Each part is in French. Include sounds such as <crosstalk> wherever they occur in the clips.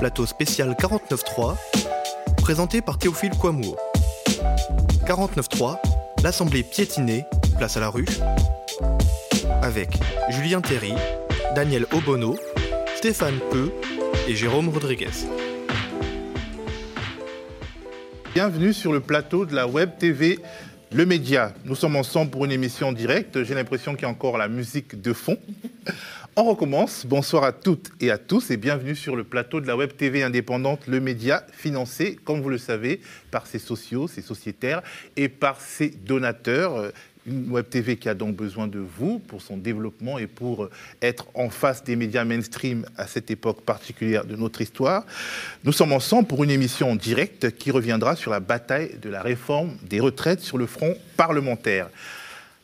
plateau spécial 49.3, présenté par Théophile Kouamouo. 49.3, l'Assemblée piétinée, place à la rue, avec Julien Terry, Daniel Obono, Stéphane Peu et Jérôme Rodriguez. Bienvenue sur le plateau de la Web TV Le Média. Nous sommes ensemble pour une émission directe. J'ai l'impression qu'il y a encore la musique de fond. On recommence. Bonsoir à toutes et à tous et bienvenue sur le plateau de la Web TV indépendante Le Média, financé, comme vous le savez, par ses sociaux, ses sociétaires et par ses donateurs une web TV qui a donc besoin de vous pour son développement et pour être en face des médias mainstream à cette époque particulière de notre histoire. Nous sommes ensemble pour une émission directe qui reviendra sur la bataille de la réforme des retraites sur le front parlementaire.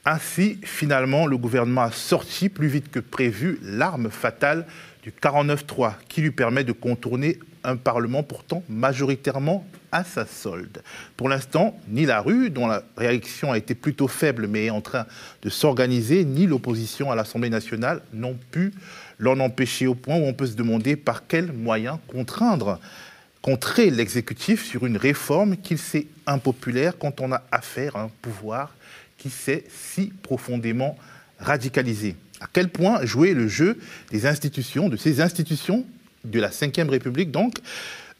Ainsi, finalement, le gouvernement a sorti plus vite que prévu l'arme fatale du 49-3 qui lui permet de contourner un Parlement pourtant majoritairement à sa solde. Pour l'instant, ni la rue, dont la réaction a été plutôt faible mais est en train de s'organiser, ni l'opposition à l'Assemblée nationale n'ont pu l'en empêcher au point où on peut se demander par quels moyens contraindre, contrer l'exécutif sur une réforme qu'il sait impopulaire quand on a affaire à un pouvoir qui s'est si profondément radicalisé. À quel point jouer le jeu des institutions, de ces institutions de la Ve République, donc,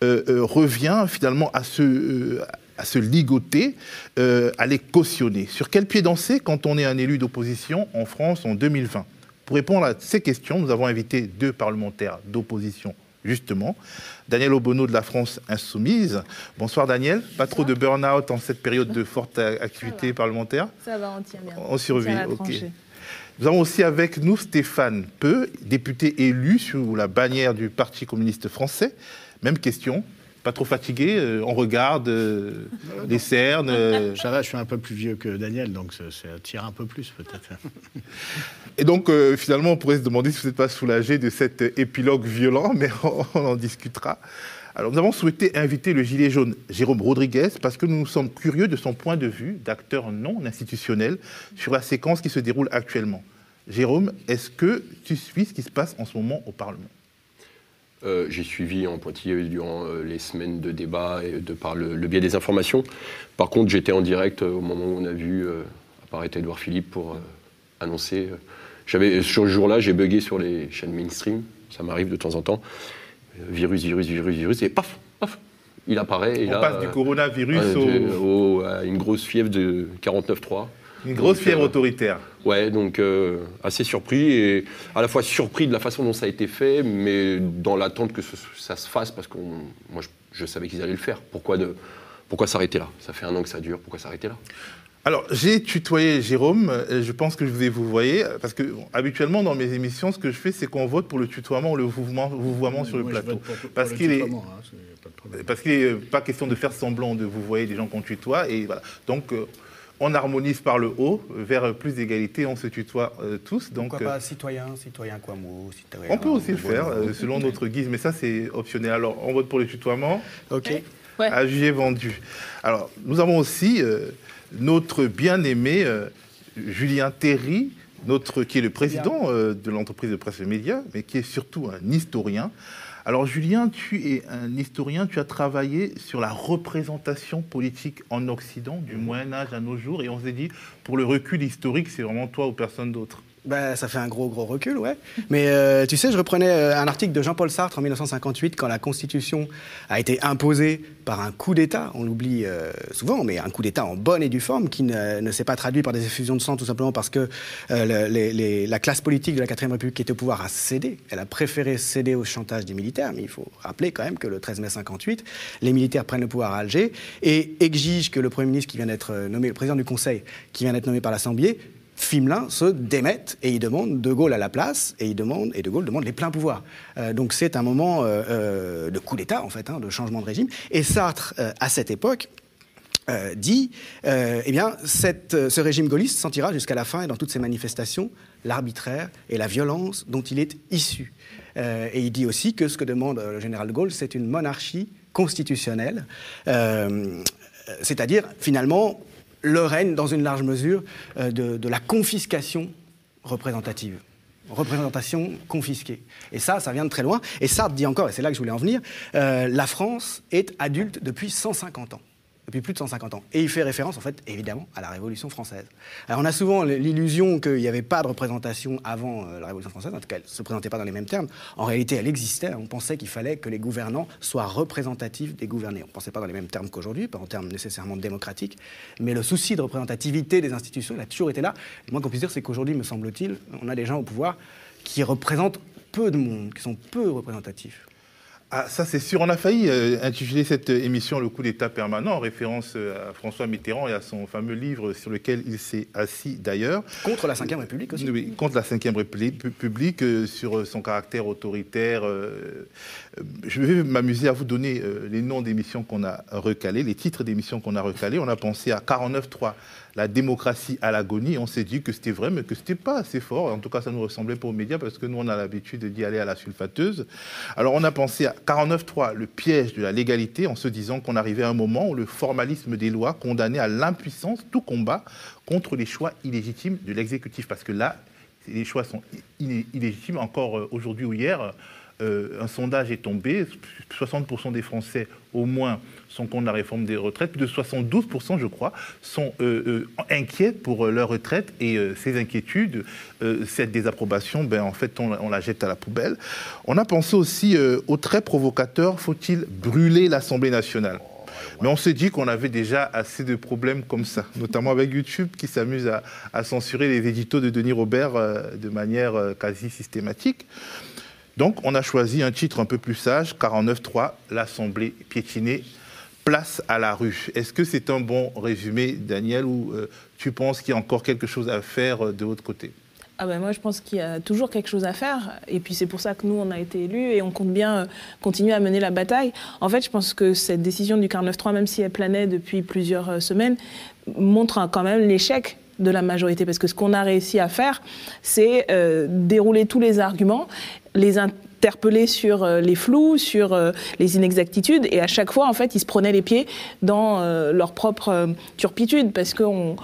euh, euh, revient finalement à se, euh, à se ligoter, à les cautionner? Sur quel pied danser quand on est un élu d'opposition en France en 2020 Pour répondre à ces questions, nous avons invité deux parlementaires d'opposition justement. Daniel Obono de la France Insoumise. Bonsoir Daniel. Pas trop de burn-out en cette période de forte activité parlementaire? Ça va, on tient bien. On survit, ok. Nous avons aussi avec nous Stéphane Peu, député élu sous la bannière du Parti communiste français. Même question, pas trop fatigué, euh, on regarde euh, les cernes. Euh. <laughs> Ça va, je suis un peu plus vieux que Daniel, donc ça, tire un peu plus peut-être. <laughs> Et donc finalement, on pourrait se demander si vous n'êtes pas soulagé de cet épilogue violent, mais <laughs> on, en discutera. Alors nous avons souhaité inviter le gilet jaune Jérôme Rodriguez parce que nous nous sommes curieux de son point de vue d'acteur non institutionnel sur la séquence qui se déroule actuellement. Jérôme, est-ce que tu suis ce qui se passe en ce moment au Parlement? Euh, J'ai suivi en pointillé durant euh, les semaines de débat et de par le, biais des informations. Par contre, j'étais en direct euh, au moment où on a vu apparaître Edouard Philippe pour annoncer. J'avais, sur ce jour-là, j'ai bugué sur les chaînes mainstream. Ça m'arrive de temps en temps. virus, virus, virus, virus, et paf, paf, il apparaît. on passe du coronavirus au... à une grosse fièvre de 49.3. Une grosse fièvre euh, autoritaire. Ouais, donc euh, assez surpris et à la fois surpris de la façon dont ça a été fait, mais dans l'attente que ça se fasse parce que moi je, savais qu'ils allaient le faire. Pourquoi, de, pourquoi s'arrêter là? Ça fait un an que ça dure, pourquoi s'arrêter là? Alors, j'ai tutoyé Jérôme, je pense que je vous ai vous voyez, parce que habituellement dans mes émissions, ce que je fais, c'est qu'on vote pour le tutoiement ou le vouvoiement, sur le plateau. parce qu'il est, hein, parce qu'il n'est pas question de faire semblant de vous voyez des gens qu'on tutoie, et voilà. Donc, euh, on harmonise par le haut vers plus d'égalité, on se tutoie euh, tous. Donc, Pourquoi pas citoyen, citoyen quoi citoyen On peut aussi le faire, euh, selon notre guise, mais ça c'est optionnel. Alors, on vote pour le tutoiement. Ok. À juger vendu. Alors, nous avons aussi euh, notre bien-aimé Julien Terry, notre, qui est le président de l'entreprise de presse et médias, mais qui est surtout un historien. Alors Julien, tu es un historien, tu as travaillé sur la représentation politique en Occident, du Moyen Âge à nos jours, et on s'est dit, pour le recul historique, c'est vraiment toi ou personne d'autre. Ben, ça fait un gros, gros recul, ouais. <laughs> Mais euh, tu sais, je reprenais euh, un article de Jean-Paul Sartre en 1958, quand la Constitution a été imposée par un coup d'État, on l'oublie euh, souvent, mais un coup d'État en bonne et due forme, qui ne, s'est pas traduit par des effusions de sang, tout simplement parce que la classe politique de la 4ème République qui était au pouvoir a cédé. Elle a préféré céder au chantage des militaires, mais il faut rappeler quand même que le 13 mai 58, les militaires prennent le pouvoir à Alger et exigent que le Premier ministre qui vient d'être nommé, le président du Conseil qui vient d'être nommé par l'Assemblée, Fimelin se démette et il demande De Gaulle à la place et, il demande, et De Gaulle demande les pleins pouvoirs. Euh, donc c'est un moment euh, euh, de coup d'État, en fait, hein, de changement de régime. Et Sartre, à cette époque, dit eh bien, ce régime gaulliste sentira jusqu'à la fin et dans toutes ses manifestations l'arbitraire et la violence dont il est issu. et il dit aussi que ce que demande le général de Gaulle, c'est une monarchie constitutionnelle, c'est-à-dire finalement le règne, dans une large mesure, euh, de, la confiscation représentative. représentation confisquée. Et ça, ça vient de très loin. Et Sartre dit encore, et c'est là que je voulais en venir, euh, la France est adulte depuis 150 ans depuis plus de 150 ans. Et il fait référence, en fait, évidemment, à la Révolution française. Alors on a souvent l'illusion qu'il n'y avait pas de représentation avant euh, la Révolution française, en tout cas elle ne se présentait pas dans les mêmes termes. En réalité, elle existait, on pensait qu'il fallait que les gouvernants soient représentatifs des gouvernés. On ne pensait pas dans les mêmes termes qu'aujourd'hui, pas en termes nécessairement démocratiques, mais le souci de représentativité des institutions, il a toujours été là. Le moins qu'on puisse dire, c'est qu'aujourd'hui, me semble-t-il, on a des gens au pouvoir qui représentent peu de monde, qui sont peu représentatifs. Ah, ça c'est sûr. On a failli euh, intituler cette émission Le coup d'État permanent en référence euh, à François Mitterrand et à son fameux livre sur lequel il s'est assis d'ailleurs. Contre la Ve République aussi. Oui, contre la Ve République, euh, sur son caractère autoritaire. Je vais m'amuser à vous donner les noms d'émissions qu'on a recalées, les titres d'émissions qu'on a recalées. On a pensé à 49.3 la démocratie à l'agonie, on s'est dit que c'était vrai, mais que c'était pas assez fort. En tout cas, ça nous ressemblait pas aux médias parce que nous, on a l'habitude d'y aller à la sulfateuse. Alors, on a pensé à 49.3, le piège de la légalité, en se disant qu'on arrivait à un moment où le formalisme des lois condamnait à l'impuissance tout combat contre les choix illégitimes de l'exécutif. Parce que là, les choix sont illégitimes. Encore euh, aujourd'hui ou hier, euh, un sondage est tombé, 60% des Français au moins sont contre la réforme des retraites, plus de 72%, je crois, sont euh, euh, inquiets pour leur retraite et ces inquiétudes, cette désapprobation, ben, en fait, on, la jette à la poubelle. On a pensé aussi au très provocateur, faut-il brûler l'Assemblée nationale? Mais on s'est dit qu'on avait déjà assez de problèmes comme ça, notamment avec YouTube qui s'amuse à, à, censurer les éditos de Denis Robert de manière quasi systématique. Donc on a choisi un titre un peu plus sage, 49.3, l'Assemblée piétinée, place à la rue. Est-ce que c'est un bon résumé, Daniel, ou euh, tu penses qu'il y a encore quelque chose à faire euh, de l'autre côté? Ah ben moi, je pense qu'il y a toujours quelque chose à faire. Et puis, c'est pour ça que nous, on a été élus et on compte bien euh, continuer à mener la bataille. En fait, je pense que cette décision du 49.3, même si elle planait depuis plusieurs semaines, montre quand même l'échec de la majorité. Parce que ce qu'on a réussi à faire, c'est dérouler tous les arguments les interpeller sur euh, les flous, sur euh, les inexactitudes, et à chaque fois, en fait, ils se prenaient les pieds dans euh, leur propre turpitude, parce qu'on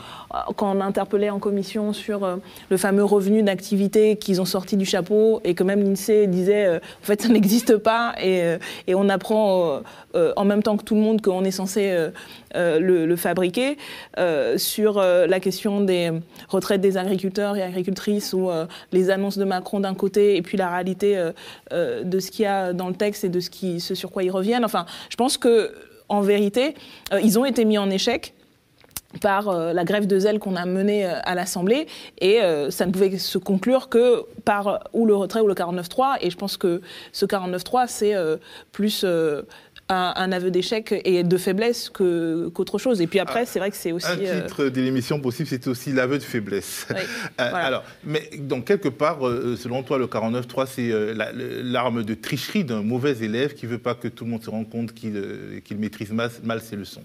quand on interpellait en commission sur euh, le fameux revenu d'activité qu'ils ont sorti du chapeau et que même l'INSEE disait euh, en fait ça <laughs> n'existe pas et, euh, on apprend en même temps que tout le monde qu'on est censé le, fabriquer sur la question des retraites des agriculteurs et agricultrices ou les annonces de Macron d'un côté et puis la réalité de ce qu'il y a dans le texte et de ce, ce sur quoi ils reviennent. Enfin, je pense que en vérité, ils ont été mis en échec par euh, la grève de zèle qu'on a menée euh, à l'Assemblée et euh, ça ne pouvait se conclure que par ou le retrait ou le 49-3 et je pense que ce 49-3 c'est plus un, aveu d'échec et de faiblesse qu'autre chose. Et puis après, ah, c'est vrai que c'est aussi... Un titre de l'émission possible, c'est aussi l'aveu de faiblesse. Alors, mais donc quelque part, selon toi, le 49-3, c'est l'arme de tricherie d'un mauvais élève qui ne veut pas que tout le monde se rende compte qu'il maîtrise mal ses leçons.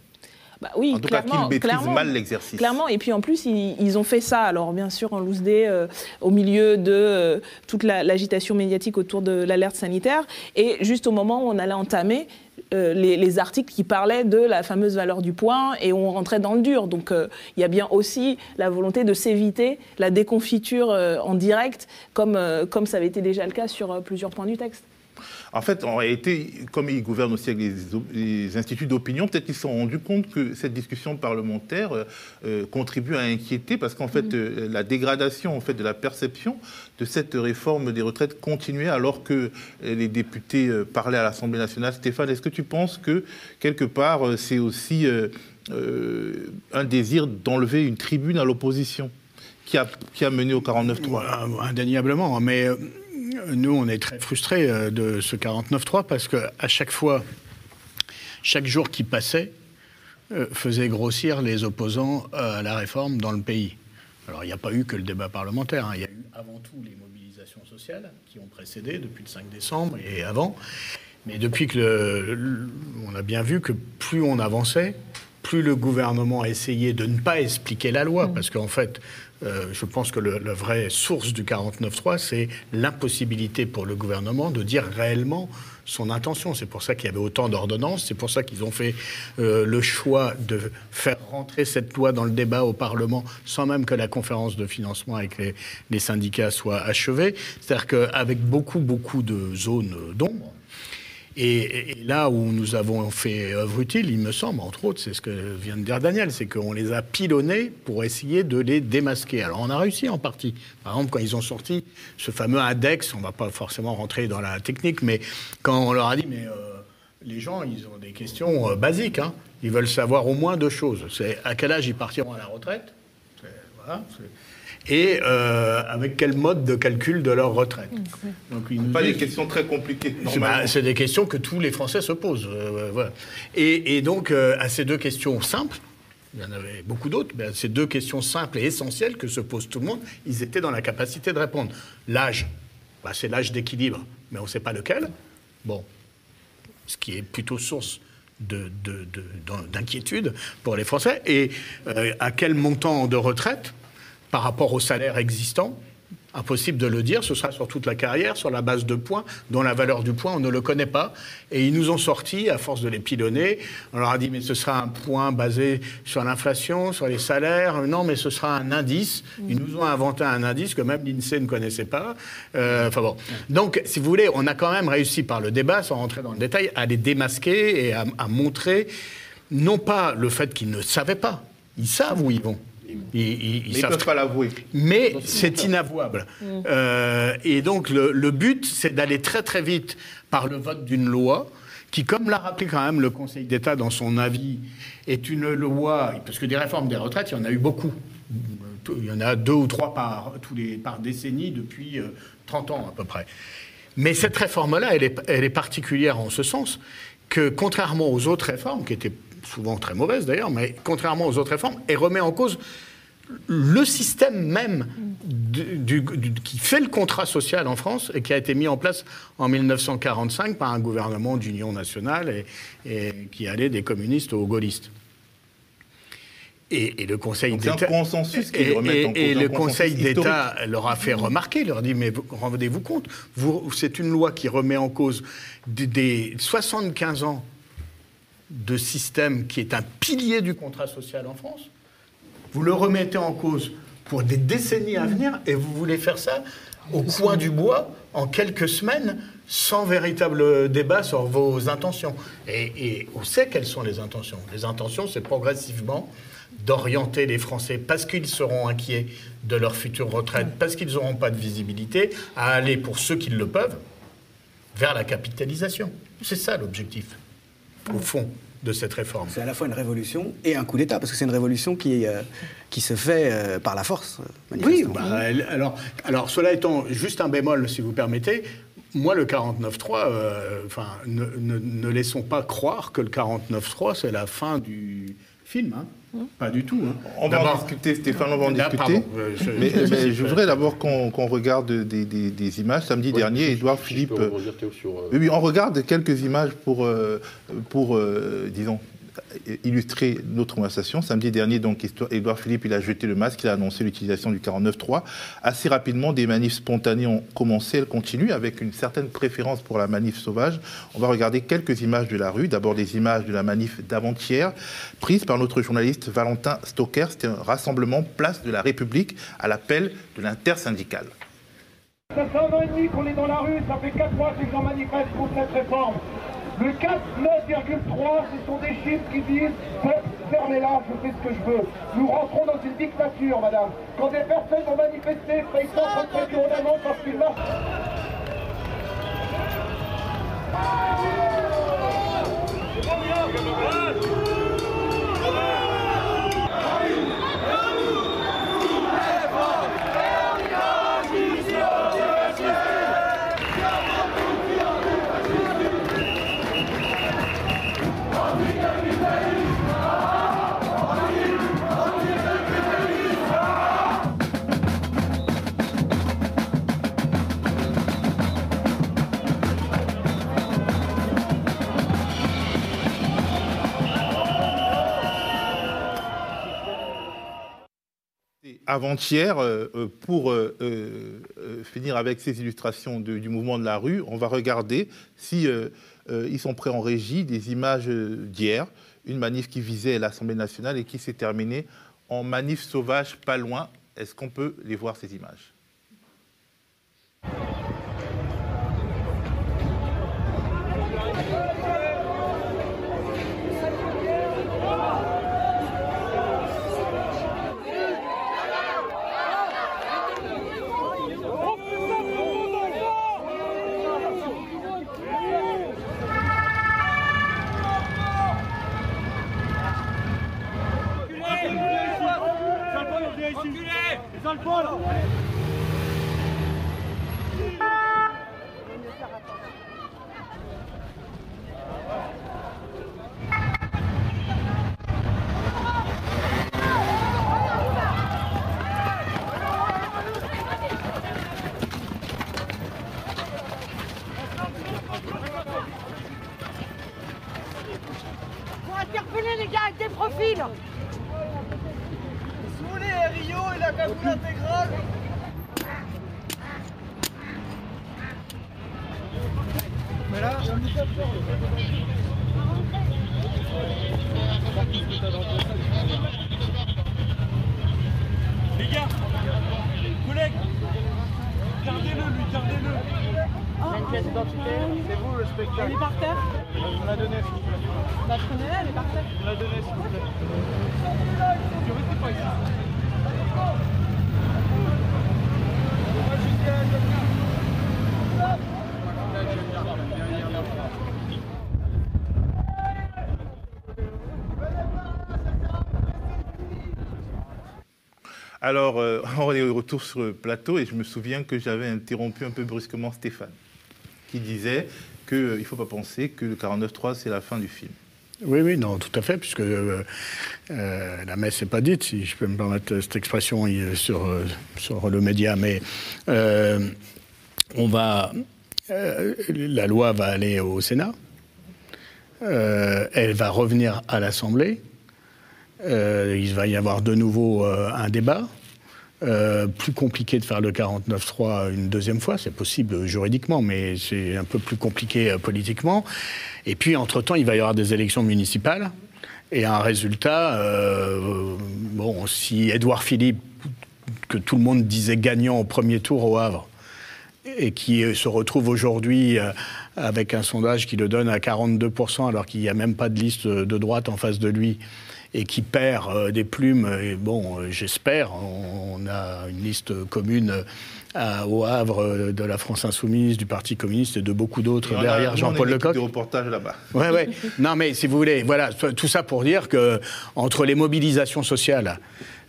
Bah oui, en tout cas, qu'ils maîtrisent mal l'exercice. Clairement, et puis en plus, ils, ont fait ça, alors bien sûr en loose day, euh, au milieu de euh, toute l'agitation médiatique autour de l'alerte sanitaire, et juste au moment où on allait entamer euh, les, articles qui parlaient de la fameuse valeur du point et on rentrait dans le dur. Donc il y a bien aussi la volonté de s'éviter la déconfiture en direct, comme, comme ça avait été déjà le cas sur plusieurs points du texte. En fait, en réalité, comme ils gouvernent aussi avec les, instituts d'opinion, peut-être qu'ils se sont rendus compte que cette discussion parlementaire euh, euh, contribue à inquiéter parce qu'en fait, mm. euh, la dégradation en fait, de la perception de cette réforme des retraites continuait alors que les députés parlaient à l'Assemblée nationale. Stéphane, est-ce que tu penses que quelque part, c'est aussi un désir d'enlever une tribune à l'opposition qui a, qui a mené au 49-3 Indéniablement, mais nous, on est très frustrés euh, de ce 49-3 parce qu'à chaque fois, chaque jour qui passait, euh, faisait grossir les opposants à la réforme dans le pays. Alors, il n'y a pas eu que le débat parlementaire. Hein. Il y a eu avant tout les mobilisations sociales qui ont précédé depuis le 5 décembre et avant. Mais depuis que on a bien vu que plus on avançait, plus le gouvernement a essayé de ne pas expliquer la loi, parce qu'en fait, euh, je pense que la vraie source du 49.3, c'est l'impossibilité pour le gouvernement de dire réellement son intention. C'est pour ça qu'il y avait autant d'ordonnances, c'est pour ça qu'ils ont fait euh, le choix de faire rentrer cette loi dans le débat au Parlement sans même que la conférence de financement avec les, les syndicats soit achevée. C'est-à-dire qu'avec beaucoup, beaucoup de zones d'ombre, et, là où nous avons fait œuvre utile, il me semble, entre autres, c'est ce que vient de dire Daniel, c'est qu'on les a pilonnés pour essayer de les démasquer. Alors on a réussi en partie. Par exemple, quand ils ont sorti ce fameux index, on ne va pas forcément rentrer dans la technique, mais quand on leur a dit, mais euh, les gens, ils ont des questions euh, basiques, hein. ils veulent savoir au moins deux choses. C'est à quel âge ils partiront à la retraite? Voilà, et euh, avec quel mode de calcul de leur retraite. Donc, ils nous Pas des questions très compliquées. c'est bah, c'est des questions que tous les Français se posent. euh, voilà. et, et donc, euh, à ces deux questions simples, il y en avait beaucoup d'autres, mais à ces deux questions simples et essentielles que se pose tout le monde, ils étaient dans la capacité de répondre. L'âge, bah, c'est l'âge d'équilibre, mais on ne sait pas lequel. Bon, ce qui est plutôt source de- de- de- d'in- d'inquiétude pour les Français. Et euh, à quel montant de retraite par rapport au salaire existant Impossible de le dire, ce sera sur toute la carrière, sur la base de points, dont la valeur du point, on ne le connaît pas. Et ils nous ont sorti, à force de les pilonner, on leur a dit, mais ce sera un point basé sur l'inflation, sur les salaires. Non, mais ce sera un indice. Ils nous ont inventé un indice que même l'INSEE ne connaissait pas. Euh, Enfin bon. Donc, si vous voulez, on a quand même réussi par le débat, sans rentrer dans le détail, à les démasquer et à, à montrer, non pas le fait qu'ils ne savaient pas, ils savent où ils vont. Ils, ne peuvent pas l'avouer. mais c'est inavouable. Euh, et donc le, le but, c'est d'aller très très vite par le vote d'une loi qui, comme l'a rappelé quand même le Conseil d'État dans son avis, est une loi, parce que des réformes des retraites, il y en a eu beaucoup. Il y en a deux ou trois par, tous les, par décennie depuis euh, 30 ans à peu près. Mais cette réforme-là, elle est, elle est particulière en ce sens que, contrairement aux autres réformes, qui étaient souvent très mauvaises d'ailleurs, mais contrairement aux autres réformes, elle remet en cause le système même du- du- du- qui fait le contrat social en France et qui a été mis en place en 1945 par un gouvernement d'union nationale et, et qui allait des communistes aux gaullistes. Et, et le Conseil d'État. consensus Et, en cause, et le Conseil d'État leur a fait remarquer, leur dit mais vous- rendez-vous compte, c'est une loi qui remet en cause des, des 75 ans de système qui est un pilier du contrat social en France. Vous le remettez en cause pour des décennies à venir et vous voulez faire ça au coin du bois en quelques semaines sans véritable débat sur vos intentions. Et, et on sait quelles sont les intentions? Les intentions, c'est progressivement d'orienter les Français, parce qu'ils seront inquiets de leur future retraite, parce qu'ils n'auront pas de visibilité, à aller, pour ceux qui le peuvent, vers la capitalisation. C'est ça l'objectif, au fond, de cette réforme. C'est à la fois une révolution et un coup d'État, parce que c'est une révolution qui, euh, qui se fait euh, par la force, Oui, bah, alors, alors, cela étant juste un bémol, si vous permettez, moi, le 49.3, euh, enfin, ne, ne- ne laissons pas croire que le 49.3, c'est la fin du film. hein. Pas du tout. hein. On va en discuter, Stéphane, on va en discuter. pardon, euh, je- Mais, je- mais je- je voudrais d'abord qu'on regarde des, des- des images. Samedi Ouais, dernier, Édouard Philippe. sur, euh, Oui, oui, on regarde quelques images pour, euh, pour euh, disons, illustrer notre conversation. Samedi dernier, donc, Édouard Philippe, il a jeté le masque, il a annoncé l'utilisation du 49.3. Assez rapidement, des manifs spontanées ont commencé, elles continuent avec une certaine préférence pour la manif sauvage. On va regarder quelques images de la rue. D'abord, des images de la manif d'avant-hier, prises par notre journaliste Valentin Stocker. C'était un rassemblement place de la République à l'appel de l'intersyndicale. Ça fait un an et demi qu'on est dans la rue, ça fait 4 mois que les gens manifestent contre cette réforme. Le cap 9,3, ce sont des chiffres qui disent fermez-la, je fais ce que je veux. Nous rentrons dans une dictature, madame. Quand des personnes ont manifesté, payent 137 euros d'amende parce qu'ils marchent. Avant-hier, euh, euh, pour euh, finir avec ces illustrations du mouvement de la rue, on va regarder si ils sont prêts en régie des images d'hier, une manif qui visait l'Assemblée nationale et qui s'est terminée en manif sauvage pas loin. Est-ce qu'on peut les voir ces images Faut interpeller les gars avec des profils Les gars, collègues, gardez-le, lui, gardez-le. Une pièce d'identité, c'est vous le spectacle. Elle est par terre On l'a donné, s'il vous plaît. Bah prenez-la, elle est par terre. On l'a donné, s'il vous plaît. Tu restes pas ici. Alors, euh, <laughs> on est retour sur le plateau et je me souviens que j'avais interrompu un peu brusquement Stéphane, qui disait qu'il ne faut pas penser que le 49.3, c'est la fin du film. Oui, oui, non, tout à fait, puisque euh, euh, la messe n'est pas dite, si je peux me permettre cette expression euh, sur, euh, sur le média, mais euh, on va, euh, la loi va aller au Sénat, euh, elle va revenir à l'Assemblée, euh, il va y avoir de nouveau euh, un débat. Euh, plus compliqué de faire le 49-3 une deuxième fois, c'est possible juridiquement, mais c'est un peu plus compliqué euh, politiquement. Et puis, entre-temps, il va y avoir des élections municipales. Et un résultat, euh, bon, si Édouard Philippe, que tout le monde disait gagnant au premier tour au Havre, et qui euh, se retrouve aujourd'hui euh, avec un sondage qui le donne à 42%, alors qu'il n'y a même pas de liste de droite en face de lui, et qui perd euh, des plumes, et bon, euh, j'espère, on, a une liste commune euh, à- au Havre de la France Insoumise, du Parti communiste et de beaucoup d'autres derrière Jean-Paul Lecoq. de reportage là-bas. Ouais, ouais. <laughs> Non, mais si vous voulez, voilà, tout ça pour dire que entre les mobilisations sociales,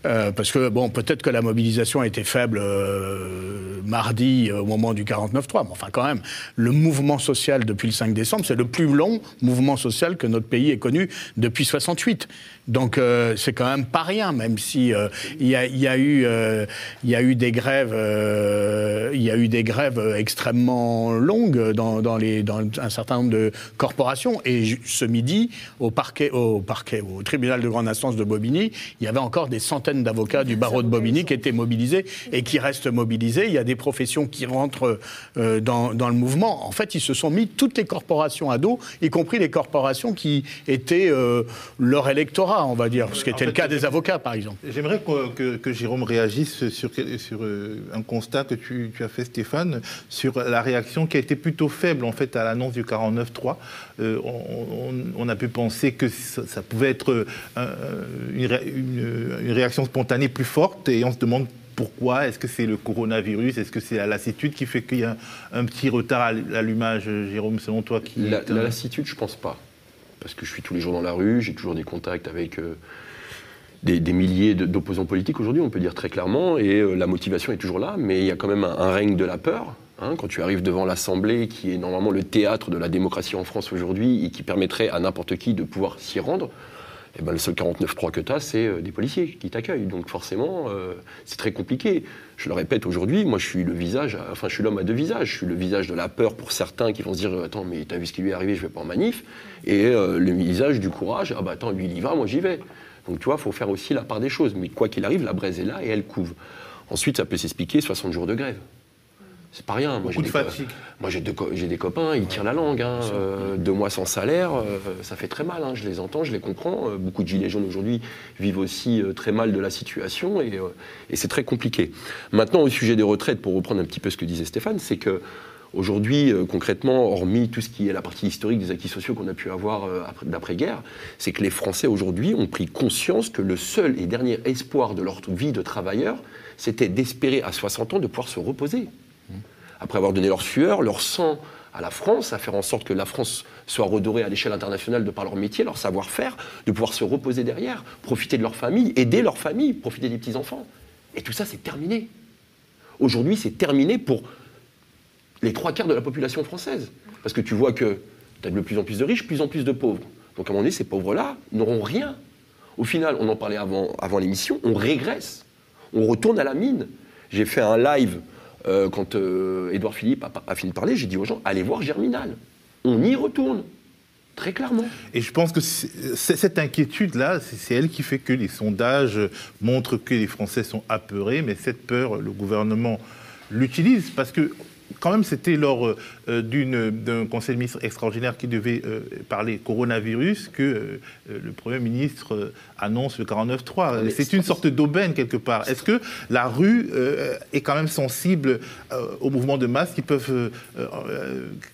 euh, parce que bon, peut-être que la mobilisation a été faible euh, mardi euh, au moment du 49-3, mais enfin quand même, le mouvement social depuis le 5 décembre, c'est le plus long mouvement social que notre pays ait connu depuis 68. Donc euh, c'est quand même pas rien, même si euh, il y, a, eu euh, il y a eu des grèves, il y a eu des grèves extrêmement longues dans, dans les dans un certain nombre de corporations. Et ce midi, au parquet, au parquet, au tribunal de grande instance de Bobigny, il y avait encore des centaines d'avocats du barreau de Bobigny qui étaient mobilisés et qui restent mobilisés. Il y a des professions qui rentrent dans, dans le mouvement. En fait, ils se sont mis toutes les corporations à dos, y compris les corporations qui étaient leur électorat, on va dire, ce qui En était fait, le cas des avocats, par exemple. J'aimerais que, que- que Jérôme réagisse sur, sur, euh, un constat que tu, tu as fait, Stéphane, sur la réaction qui a été plutôt faible en fait à l'annonce du 49.3. Euh, on, on- on a pu penser que ça, ça pouvait être euh, une, ré- une- une réaction spontanée plus forte et on se demande pourquoi. Est-ce que c'est le coronavirus? Est-ce que c'est la lassitude qui fait qu'il y a un, un petit retard à l'allumage, Jérôme, selon toi qui La, est la lassitude, je pense pas. Parce que je suis tous les jours dans la rue, j'ai toujours des contacts avec euh, des, milliers d'opposants politiques aujourd'hui, on peut dire très clairement, et euh, la motivation est toujours là, mais il y a quand même un, un règne de la peur. hein, quand tu arrives devant l'Assemblée, qui est normalement le théâtre de la démocratie en France aujourd'hui, et qui permettrait à n'importe qui de pouvoir s'y rendre, eh ben, le seul 49.3 que tu as, c'est euh, des policiers qui t'accueillent. Donc forcément, euh, c'est très compliqué. Je le répète aujourd'hui, moi je suis le visage, enfin je suis l'homme à deux visages. Je suis le visage de la peur pour certains qui vont se dire Attends, mais t'as vu ce qui lui est arrivé, je vais pas en manif. Et euh, le visage du courage Ah bah attends, lui il y va, moi j'y vais. Donc tu vois, il faut faire aussi la part des choses. Mais quoi qu'il arrive, la braise est là et elle couve. Ensuite, ça peut s'expliquer 60 jours de grève. C'est pas rien. Moi, j'ai Beaucoup de des, co- fatigue. moi, j'ai des, co- j'ai des copains, ils tirent la langue. hein. Euh, deux mois sans salaire, euh, ça fait très mal. hein. Je les entends, je les comprends. Euh, beaucoup de gilets jaunes aujourd'hui vivent aussi très mal de la situation et, et c'est très compliqué. Maintenant, au sujet des retraites, pour reprendre un petit peu ce que disait Stéphane, c'est que aujourd'hui, concrètement, hormis tout ce qui est la partie historique des acquis sociaux qu'on a pu avoir après- d'après-guerre, c'est que les Français aujourd'hui ont pris conscience que le seul et dernier espoir de leur vie de travailleur, c'était d'espérer à 60 ans de pouvoir se reposer après avoir donné leur sueur, leur sang à la France, à faire en sorte que la France soit redorée à l'échelle internationale de par leur métier, leur savoir-faire, de pouvoir se reposer derrière, profiter de leur famille, aider leur famille, profiter des petits-enfants. Et tout ça, c'est terminé. Aujourd'hui, c'est terminé pour les trois quarts de la population française. Parce que tu vois que tu as de plus en plus de riches, plus en plus de pauvres. Donc à un moment donné, ces pauvres-là n'auront rien. Au final, on en parlait avant, avant l'émission, on régresse. On retourne à la mine. J'ai fait un live euh, quand euh, Édouard Philippe a, fini de parler, j'ai dit aux gens, allez voir Germinal. On y retourne. Très clairement. Et je pense que cette inquiétude-là, c'est elle qui fait que les sondages montrent que les Français sont apeurés, mais cette peur, le gouvernement l'utilise parce que quand même, c'était lors euh, d'un conseil de ministres extraordinaire qui devait euh, parler coronavirus que euh, le Premier ministre annonce le 49-3. mais C'est une sorte d'aubaine quelque part. Est-ce que la rue est quand même sensible aux mouvements de masse qui peuvent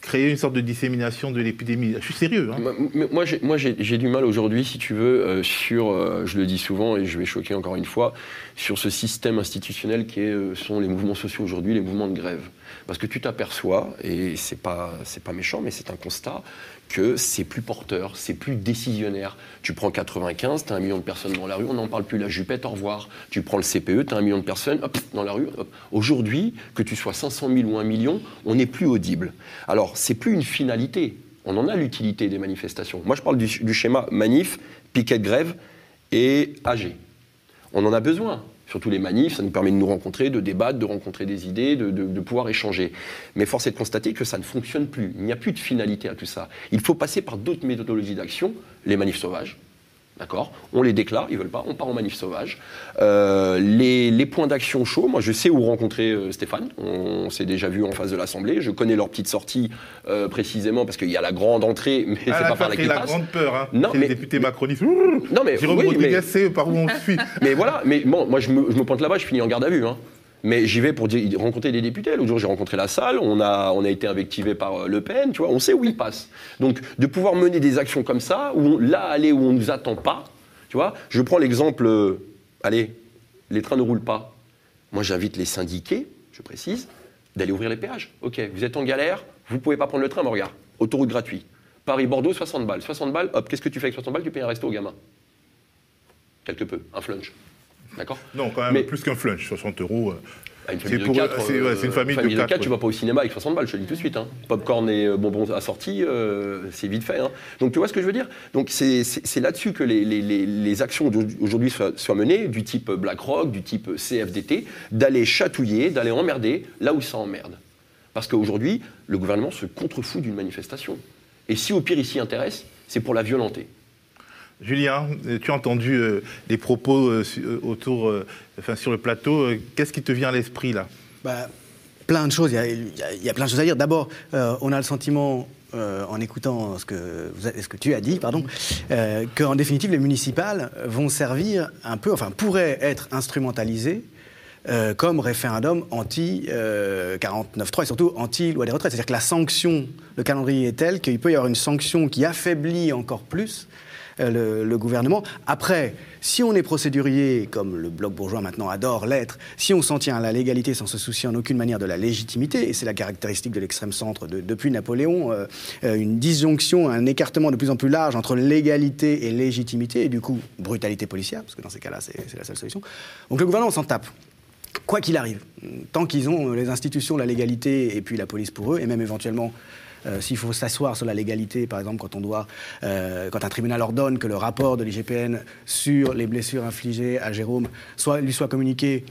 créer une sorte de dissémination de l'épidémie? Je suis sérieux. hein. Moi- j'ai- du mal aujourd'hui, si tu veux, sur, je le dis souvent et je vais choquer encore une fois, sur ce système institutionnel qui est, sont les mouvements sociaux aujourd'hui, les mouvements de grève. Parce que tu t'aperçois, et c'est pas, pas méchant, mais c'est un constat, que c'est plus porteur, c'est plus décisionnaire. Tu prends 95, tu as un million de personnes dans la rue, on n'en parle plus, la jupette, au revoir. Tu prends le CPE, tu as un million de personnes, hop, dans la rue. Aujourd'hui, que tu sois 500 000 ou 1 million, on n'est plus audible. Alors, c'est plus une finalité. On en a l'utilité des manifestations. Moi, je parle du, du schéma manif, piquet de grève et AG. On en a besoin. Surtout les manifs, ça nous permet de nous rencontrer, de débattre, de rencontrer des idées, de, pouvoir échanger. Mais force est de constater que ça ne fonctionne plus. Il n'y a plus de finalité à tout ça. Il faut passer par d'autres méthodologies d'action, les manifs sauvages. D'accord? On les déclare, ils veulent pas, on part en manif sauvage. Euh, les, les points d'action chauds, moi je sais où rencontrer euh, Stéphane, on, s'est déjà vu en face de l'Assemblée, je connais leur petite sortie euh, précisément parce qu'il y a la grande entrée, <laughs> mais c'est Ah, pas là, par là qu'ils la grande peur. Hein. Non, C'est mais- les députés macronistes. Non mais, Jérôme oui, Rodriguez, mais- c'est par où on suit. <laughs> mais voilà, mais bon, moi je me, je me pointe là-bas, je finis en garde à vue. hein. Mais j'y vais pour rencontrer des députés. L'autre jour, j'ai rencontré la salle, on a, été invectivé par euh, Le Pen, tu vois, on sait où ils passent. Donc, de pouvoir mener des actions comme ça, où là, aller où on ne nous attend pas, tu vois, je prends l'exemple, euh, allez, les trains ne roulent pas. Moi, j'invite les syndiqués, je précise, d'aller ouvrir les péages. Ok, vous êtes en galère, vous pouvez pas prendre le train, mais regarde, autoroute gratuite. Paris-Bordeaux, 60 balles. 60 balles, hop, qu'est-ce que tu fais avec 60 balles? Tu payes un resto au gamin. Quelque peu, un flunch. D'accord Non, quand même, Mais- plus qu'un flunch, 60 euros. euh, Ah, une C'est famille de pour- 4, c'est- ouais, c'est une famille de quatre, tu ouais. vas pas au cinéma avec 60 balles, je te le dis tout de suite. Hein. Popcorn et euh, bonbons assortis, euh, c'est vite fait. hein. Donc tu vois ce que je veux dire? Donc c'est c'est- c'est là-dessus que les, les- les- les actions aujourd'hui soient, soient menées, du type BlackRock, du type CFDT, d'aller chatouiller, d'aller emmerder là où ça emmerde. Parce qu'aujourd'hui, le gouvernement se contrefout d'une manifestation. Et si au pire il s'y intéresse, c'est pour la violenter. Julien, tu as entendu euh, les propos euh, euh, autour, euh, enfin, sur le plateau. Qu'est-ce qui te vient à l'esprit là? Bah, plein de choses. Il y a, plein de choses à dire. D'abord, on a le sentiment, en écoutant ce que, tu as dit, pardon, qu'en définitive, les municipales vont servir un peu, enfin, pourraient être instrumentalisées comme référendum anti-49.3 et surtout anti-loi des retraites. C'est-à-dire que la sanction, le calendrier est tel qu'il peut y avoir une sanction qui affaiblit encore plus le, le gouvernement. Après, si on est procédurier, comme le bloc bourgeois maintenant adore l'être, si on s'en tient à la légalité sans se soucier en aucune manière de la légitimité, et c'est la caractéristique de l'extrême centre de- depuis Napoléon, euh, euh, une disjonction, un écartement de plus en plus large entre légalité et légitimité, et du coup brutalité policière, parce que dans ces cas-là, c'est la seule solution. Donc le gouvernement s'en tape. Quoi qu'il arrive, tant qu'ils ont euh, les institutions, la légalité et puis la police pour eux, et même éventuellement euh, s'il faut s'asseoir sur la légalité, par exemple, quand on doit, euh, quand un tribunal ordonne que le rapport de l'IGPN sur les blessures infligées à Jérôme soit, lui soit communiqué,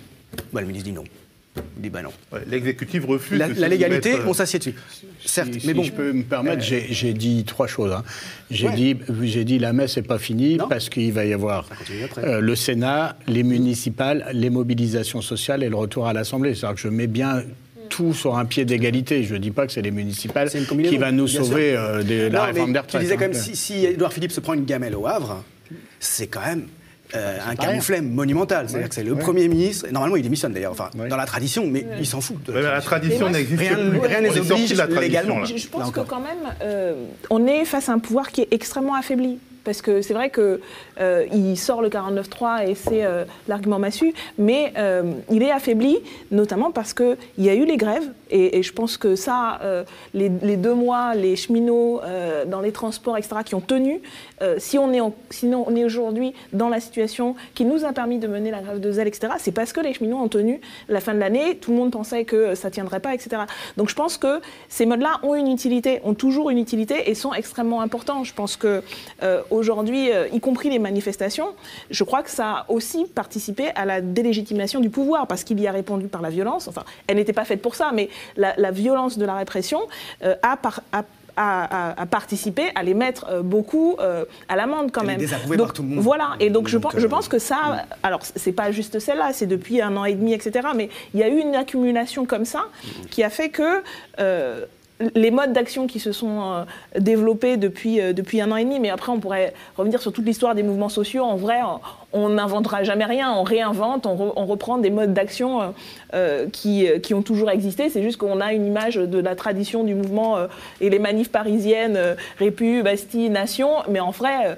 bah, le ministre dit non. Il dit bah non. Ouais, L'exécutif refuse. La, de la légalité, euh, on s'assied dessus. Certes, Si, mais si bon. je peux me permettre, j'ai j'ai dit trois choses. hein. J'ai Ouais. dit, dit la messe n'est pas finie Non. parce qu'il va y avoir euh, le Sénat, les municipales, les mobilisations sociales et le retour à l'Assemblée. C'est-à-dire que je mets bien tout sur un pied d'égalité. Je ne dis pas que c'est les municipales qui va nous sauver euh, de la Non, réforme des Tu disais quand hein. même, si, si Édouard Philippe se prend une gamelle au Havre, c'est quand même euh, un camouflet monumental. C'est-à-dire que c'est le Ouais. Premier ministre, normalement il démissionne d'ailleurs, enfin, Ouais. dans la tradition, mais il s'en fout. de la tradition n'existe plus. rien On les est sorti oblige légalement. Je, je Là pense que quand même, euh, on est face à un pouvoir qui est extrêmement affaibli. Parce que c'est vrai qu'il il sort le 49.3 et c'est euh, l'argument massu, mais euh, il est affaibli notamment parce qu'il y a eu les grèves, et, je pense que ça, euh, les, deux mois, les cheminots euh, dans les transports, etc., qui ont tenu, euh, si on est, aujourd'hui dans la situation qui nous a permis de mener la grève de zèle, etc., c'est parce que les cheminots ont tenu la fin de l'année, tout le monde pensait que ça tiendrait pas, etc. Donc je pense que ces modes-là ont une utilité, ont toujours une utilité et sont extrêmement importants. Je pense que aujourd'hui, y compris les manifestations, je crois que ça a aussi participé à la délégitimation du pouvoir parce qu'il y a répondu par la violence. Enfin, elle n'était pas faite pour ça, mais la, la violence de la répression euh, a, par- a- à les mettre euh, beaucoup euh, à l'amende quand Elle est même. désapprouvée Donc, par tout le monde. Voilà, et donc, je, pense, je pense que ça, alors c'est pas juste celle-là, c'est depuis un an et demi, etc. Mais il y a eu une accumulation comme ça qui a fait que les modes d'action qui se sont euh, développés depuis, euh, depuis un an et demi, mais après on pourrait revenir sur toute l'histoire des mouvements sociaux. En vrai, on- n'inventera jamais rien, on réinvente, on, re- on reprend des modes d'action euh, qui, qui ont toujours existé. C'est juste qu'on a une image de la tradition du mouvement et les manifs parisiennes, Répu, Bastille, Nation, mais en vrai,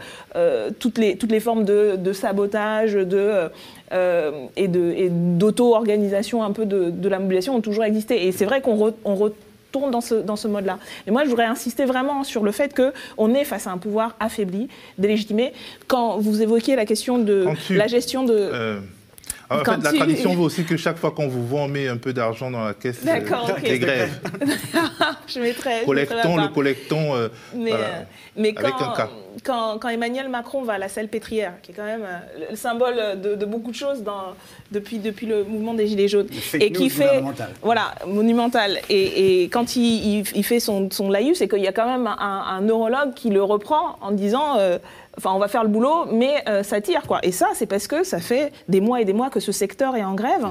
toutes, les, toutes les formes de, sabotage, de, euh, et d'auto-organisation un peu de, de la mobilisation ont toujours existé. Et c'est vrai qu'on re- dans ce, dans ce mode-là. Et moi, je voudrais insister vraiment sur le fait qu'on est face à un pouvoir affaibli, délégitimé. Quand vous évoquiez la question de tu- la gestion de... Euh, en Quand fait, la tu- tradition veut aussi que chaque fois qu'on vous vend, on met un peu d'argent dans la caisse euh, des grèves. <laughs> je mettrais Collectons le collectons. euh, Mais, voilà. euh, mais Avec quand, un cas. quand, quand Emmanuel Macron va à la salle pétrière, qui est quand même euh, le symbole de, de beaucoup de choses dans, depuis, depuis le mouvement des Gilets jaunes, et qui fait. Voilà, monumental. Et, et quand il, il- il fait son, son laïus, c'est qu'il y a quand même un, un neurologue qui le reprend en disant. Euh, Enfin, on va faire le boulot, mais euh, ça tire, quoi. Et ça, c'est parce que ça fait des mois et des mois que ce secteur est en grève.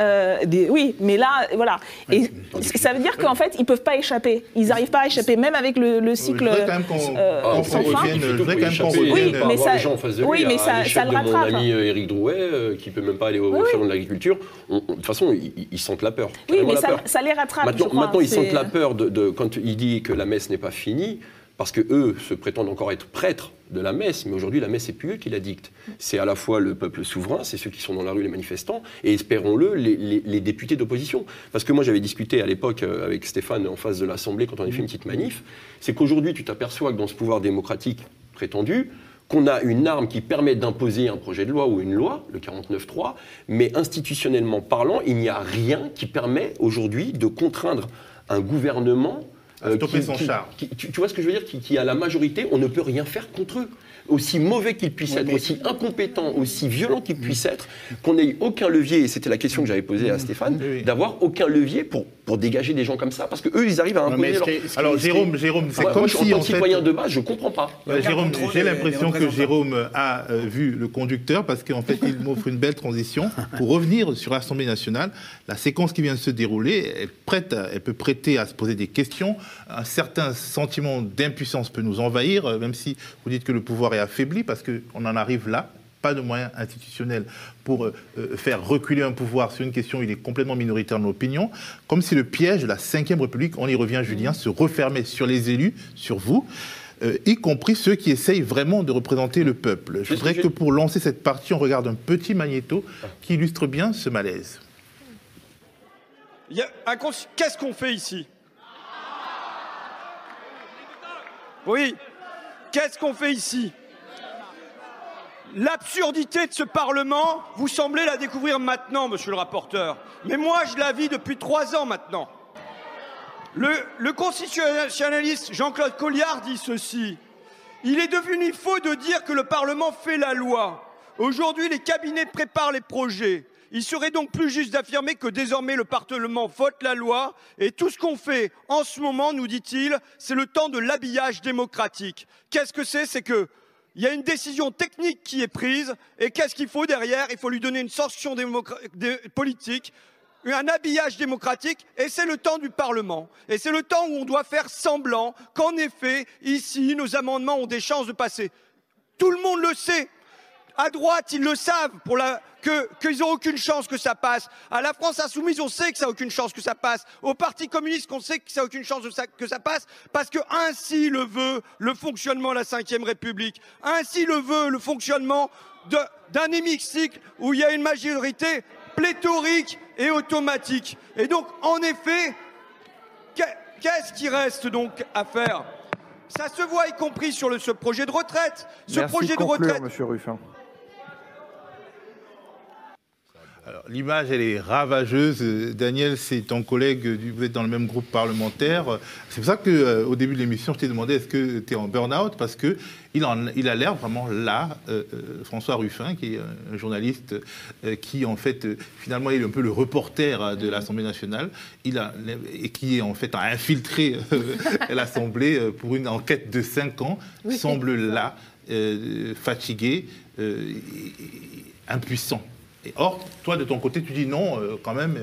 Euh, des- oui, mais là, voilà. Et ça veut dire qu'en fait, ils peuvent pas échapper. Ils n'arrives pas à échapper, même avec le, le Je cycle. voudrais quand même qu'on euh, qu'on sans fin. Je voudrais quand même qu'on Oui, mais ça- les gens en face de lui, oui, mais ça- ça le rattrape. mon ami euh, Éric Drouet, euh, qui peut même pas aller au Oui, oui. salon de l'agriculture, de toute façon, ils, sentent la peur. Oui, mais ça, peur. ça les rattrape. Maintenant, je crois. maintenant, ils sentent la peur de, de- quand il dit que la messe n'est pas finie, parce que eux se prétendent encore être prêtres de la messe, mais aujourd'hui la messe c'est plus eux qui la dictent. C'est à la fois le peuple souverain, c'est ceux qui sont dans la rue, les manifestants, et espérons-le, les, députés d'opposition. Parce que moi j'avais discuté à l'époque euh, avec Stéphane en face de l'Assemblée quand on avait fait une petite manif, c'est qu'aujourd'hui tu t'aperçois que dans ce pouvoir démocratique prétendu, qu'on a une arme qui permet d'imposer un projet de loi ou une loi, le 49.3, mais institutionnellement parlant, il n'y a rien qui permet aujourd'hui de contraindre un gouvernement À stopper son char. qui- tu, tu vois ce que je veux dire qui, qui a la majorité, on ne peut rien faire contre eux. Aussi mauvais qu'ils puissent Oui, être, mais- aussi incompétents, aussi violents qu'ils puissent être, qu'on n'ait aucun levier, et c'était la question que j'avais posée à Stéphane, Oui, oui. d'avoir aucun levier pour, pour dégager des gens comme ça, parce que eux, ils arrivent à imposer leur... Alors, Jérôme, Jérôme, c'est Moi, comme moi, je- si, en en tant que fait, citoyen de base, je comprends pas. Jérôme, j'ai l'impression que. Jérôme a euh, vu le conducteur parce qu'en fait, il m'offre une belle transition pour revenir sur l'Assemblée nationale. La séquence qui vient de se dérouler est prête, elle peut prêter à se poser des questions. Un certain sentiment d'impuissance peut nous envahir, euh, même si vous dites que le pouvoir est affaibli, parce qu'on en arrive là. Pas de moyens institutionnels pour euh, euh, faire reculer un pouvoir sur une question où il est complètement minoritaire dans l'opinion, comme si le piège de la Ve République, on y revient Julien, se refermait sur les élus, sur vous, euh, y compris ceux qui essayent vraiment de représenter le peuple. Je voudrais que pour lancer cette partie, on regarde un petit magnéto qui illustre bien ce malaise. Qu'est-ce qu'on fait ici? Oui. Qu'est-ce qu'on fait ici? L'absurdité de ce Parlement, vous semblez la découvrir maintenant, monsieur le rapporteur. Mais moi, je la vis depuis trois ans maintenant. Le, constitutionnaliste Jean-Claude Colliard dit ceci. Il est devenu faux de dire que le Parlement fait la loi. Aujourd'hui, les cabinets préparent les projets. Il serait donc plus juste d'affirmer que désormais le Parlement vote la loi et tout ce qu'on fait en ce moment, nous dit-il, c'est le temps de l'habillage démocratique. Qu'est-ce que c'est? C'est que il y a une décision technique qui est prise et qu'est-ce qu'il faut derrière? Il faut lui donner une sanction politique un habillage démocratique et c'est le temps du Parlement. Et c'est le temps où on doit faire semblant qu'en effet, ici, nos amendements ont des chances de passer. Tout le monde le sait. À droite, ils le savent pour la, que, qu'ils n'ont aucune chance que ça passe. À la France insoumise, on sait que ça n'a aucune chance que ça passe. Au Parti communiste, on sait que ça n'a aucune chance que ça passe parce que ainsi le veut le fonctionnement de la Ve République. Ainsi le veut le fonctionnement d'un hémicycle où il y a une majorité pléthorique et automatique. Et donc, en effet, qu'est-ce qui reste donc à faire? Ça se voit y compris sur le, ce projet de retraite. Ce projet de retraite. Monsieur Ruffin. L'image, elle est ravageuse. Daniel, c'est ton collègue, vous êtes dans le même groupe parlementaire. C'est pour ça qu'au euh, début de l'émission, je t'ai demandé est-ce que tu es en burn-out Parce qu'il il a l'air vraiment là, euh, euh, François Ruffin, qui est un journaliste qui, en fait, finalement, est un peu le reporter de l'Assemblée nationale il a, et qui, en fait, a infiltré <laughs> l'Assemblée pour une enquête de 5 ans, semble là, fatigué, impuissant. Or, toi, de ton côté, tu dis non, quand même,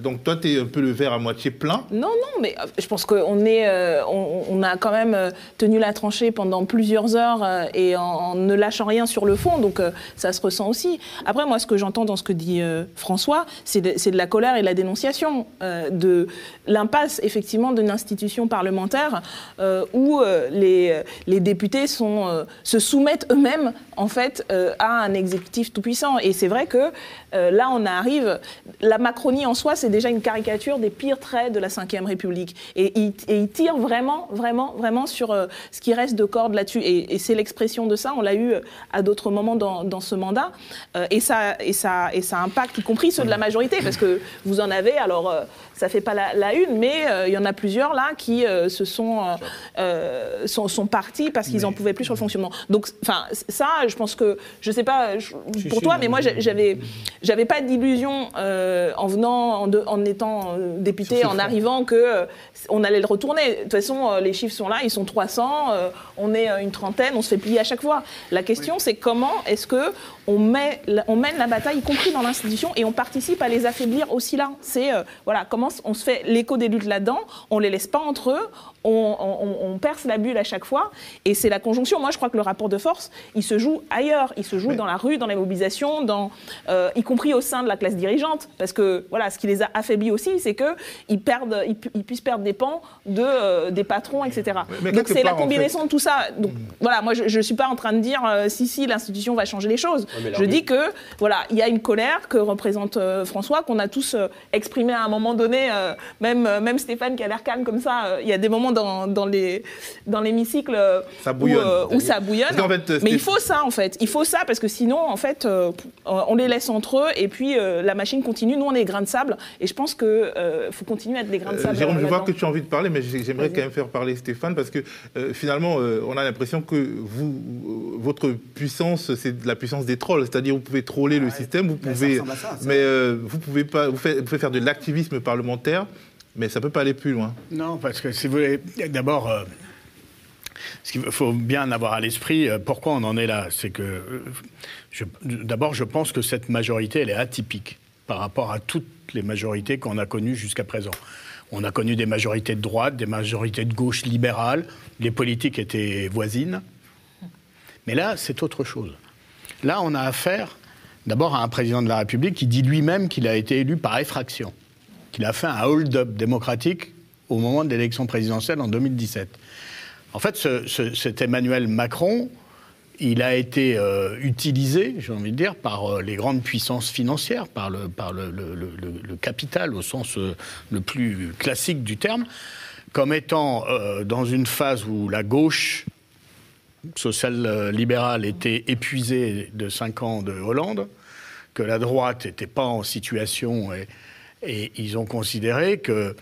donc toi, tu es un peu le verre à moitié plein Non, non, mais euh, je pense qu'on est, euh, on, a quand même euh, tenu la tranchée pendant plusieurs heures et en, ne lâchant rien sur le fond, donc ça se ressent aussi. Après, moi, ce que j'entends dans ce que dit François, c'est de, de, la colère et de la dénonciation de l'impasse, effectivement, d'une institution parlementaire où les, les députés sont, se soumettent eux-mêmes, en fait, à un exécutif tout-puissant. Et c'est vrai que là, on arrive, la Macronie en soi, c'est déjà une caricature des pires traits de la Ve République. Et il, tire vraiment, vraiment, vraiment sur euh, ce qui reste de corde là-dessus. Et, c'est l'expression de ça, on l'a eu euh, à d'autres moments dans, ce mandat. Euh, et, ça, et, ça, et ça impacte, y compris ceux de la majorité, parce que vous en avez, alors ça fait pas la, une, mais il y en a plusieurs là qui se sont, sont, sont, partis parce qu'ils n'en pouvaient plus sur le fonctionnement. Donc, enfin, ça, je pense que, je sais pas pour toi, mais moi, j'avais, j'avais pas d'illusion en venant en, en étant euh, député, en arrivant, que euh, on allait le retourner. De toute façon, euh, les chiffres sont là, ils sont 300, on est une trentaine, on se fait plier à chaque fois. La question, c'est comment est-ce que on, met, on mène la bataille, y compris dans l'institution, et on participe à les affaiblir aussi là. C'est voilà, comment on se fait l'écho des luttes là-dedans, on les laisse pas entre eux, on, perce la bulle à chaque fois, et c'est la conjonction. Moi, je crois que le rapport de force, il se joue ailleurs, il se joue dans la rue, dans les mobilisations, dans, y compris au sein de la classe dirigeante, parce que voilà, ce qui les a affaiblis aussi, c'est qu'ils perdent, ils, puissent perdre des pans de, euh, des patrons, etc. Donc c'est la combinaison de tout ça. Donc voilà, moi je ne suis pas en train de dire euh, si si l'institution va changer les choses. je dis que voilà, il y a une colère que représente euh, François qu'on a tous exprimé à un moment donné. même même Stéphane qui a l'air calme comme ça. Il y a des moments dans, dans l'hémicycle où, ça bouillonne. Mais il faut ça en fait. Il faut ça parce que sinon en fait on les laisse entre eux et puis la machine continue. Nous on est grains de sable et je pense qu'il euh, faut continuer à être des grains de sable. Jérôme, je vois que tu as envie de parler, mais j'aimerais quand même faire parler Stéphane, parce que euh, finalement, euh, on a l'impression que vous, votre puissance, c'est la puissance des trolls. C'est-à-dire, vous pouvez troller le système, vous pouvez, mais vous pouvez pas, vous, vous pouvez faire de l'activisme parlementaire, mais ça peut pas aller plus loin. Non, parce que si vous voulez, d'abord. Il faut bien avoir à l'esprit pourquoi on en est là. C'est que, d'abord, je pense que cette majorité, elle est atypique par rapport à toutes les majorités qu'on a connues jusqu'à présent. On a connu des majorités de droite, des majorités de gauche libérales, les politiques étaient voisines. Mais là, c'est autre chose. Là, on a affaire d'abord à un président de la République qui dit lui-même qu'il a été élu par effraction, qu'il a fait un hold-up démocratique au moment de l'élection présidentielle en 2017. En fait, cet Emmanuel Macron, il a été euh, utilisé, j'ai envie de dire, par euh, les grandes puissances financières, par le, capital au sens euh, le plus classique du terme, comme étant dans une phase où la gauche social-libérale était épuisée de cinq ans de Hollande, que la droite n'était pas en situation, et, et ils ont considéré que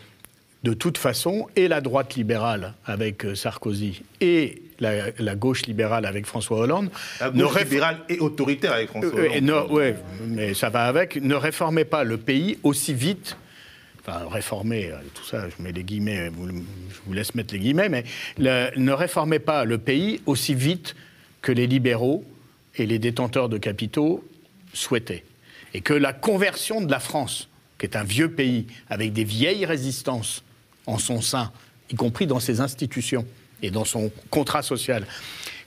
de toute façon, et la droite libérale avec Sarkozy et la, la gauche libérale avec François Hollande, La ne gauche réf- libérale et autoritaire avec François euh, Hollande. ne- ouais, mais ça va avec, ne réformait pas le pays aussi vite. Enfin, réformer, euh, tout ça, je mets les guillemets, vous- je vous laisse mettre les guillemets, mais le- ne réformait pas le pays aussi vite que les libéraux et les détenteurs de capitaux souhaitaient. Et que la conversion de la France, qui est un vieux pays avec des vieilles résistances en son sein, y compris dans ses institutions et dans son contrat social,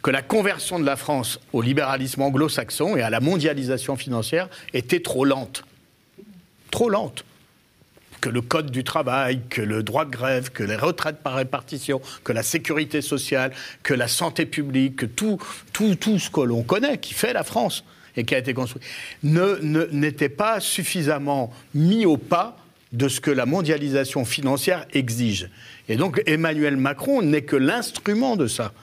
que la conversion de la France au libéralisme anglo-saxon et à la mondialisation financière était trop lente. Trop lente que le code du travail, que le droit de grève, que les retraites par répartition, que la sécurité sociale, que la santé publique, que tout, tout, tout ce que l'on connaît, qui fait la France et qui a été construit, n'était pas suffisamment mis au pas de ce que la mondialisation financière exige. Et donc Emmanuel Macron n'est que l'instrument de ça.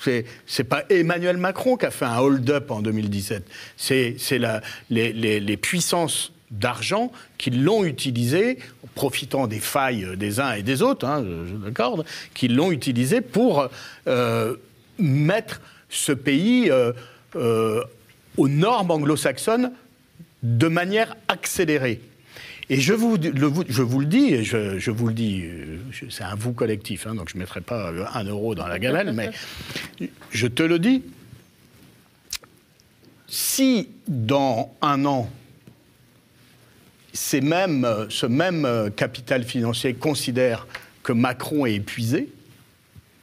C'est c'est pas Emmanuel Macron qui a fait un hold-up en 2017. C'est les, les- les puissances d'argent qui l'ont utilisé, profitant des failles des uns et des autres, hein, je, je l'accorde, qui l'ont utilisé pour euh, mettre ce pays euh, euh, aux normes anglo-saxonnes de manière accélérée. Et je vous, le- dis, je, vous le dis, euh, c'est un vous collectif, hein, donc je ne mettrai pas euh, un euro dans la gamelle, mais je te le dis, si dans un an, ces mêmes, ce même euh, capital financier considère que Macron est épuisé,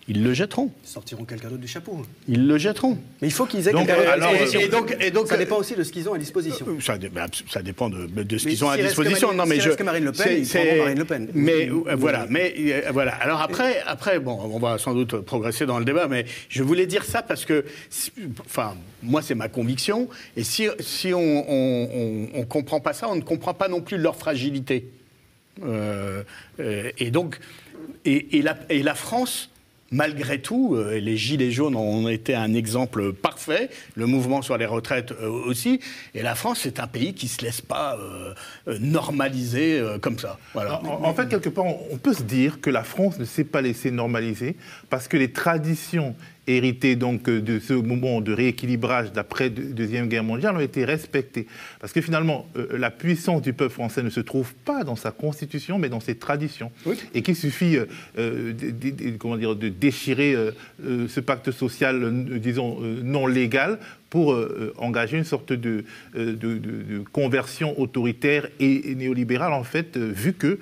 ils le jetteront. Ils sortiront quelqu'un d'autre du chapeau. Ils le jetteront. Mais il faut qu'ils aient Donc, quelqu'un d'autre. euh, et donc- et donc- ça dépend aussi de ce qu'ils ont à disposition. Euh, Ça, abs- ça dépend de, de ce qu'ils ont à disposition. Marine- non, mais je, reste que Marine Le Pen, c'est- ils Marine Le Pen. Mais Oui, euh, voilà. Mais euh, voilà. Alors après, après, bon, on va sans doute progresser dans le débat, mais je voulais dire ça parce que, enfin, moi, c'est ma conviction. Et si, si on, on, on- on comprend pas ça, on ne comprend pas non plus leur fragilité. Euh, euh, et donc, et, et la, et la France, malgré tout, euh, les Gilets jaunes ont été un exemple parfait, le mouvement sur les retraites euh, aussi, et la France, c'est un pays qui ne se laisse pas euh, normaliser comme ça. En, fait, quelque part, on peut se dire que la France ne s'est pas laissée normaliser parce que les traditions héritées donc euh, de ce moment de rééquilibrage d'après deux- deuxième guerre mondiale ont été respectées. Parce que finalement, euh, la puissance du peuple français ne se trouve pas dans sa constitution, mais dans ses traditions, et qu'il suffit, euh, euh, de, de- de- comment dire, de déchirer euh, euh, ce pacte social, euh, disons euh, non légal, pour euh, euh, engager une sorte de, euh, de- de- de conversion autoritaire et, et néolibérale, en fait, euh, vu que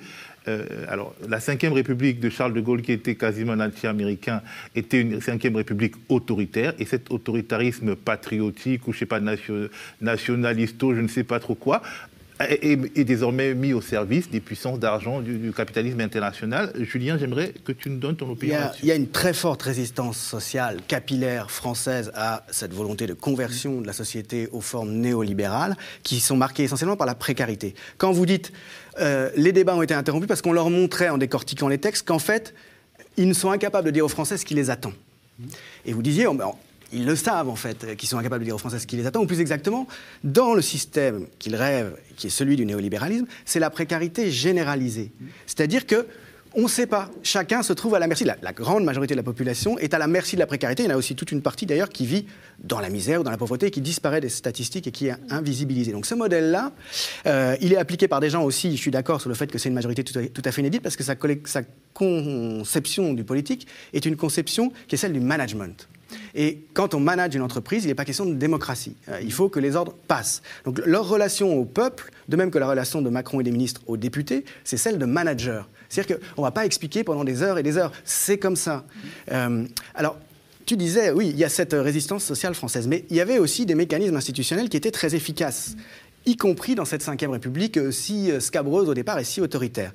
euh, alors, la Ve République de Charles de Gaulle, qui était quasiment anti-américain, était une Ve République autoritaire, et cet autoritarisme patriotique, ou je sais pas, nation- nationalisto, je ne sais pas trop quoi, est, désormais mis au service des puissances d'argent du, du capitalisme international. Julien, j'aimerais que tu nous donnes ton Il y, opinion a, là-dessus. il y a une très forte résistance sociale, capillaire, française à cette volonté de conversion de la société aux formes néolibérales, qui sont marquées essentiellement par la précarité. Quand vous dites euh, les débats ont été interrompus parce qu'on leur montrait en décortiquant les textes qu'en fait, ils ne sont incapables de dire aux Français ce qui les attend. Et vous disiez, oh, ils le savent en fait, qu'ils sont incapables de dire aux Français ce qui les attend, ou plus exactement, dans le système qu'ils rêvent, qui est celui du néolibéralisme, c'est la précarité généralisée. C'est-à-dire que on ne sait pas. Chacun se trouve à la merci. La, grande majorité de la population est à la merci de la précarité. Il y en a aussi toute une partie d'ailleurs qui vit dans la misère ou dans la pauvreté, et qui disparaît des statistiques et qui est invisibilisé. Donc ce modèle-là, euh, il est appliqué par des gens aussi. Je suis d'accord sur le fait que c'est une majorité tout à, fait inédite parce que sa conception du politique est une conception qui est celle du management. Et quand on manage une entreprise, il n'est pas question de démocratie. Euh, il faut que les ordres passent. Donc leur relation au peuple, de même que la relation de Macron et des ministres aux députés, c'est celle de manager. C'est-à-dire qu'on ne va pas expliquer pendant des heures et des heures. C'est comme ça. Euh, alors, tu disais, oui, il y a cette résistance sociale française, mais il y avait aussi des mécanismes institutionnels qui étaient très efficaces, y compris dans cette Ve République euh, si scabreuse au départ et si autoritaire.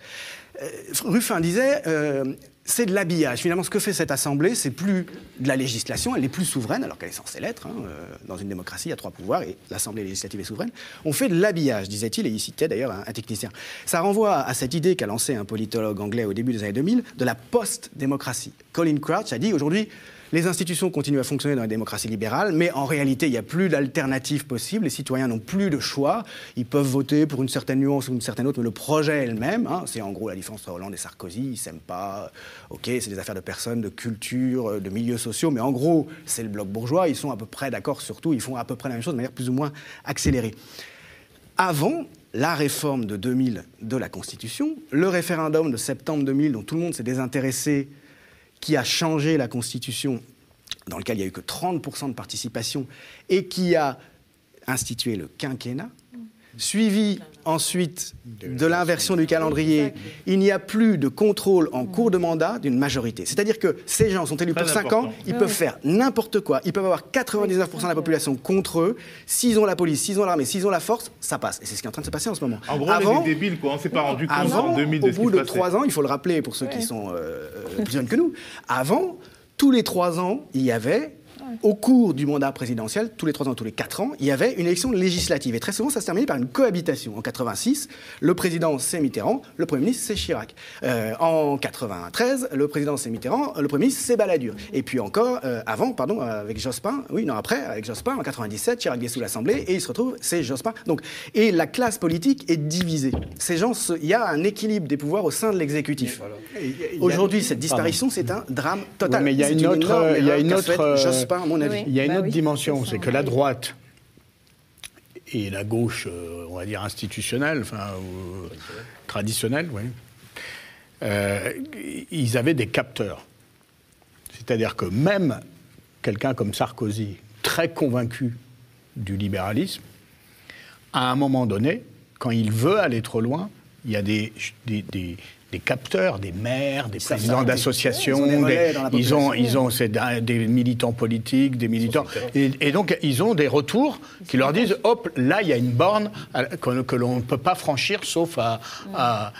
Ruffin disait, c'est de l'habillage. Finalement, ce que fait cette Assemblée, c'est plus de la législation, elle est plus souveraine, alors qu'elle est censée l'être. hein, euh, dans une démocratie, il y a trois pouvoirs et l'Assemblée législative est souveraine. On fait de l'habillage, disait-il, et il citait d'ailleurs un, un technicien. Ça renvoie à cette idée qu'a lancée un politologue anglais au début des années 2000 de la post-démocratie. Colin Crouch a dit aujourd'hui, Les institutions continuent à fonctionner dans la démocratie libérale, mais en réalité, il n'y a plus d'alternative possible. Les citoyens n'ont plus de choix. Ils peuvent voter pour une certaine nuance ou une certaine autre, mais le projet est le même. hein. C'est en gros la différence entre Hollande et Sarkozy. Ils s'aiment pas. Ok, c'est des affaires de personnes, de culture, de milieux sociaux, mais en gros, c'est le bloc bourgeois. Ils sont à peu près d'accord sur tout. Ils font à peu près la même chose de manière plus ou moins accélérée. Avant la réforme de 2000 de la Constitution, le référendum de septembre 2000 dont tout le monde s'est désintéressé, qui a changé la Constitution, dans lequel il n'y a eu que 30% de participation, et qui a institué le quinquennat, suivi ensuite de l'inversion du calendrier, il n'y a plus de contrôle en cours de mandat d'une majorité. C'est-à-dire que ces gens sont élus Très pour 5 ans, ils peuvent faire n'importe quoi, ils peuvent avoir 99% de la population contre eux, s'ils ont la police, s'ils ont l'armée, s'ils ont la force, ça passe. Et c'est ce qui est en train de se passer en ce moment. En gros, on est des débiles, quoi. On s'est pas rendu compte Avant, en 2000 de au bout de passait. trois ans, il faut le rappeler pour ceux qui sont euh, plus jeunes que nous, avant, tous les trois ans, il y avait, au cours du mandat présidentiel, tous les trois ans, tous les quatre ans, il y avait une élection législative. Et très souvent, ça se terminait par une cohabitation. En 86, le président, c'est Mitterrand, le Premier ministre, c'est Chirac. Euh, en 93, le président, c'est Mitterrand, le Premier ministre, c'est Balladur. Et puis encore, euh, avant, pardon, avec Jospin, oui, non, après, avec Jospin, en 97, Chirac dissout l'Assemblée, et il se retrouve, c'est Jospin. Donc, et la classe politique est divisée. Ces gens, il y a un équilibre des pouvoirs au sein de l'exécutif. Aujourd'hui, cette disparition, c'est un drame total. Oui, mais il y a une autre- énorme il y a erreur une qu'a autre, faite Jospin, à mon avis. Il y a une Bah autre oui, dimension, c'est que la droite et la gauche, euh, on va dire institutionnelle, enfin ou, euh, traditionnelle, oui, euh, ils avaient des capteurs. C'est-à-dire que même quelqu'un comme Sarkozy, très convaincu du libéralisme, à un moment donné, quand il veut aller trop loin, il y a des, des, des- des capteurs, des maires, des présidents d'associations, Ils ont des ils ont, ils ont des, militants politiques, des militants. Et, et donc, ils ont des retours qui leur disent hop, là, il y a une borne que, que l'on ne peut pas franchir sauf à. à-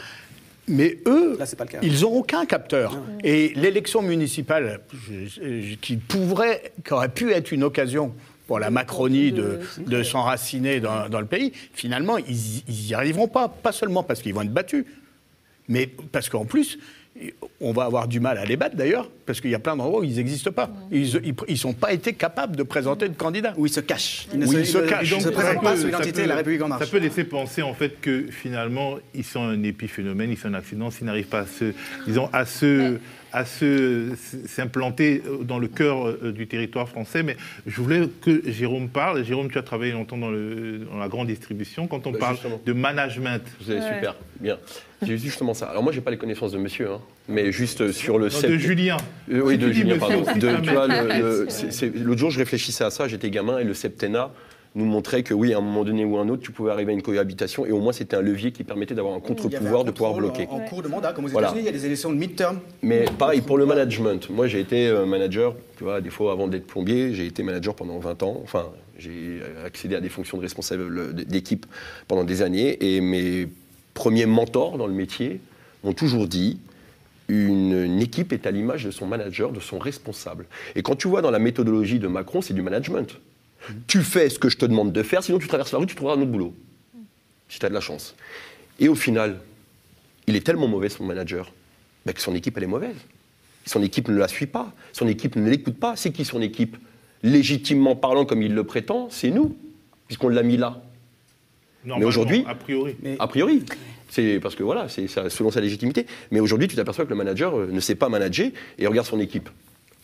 mais eux, Là, c'est pas le cas. ils n'ont aucun capteur. Et l'élection municipale, je- je- qui pourrait, qui aurait pu être une occasion pour la Macronie de, de s'enraciner dans, dans le pays, finalement, ils n'y arriveront pas. Pas seulement parce qu'ils vont être battus, mais parce qu'en plus, on va avoir du mal à les battre d'ailleurs, parce qu'il y a plein d'endroits où ils n'existent pas. Ils ne sont pas été capables de présenter de candidats. Où ils se cachent. Ils ne Où se, ils se ne- cachent. ils ne se présentent peut- pas sous ça l'identité peut- de la République en marche. Ça peut laisser penser en fait que finalement ils sont un épiphénomène, ils sont un accident, s'ils n'arrivent pas à se, disons, à se, à se s'implanter dans le cœur euh, du territoire français. Mais je voulais que Jérôme parle. Jérôme, tu as travaillé longtemps dans, le, dans la grande distribution. Quand on Bah, parle justement. de management, Vous avez super, bien. C'est justement ça. Alors moi, j'ai pas les connaissances de monsieur, hein, mais juste sur le non, de sept- Julien. Euh, oui, de Julien, pardon. De- L'autre jour, je réfléchissais à ça, j'étais gamin, et le septennat nous montrait que oui, à un moment donné ou à un autre, tu pouvais arriver à une cohabitation, et au moins c'était un levier qui permettait d'avoir un avait contre-pouvoir de pouvoir bloquer. En, en cours de mandat, comme aux Voilà. États-Unis, il y a des élections de midterm. Mais pareil, pour le management, moi j'ai été euh, manager, tu vois, des fois avant d'être plombier, j'ai été manager pendant 20 ans, enfin, j'ai accédé à des fonctions de responsable d'équipe pendant des années, et mes premiers mentors dans le métier m'ont toujours dit, une, une équipe est à l'image de son manager, de son responsable. Et quand tu vois dans la méthodologie de Macron, c'est du management. Tu fais ce que je te demande de faire, sinon tu traverses la rue, tu trouveras un autre boulot, si tu as de la chance. Et au final, il est tellement mauvais, son manager, ben, que son équipe, elle est mauvaise. Son équipe ne la suit pas, son équipe ne l'écoute pas. C'est qui son équipe? Légitimement parlant, comme il le prétend, c'est nous, puisqu'on l'a mis là. Normalement, aujourd'hui- a priori. A priori. C'est parce que voilà, c'est ça- selon sa légitimité. Mais aujourd'hui, tu t'aperçois que le manager euh, ne sait pas manager et regarde son équipe.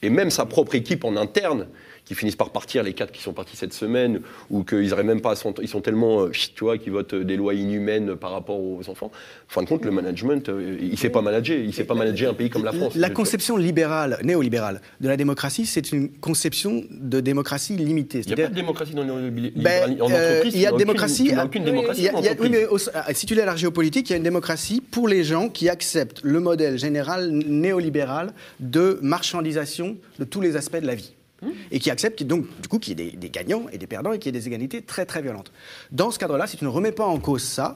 Et même sa propre équipe en interne, qui finissent par partir, les quatre qui sont partis cette semaine, ou qu'ils n'arrivent même pas à Ils sont tellement, euh, tu vois, qui votent des lois inhumaines par rapport aux enfants. En fin de compte, le management, euh, il ne sait pas manager. Il ne sait pas manager un pays comme la France. La conception libérale, néolibérale de la démocratie, c'est une conception de démocratie limitée. Il n'y a pas de démocratie dans le libéralisme. Ben, en euh, entreprise, il y a démocratie. aucune- n'as ah, aucune démocratie y a- en y a- oui, mais au- si tu la géopolitique, il y a une démocratie pour les gens qui acceptent le modèle général néolibéral de marchandisation de tous les aspects de la vie. Et qui acceptent qu'il- donc, du coup, qu'il y ait des, gagnants et des perdants et qu'il y ait des égalités très très violentes. Dans ce cadre-là, si tu ne remets pas en cause ça,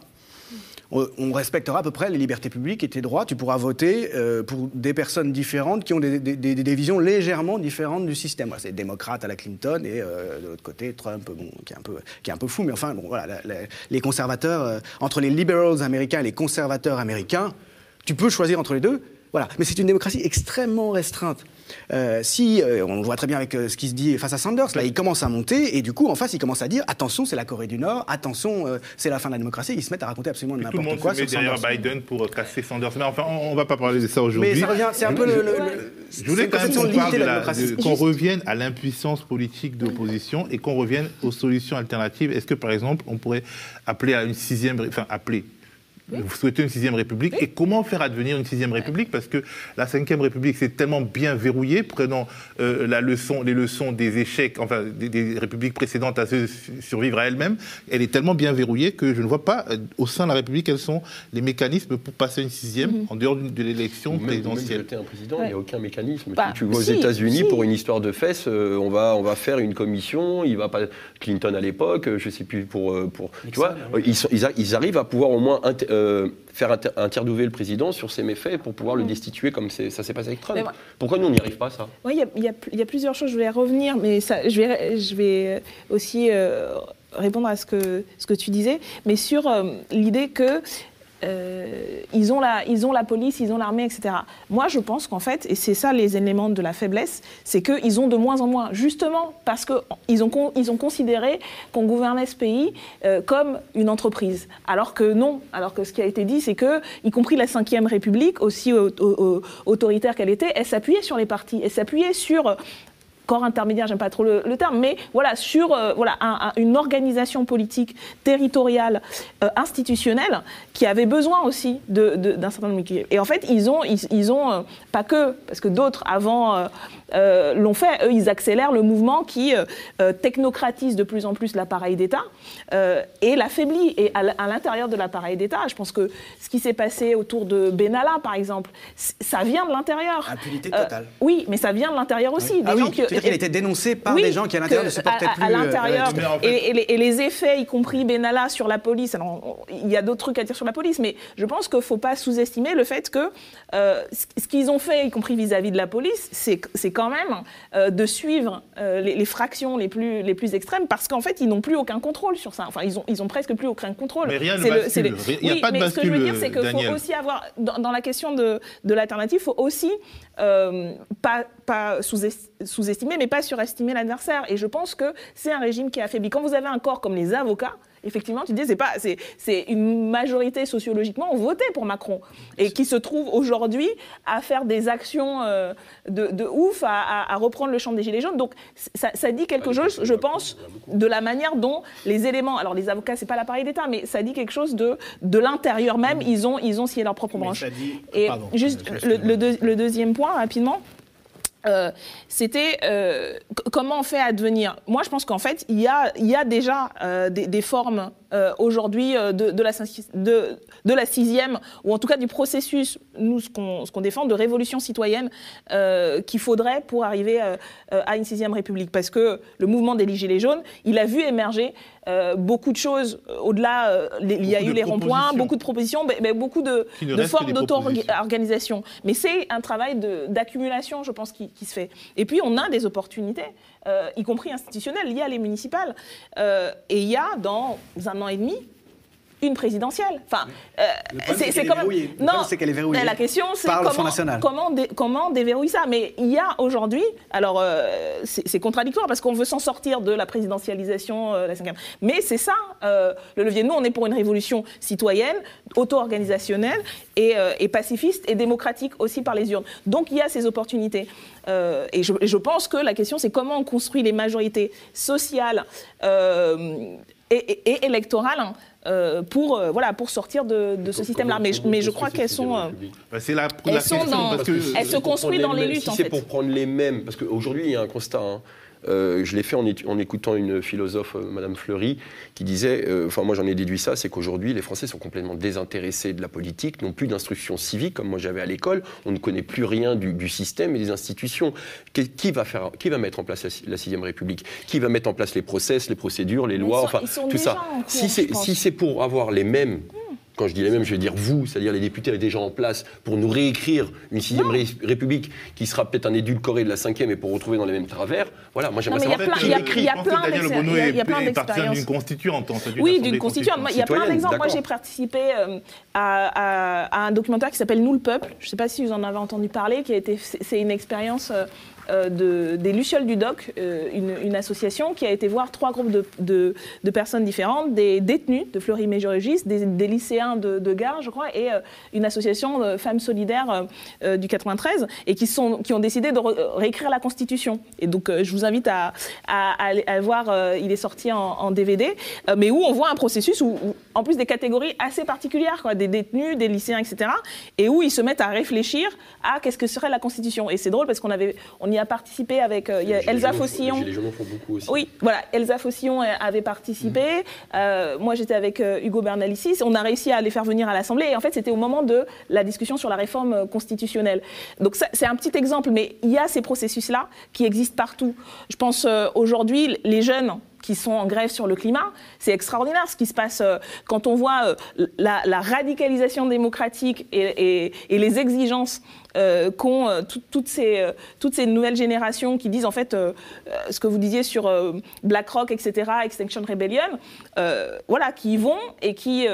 on, respectera à peu près les libertés publiques et tes droits. Tu pourras voter euh, pour des personnes différentes qui ont des, des- visions légèrement différentes du système. C'est démocrate à la Clinton et euh, de l'autre côté Trump, qui, est un peu, fou. Mais enfin, les conservateurs, euh, entre les liberals américains et les conservateurs américains, tu peux choisir entre les deux. Voilà. Mais c'est une démocratie extrêmement restreinte. Euh, si, euh, on le voit très bien avec euh, ce qui se dit face à Sanders, là, il commence à monter, et du coup, en face, il commence à dire attention, c'est la Corée du Nord, attention, euh, c'est la fin de la démocratie. Ils se mettent à raconter absolument Tout le monde n'importe quoi se met derrière Sanders. Biden pour casser Sanders. Mais enfin, on ne va pas parler de ça aujourd'hui. Mais ça revient, c'est un peu le. le- le- Je voulais quand même qu'on parle limitée de de la- démocratie. de- qu'on revienne à l'impuissance politique de l'opposition et qu'on revienne aux solutions alternatives. Est-ce que, par exemple, on pourrait appeler à une sixième, enfin appeler, vous souhaitez une sixième république et comment faire advenir une sixième république Parce que la cinquième république c'est tellement bien verrouillé, prenant euh, la leçon, les leçons des échecs, enfin des, des républiques précédentes à se survivre à elles-mêmes, elle est tellement bien verrouillée que je ne vois pas euh, au sein de la république quels sont les mécanismes pour passer une sixième en dehors de l'élection même, même présidentielle. jeter un président, il n'y a aucun mécanisme. Bah, tu, tu vois aux États-Unis, si. pour une histoire de fesses, euh, on, va, on va faire une commission, il va pas Clinton à l'époque, je sais plus pour. pour tu vois, ils, sont- ils a- ils arrivent à pouvoir au moins inter- euh, faire inter- interdouver le président sur ses méfaits pour pouvoir le destituer comme ça s'est passé avec Trump. Moi- Pourquoi nous on n'y arrive pas ça? Oui, il y y, a- il y a plusieurs choses. Je voulais revenir, mais ça, je, vais, je vais aussi euh, répondre à ce que, ce que tu disais, mais sur euh, l'idée que euh, ils, ont la, ils ont la police, ils ont l'armée, etc. Moi, je pense qu'en fait, et c'est ça les éléments de la faiblesse, c'est qu'ils ont de moins en moins, justement parce qu'ils ont, ils ont considéré qu'on gouvernait ce pays euh, comme une entreprise. Alors que non, alors que ce qui a été dit, c'est que, y compris la Ve République, aussi au- au- au- autoritaire qu'elle était, elle s'appuyait sur les partis, elle s'appuyait sur corps intermédiaire, j'aime pas trop le, le terme, mais voilà, sur euh, voilà, un- un- une organisation politique territoriale, euh, institutionnelle, qui avait besoin aussi de- de- d'un certain nombre d'équilibres. Et en fait, ils ont, ils, ils ont euh, pas que, parce que d'autres avant l'ont fait, eux, ils accélèrent le mouvement qui technocratise de plus en plus l'appareil d'État et l'affaiblit. Et à l'intérieur de l'appareil d'État, je pense que ce qui s'est passé autour de Benalla, par exemple, ça vient de l'intérieur. Impunité totale. oui, mais ça vient de l'intérieur aussi. Ah Des oui, gens qui- tu veux dire qu'il a été dénoncé par Oui, des gens qui à l'intérieur ne supportaient à- plus. À, euh, l'intérieur. en fait- et, et les, et les effets, y compris Benalla sur la police. Alors, il y a d'autres trucs à dire sur la police, mais je pense qu'il ne faut pas sous-estimer le fait que euh, ce qu'ils ont fait, y compris vis-à-vis de la police, c'est c'est quand même euh, de suivre euh, les, les fractions les plus, les plus extrêmes, parce qu'en fait, ils n'ont plus aucun contrôle sur ça. Enfin, ils ont, ils ont presque plus aucun contrôle. Mais rien ne bascule. il y a Oui, pas de mais ce que je veux bascule, dire, c'est qu'il faut aussi avoir, dans, dans la question de, de l'alternative, il faut aussi euh, pas, pas sous-est- sous-estimer, mais pas surestimer l'adversaire. Et je pense que c'est un régime qui est affaibli. Quand vous avez un corps comme les avocats, effectivement, tu dis, c'est pas, c'est, une majorité sociologiquement ont voté pour Macron et qui se trouve aujourd'hui à faire des actions euh, de, de ouf, à, à- à reprendre le champ des gilets jaunes. Donc ça, ça dit quelque chose, je pense, de la manière dont les éléments, alors les avocats, c'est pas l'appareil d'État, mais ça dit quelque chose de, de l'intérieur même. Ils ont, ils ont scié leur propre Mais branche. ça dit- Et pardon, juste deux- le deuxième point, rapidement. Euh, c'était euh, comment on fait advenir? Moi, je pense qu'en fait, il y a, déjà euh, des, formes aujourd'hui de, la, de, de la sixième, ou en tout cas du processus, nous, ce qu'on ce qu'on défend, de révolution citoyenne euh, qu'il faudrait pour arriver euh, euh, à une sixième république. Parce que le mouvement des Gilets jaunes, il a vu émerger euh, beaucoup de choses au-delà. il y a eu les ronds-points, beaucoup de propositions, mais, mais beaucoup de, formes d'auto-organisation. Mais c'est un travail d'accumulation, je pense, qui, qui se fait. Et puis, on a des opportunités, y compris institutionnelles, liées à les municipales. Et il y a, dans un an et demi, une présidentielle. Enfin, euh, c'est quand même. Le problème, c'est qu'elle est verrouillée La question, c'est comment, comment, dé- comment déverrouiller ça. Mais il y a aujourd'hui, alors euh, c'est contradictoire parce qu'on veut s'en sortir de la présidentialisation, euh, la cinquième. Mais c'est ça euh, le levier. Nous, on est pour une révolution citoyenne, auto-organisationnelle et, et pacifiste et démocratique aussi par les urnes. Donc il y a ces opportunités. Et, je, et je pense que la question, c'est comment on construit les majorités sociales et, et- hein, euh, pour, euh, voilà, pour sortir de, de ce système-là. Mais, je- mais je crois qu'elles sont. Bah, c'est la, Elles la sont question dans- parce que elles se construisent dans les mêmes- luttes, Si en c'est pour prendre les mêmes, parce qu'aujourd'hui, il y a un constat. hein. Euh, je l'ai fait en, écoutant une philosophe, euh, Madame Fleury, qui disait, euh, enfin moi j'en ai déduit ça, c'est qu'aujourd'hui les Français sont complètement désintéressés de la politique, n'ont plus d'instruction civique comme moi j'avais à l'école, on ne connaît plus rien du, du système et des institutions. Qui, qui va faire, qui va mettre en place la, si- la sixième République? Qui va mettre en place les process, les procédures, les Mais lois, sont- enfin tout ça. cours, si c'est si c'est pour avoir les mêmes quand je dis les mêmes, je veux dire vous, c'est-à-dire les députés déjà en place pour nous réécrire une sixième république qui sera peut-être un édulcoré de la cinquième et pour retrouver dans les mêmes travers. Voilà, moi j'aimerais savoir qui écrit. Il y a plein d'expériences. d'une constituante. Oui, d'une constituante. Il y a plein d'exemples. Moi j'ai participé euh, à, un documentaire qui s'appelle Nous le peuple. Je ne sais pas si vous en avez entendu parler, qui a été, c'est une expérience euh, de, des Lucioles du Doc, euh, une, association qui a été voir trois groupes de, personnes différentes, des détenus de Fleury-Mégorégis, des, lycéens de, Gare, je crois, et euh, une association de femmes solidaires du 93, et qui, sont, qui ont décidé de réécrire la Constitution. Et donc, je vous invite à, à, voir, il est sorti en, DVD, mais où on voit un processus où, en plus des catégories assez particulières, des détenus, des lycéens, etc., et où ils se mettent à réfléchir à qu'est-ce que serait la Constitution. Et c'est drôle parce qu'on avait, on a participé avec euh, Elsa Fossillon. Les font beaucoup aussi. Oui, voilà, Elsa Fossillon avait participé. Mm. Euh, moi, j'étais avec euh, Hugo Bernalicis. On a réussi à les faire venir à l'Assemblée. Et en fait, c'était au moment de la discussion sur la réforme constitutionnelle. Donc, c'est un petit exemple, mais il y a ces processus-là qui existent partout. Je pense aujourd'hui, les jeunes qui sont en grève sur le climat. C'est extraordinaire ce qui se passe quand on voit la, radicalisation démocratique et, et les exigences euh, qu'ont euh, toutes, ces, euh, toutes ces nouvelles générations qui disent en fait ce que vous disiez sur BlackRock, etc., Extinction Rebellion, voilà, qui y vont et qui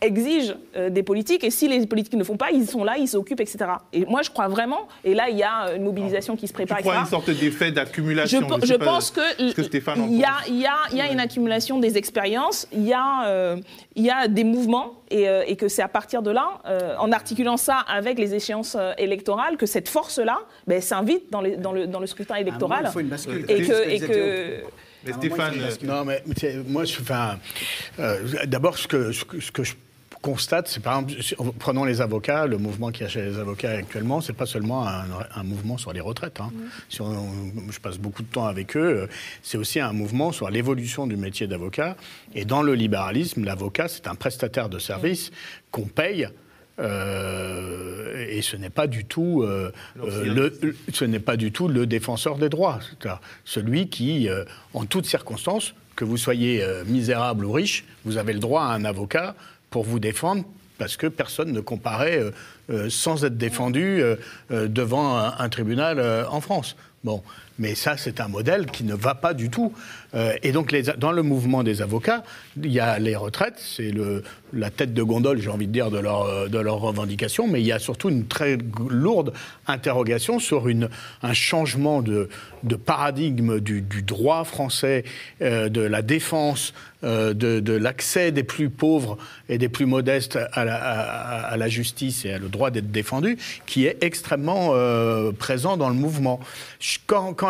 exigent des politiques. Et si les politiques ne font pas, ils sont là, ils s'occupent, etc. Et moi, je crois vraiment, et là, il y a une mobilisation qui se prépare. Tu crois une sorte d'effet d'accumulation Je, je pense que il y, a, y, a, y a une accumulation des expériences, il y, a, y a des mouvements, et, et que c'est à partir de là, en articulant ça avec les échéances électorales, que cette force-là ben, s'invite dans, dans, le, dans le scrutin électoral. il faut une bascule. Et que, et que mais Stéphane, non mais moi, je, enfin, euh, d'abord ce que, ce que, je constate, c'est par exemple, prenons les avocats, le mouvement qui a chez les avocats actuellement, c'est pas seulement un, mouvement sur les retraites. Hein. Si je passe beaucoup de temps avec eux, c'est aussi un mouvement sur l'évolution du métier d'avocat. Et dans le libéralisme, l'avocat, c'est un prestataire de service qu'on paye euh, et ce n'est pas du tout euh, euh, le, ce n'est pas du tout le défenseur des droits, celui qui, en toutes circonstances, que vous soyez misérable ou riche, vous avez le droit à un avocat pour vous défendre parce que personne ne comparait sans être défendu devant un, tribunal en France. Bon, mais ça, c'est un modèle qui ne va pas du tout. Euh, et donc, dans le mouvement des avocats, il y a les retraites, c'est la tête de gondole, j'ai envie de dire, de leur, euh, de leur revendication, mais il y a surtout une très lourde interrogation sur un changement de, paradigme du, droit français, euh, de la défense, de, l'accès des plus pauvres et des plus modestes à la, justice et à le droit d'être défendu, qui est extrêmement présent dans le mouvement.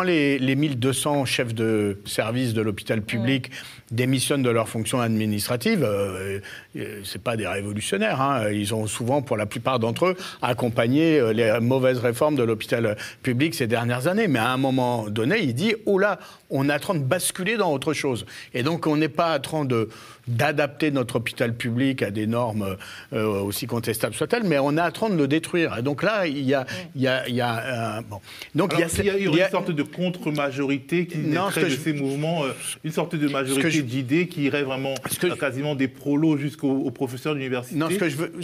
Les, les, 1200 chefs de service de l'hôpital public démissionnent de leurs fonctions administratives, euh, euh, c'est pas des révolutionnaires. Hein. Ils ont souvent, pour la plupart d'entre eux, accompagné euh, les mauvaises réformes de l'hôpital public ces dernières années. Mais à un moment donné, il dit oh là, on est en train de basculer dans autre chose. Et donc, on n'est pas en train de d'adapter notre hôpital public à des normes aussi contestables soient-elles, mais on est en train de le détruire. Et donc là, il y a, il y a, il y a bon. Donc il y a, il y a, une sorte de contre-majorité qui naîtrait de ces mouvements, une sorte de majorité d'idées qui irait vraiment quasiment des prolos jusqu'aux professeurs d'université Non, ce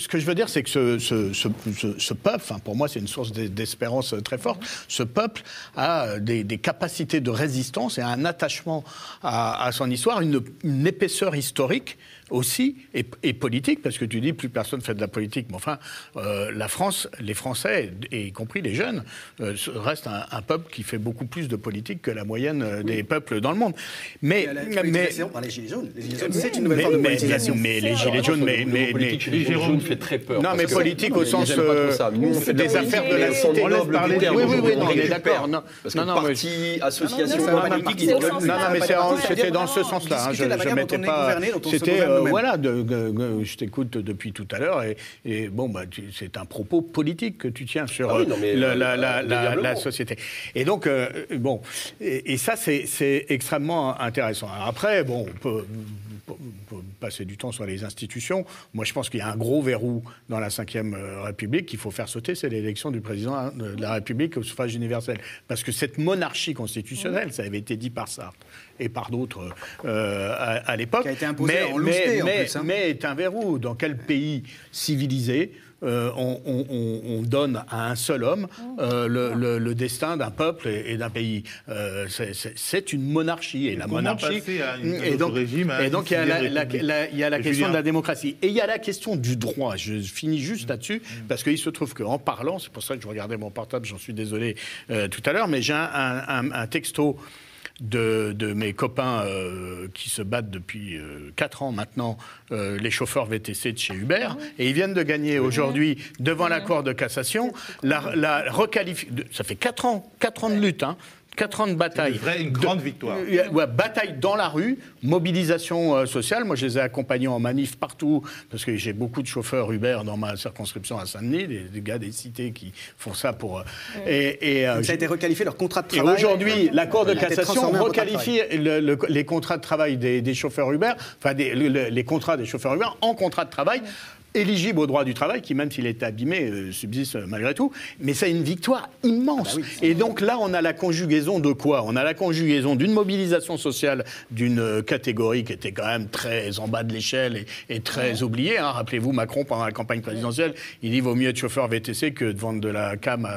que je veux, dire, c'est que ce, peuple, pour moi, c'est une source d'espérance très forte, ce peuple a des, des, capacités de résistance et un attachement à, son histoire, une épaisseur historique aussi, et, politique, parce que tu dis plus personne fait de la politique, mais enfin, euh, la France, les Français, et y compris les jeunes, euh, restent un, peuple qui fait beaucoup plus de politique que la moyenne euh, des peuples dans le monde. Mais, mais, les gilets jaunes, c'est une nouvelle forme de politisation. Mais, les gilets jaunes, mais, mais, les gilets jaunes fait très peur. Non, mais politique au sens des affaires de la cité. On laisse parler. Oui, oui, oui, on est d'accord. Parce que parti, association politique, non, non, mais c'était dans ce sens-là. Je ne mettais pas. C'était voilà, je t'écoute depuis tout à l'heure et, bon, bah, c'est un propos politique que tu tiens sur ah euh, la, société. Et donc, euh, bon, et, ça, c'est extrêmement intéressant. après, bon, on peut passer du temps sur les institutions. Moi, je pense qu'il y a un gros verrou dans la Ve République qu'il faut faire sauter, c'est l'élection du président de la République au suffrage universel. Parce que cette monarchie constitutionnelle, ça avait été dit par Sartre et par d'autres euh, à, l'époque, mais, mais, mais, hein. mais est un verrou. Dans quel pays civilisé euh, on, donne à un seul homme euh, le, destin d'un peuple et, d'un pays. Euh, c'est une monarchie. Et, la monarchie. et donc, régime et donc il y a la, question de la démocratie. Et il y a la question du droit. Je finis juste là-dessus, parce qu'il se trouve qu'en parlant, c'est pour ça que je regardais mon portable, j'en suis désolé tout à l'heure, mais j'ai un texto de, mes copains euh, qui se battent depuis euh, 4 ans maintenant, euh, les chauffeurs VTC de chez Uber, et ils viennent de gagner aujourd'hui devant la Cour de cassation la, la Ça fait 4 ans, 4 ans de lutte, hein, 4 ans de bataille. Une, grande victoire. bataille dans la rue, mobilisation euh, sociale. Moi, je les ai accompagnés en manif partout, parce que j'ai beaucoup de chauffeurs Uber dans ma circonscription à Saint-Denis, des, gars des cités qui font ça pour. Euh, et, euh, ça a été requalifié leur contrat de travail. Et aujourd'hui, la Cour de cassation requalifie les contrats de travail des, chauffeurs Uber, enfin les contrats des chauffeurs Uber en contrat de travail éligible au droit du travail, qui même s'il est abîmé, euh, subsiste malgré tout. Mais c'est une victoire immense. Ah bah et donc là, on a la conjugaison de quoi? On a la conjugaison d'une mobilisation sociale d'une euh, catégorie qui était quand même très en bas de l'échelle et, très oubliée. Hein. Rappelez-vous, Macron, pendant la campagne présidentielle, il dit vaut mieux être chauffeur VTC que de vendre de la cam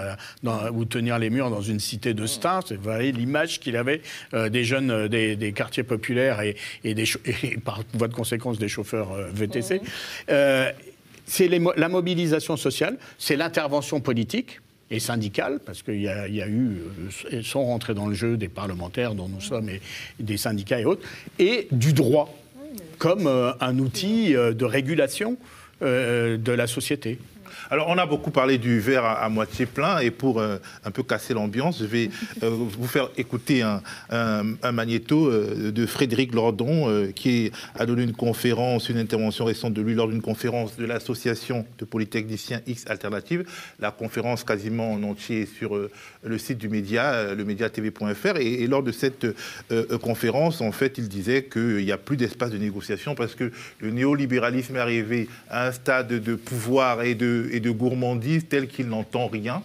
ou tenir les murs dans une cité de stars. Vous voyez l'image qu'il avait euh, des jeunes des, quartiers populaires et, des, <laughs> par voie de conséquence des chauffeurs VTC c'est la mobilisation sociale, c'est l'intervention politique et syndicale, parce qu'il y, a eu, euh, sont rentrés dans le jeu des parlementaires dont nous sommes, et, des syndicats et autres, et du droit comme euh, un outil euh, de régulation de la société. Alors, on a beaucoup parlé du verre à, moitié plein, et pour euh, un peu casser l'ambiance, je vais euh, vous faire écouter un, magnéto euh, de Frédéric Lordon, qui a donné une conférence, une intervention récente de lui lors d'une conférence de l'association de polytechniciens X Alternative. La conférence quasiment en entier sur le site du média, le médiatv.fr. Et, et, lors de cette conférence, en fait, il disait qu'il n'y a plus d'espace de négociation parce que le néolibéralisme est arrivé à un stade de pouvoir et de, de gourmandise tel qu'il n'entend rien.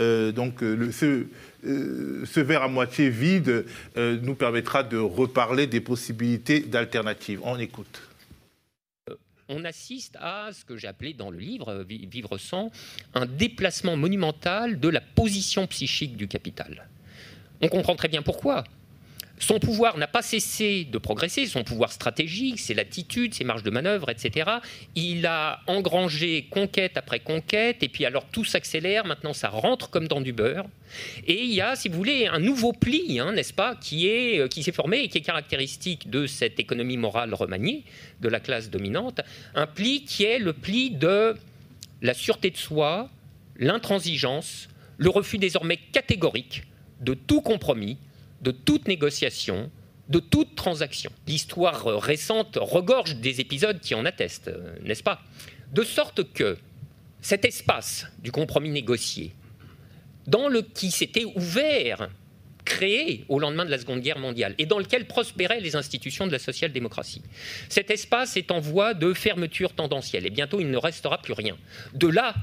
Euh, donc euh, ce, euh, ce, verre à moitié vide nous permettra de reparler des possibilités d'alternatives. On écoute. On assiste à ce que appelé dans le livre Vivre sans un déplacement monumental de la position psychique du capital. On comprend très bien pourquoi. Son pouvoir n'a pas cessé de progresser, son pouvoir stratégique, ses latitudes, ses marges de manœuvre, etc. Il a engrangé conquête après conquête, et puis alors tout s'accélère, maintenant ça rentre comme dans du beurre. Et il y a, si vous voulez, un nouveau pli, hein, n'est-ce pas, qui euh, qui s'est formé et qui est caractéristique de cette économie morale remaniée de la classe dominante, un pli qui est le pli de la sûreté de soi, l'intransigeance, le refus désormais catégorique de tout compromis, de toute négociation, de toute transaction. L'histoire récente regorge des épisodes qui en attestent, euh, n'est-ce pas? De sorte que cet espace du compromis négocié, dans le qui s'était ouvert, créé au lendemain de la Seconde Guerre mondiale, et dans lequel prospéraient les institutions de la social-démocratie, cet espace est en voie de fermeture tendancielle, et bientôt il ne restera plus rien. De là,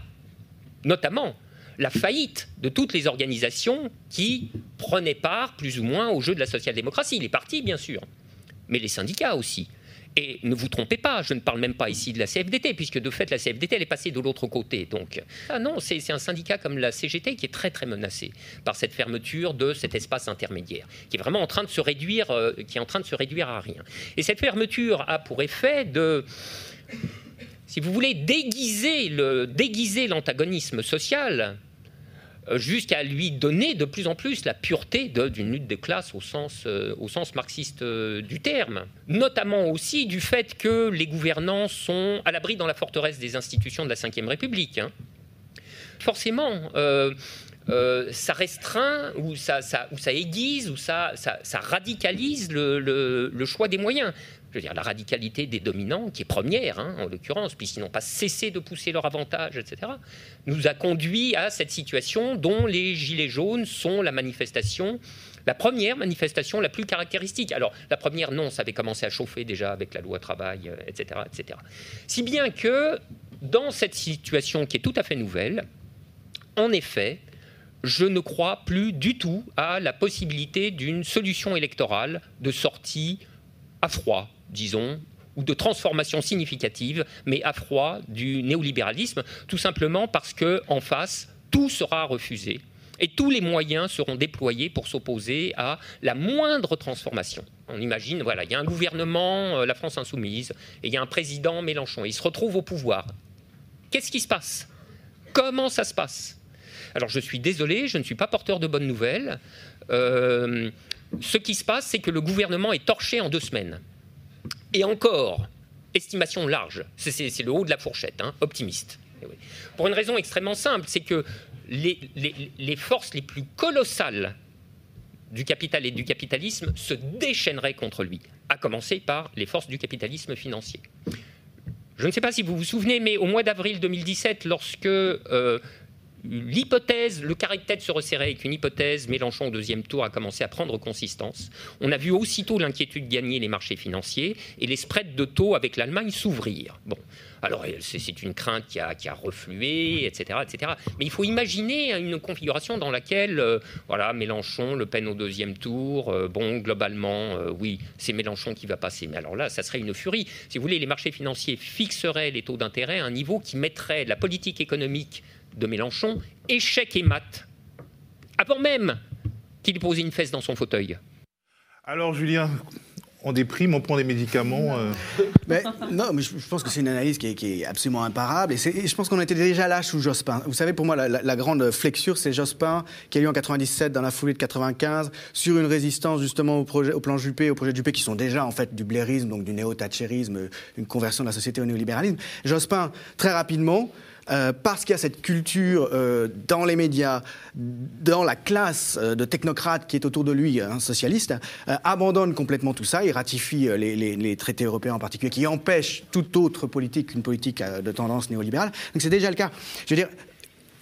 notamment, la faillite de toutes les organisations qui prenaient part plus ou moins au jeu de la social-démocratie. Les partis, bien sûr, mais les syndicats aussi. Et ne vous trompez pas, je ne parle même pas ici de la CFDT, puisque de fait la CFDT elle est passée de l'autre côté. Donc, ah non, c'est un syndicat comme la CGT qui est très très menacé par cette fermeture de cet espace intermédiaire, qui est vraiment en train de se réduire, euh, qui est en train de se réduire à rien. Et cette fermeture a pour effet de si vous voulez, déguiser l'antagonisme social jusqu'à lui donner de plus en plus la pureté d'une lutte de classe au sens, euh, marxiste euh, du terme. Notamment aussi du fait que les gouvernants sont à l'abri dans la forteresse des institutions de la Ve République. Hein. Forcément, ça restreint ou ça, aiguise ou ça, radicalise le, choix des moyens je veux dire, la radicalité des dominants, qui est première hein, en l'occurrence, puisqu'ils n'ont pas cessé de pousser leur avantage, etc., nous a conduit à cette situation dont les Gilets jaunes sont la manifestation La première manifestation la plus caractéristique. Alors, la première, non, ça avait commencé à chauffer déjà avec la loi travail, etc., euh, etc. Si bien que, dans cette situation qui est tout à fait nouvelle, en effet, je ne crois plus du tout à la possibilité d'une solution électorale de sortie à froid, disons, ou de transformation significative, mais à froid du néolibéralisme, tout simplement parce que en face, tout sera refusé et tous les moyens seront déployés pour s'opposer à la moindre transformation. On imagine, voilà, il y a un gouvernement, euh, la France insoumise, et il y a un président Mélenchon. Il se retrouve au pouvoir. Qu'est-ce qui se passe? Comment ça se passe? Alors je suis désolé, je ne suis pas porteur de bonnes nouvelles. Euh, ce qui se passe, c'est que le gouvernement est torché en deux semaines. Et encore, estimation large, c'est le haut de la fourchette, hein, optimiste. Eh Pour une raison extrêmement simple, c'est que les, forces les plus colossales du capital et du capitalisme se déchaîneraient contre lui, à commencer par les forces du capitalisme financier. Je ne sais pas si vous vous souvenez, mais au mois d'avril 2017, lorsque euh, l'hypothèse, le carré de tête se resserrait et qu'une hypothèse, Mélenchon au deuxième tour, a commencé à prendre consistance, on a vu aussitôt l'inquiétude gagner les marchés financiers et les spreads de taux avec l'Allemagne s'ouvrir. Bon. Alors, c'est une crainte qui a, qui a, reflué, etc., etc. Mais il faut imaginer une configuration dans laquelle, euh, voilà, Mélenchon, Le Pen au deuxième tour, euh, bon, globalement, euh, oui, c'est Mélenchon qui va passer. Mais alors là, ça serait une furie. Si vous voulez, les marchés financiers fixeraient les taux d'intérêt à un niveau qui mettrait la politique économique de Mélenchon, échec et mat, avant même qu'il pose une fesse dans son fauteuil. Alors Julien, on déprime, on prend des médicaments. Euh. Mais, non, mais je, pense que c'est une analyse qui est, absolument imparable. Et, je pense qu'on était déjà là sous Jospin. Vous savez, pour moi, la, grande flexure, c'est Jospin qui a eu en 97, dans la foulée de 95, sur une résistance justement au, projet, au plan Juppé, au projet Juppé, qui sont déjà en fait du blairisme, donc du néo-thatcherisme, une conversion de la société au néolibéralisme. Jospin, très rapidement, euh, parce qu'il y a cette culture euh, dans les médias, dans la classe euh, de technocrates qui est autour de lui, un socialiste, abandonne complètement tout ça. Il ratifie les, les, traités européens en particulier qui empêchent toute autre politique qu'une politique de tendance néolibérale. Donc c'est déjà le cas. Je veux dire,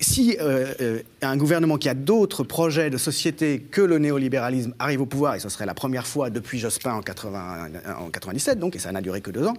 si euh, euh, un gouvernement qui a d'autres projets de société que le néolibéralisme arrive au pouvoir, et ce serait la première fois depuis Jospin en, 80, en 97, donc, et ça n'a duré que deux ans,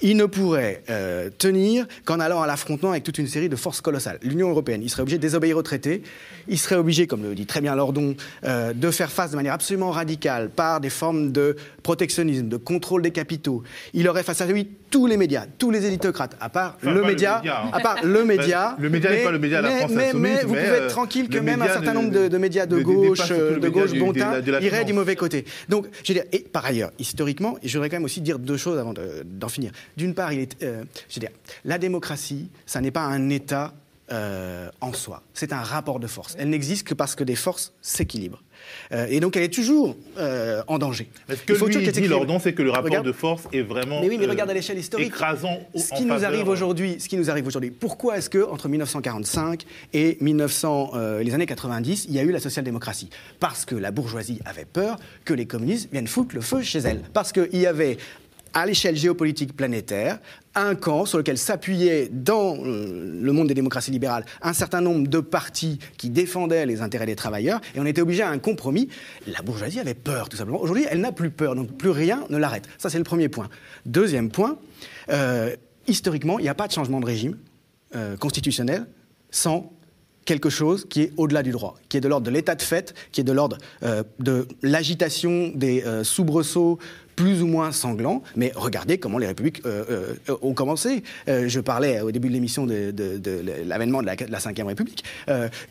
il ne pourrait euh, tenir qu'en allant à l'affrontement avec toute une série de forces colossales. L'Union européenne, il serait obligé de désobéir au traité, il serait obligé, comme le dit très bien Lordon, de faire face de manière absolument radicale par des formes de protectionnisme, de contrôle des capitaux. Il aurait face à lui tous les médias, tous les éditocrates, à part le média, hein. à part le média. le média n'est pas le média mais, mais, vous pouvez être euh, tranquille que même un certain nombre de, médias de, gauche, de gauche bon teint, iraient du mauvais côté. Donc, je veux dire, et par ailleurs, historiquement, je voudrais quand même aussi dire deux choses avant d'en finir. D'une part, il est, euh, je veux dire, la démocratie, ça n'est pas un État euh, en soi. C'est un rapport de force. Elle n'existe que parce que des forces s'équilibrent. Euh, et donc elle est toujours euh, en danger. Ce que Il faut lui dit, Lordon, c'est que le rapport de force est vraiment mais oui, mais regarde à l'échelle historique. écrasant. Ce qui nous arrive aujourd'hui, ce qui nous arrive aujourd'hui. Pourquoi est-ce que entre 1945 et 1900, les années 90, il y a eu la social-démocratie? Parce que la bourgeoisie avait peur que les communistes viennent foutre le feu chez elle. Parce qu'il y avait à l'échelle géopolitique planétaire, un camp sur lequel s'appuyait dans euh, le monde des démocraties libérales un certain nombre de partis qui défendaient les intérêts des travailleurs, et on était obligé à un compromis. La bourgeoisie avait peur, tout simplement. Aujourd'hui, elle n'a plus peur, donc plus rien ne l'arrête. Ça, c'est le premier point. Deuxième point, euh, historiquement, il n'y a pas de changement de régime euh, constitutionnel sans quelque chose qui est au-delà du droit, qui est de l'ordre de l'état de fait, qui est de l'ordre de l'agitation, des soubresauts plus ou moins sanglant, mais regardez comment les républiques euh, euh, ont commencé. Euh, je parlais au début de l'émission de, l'avènement de la, de la Ve République.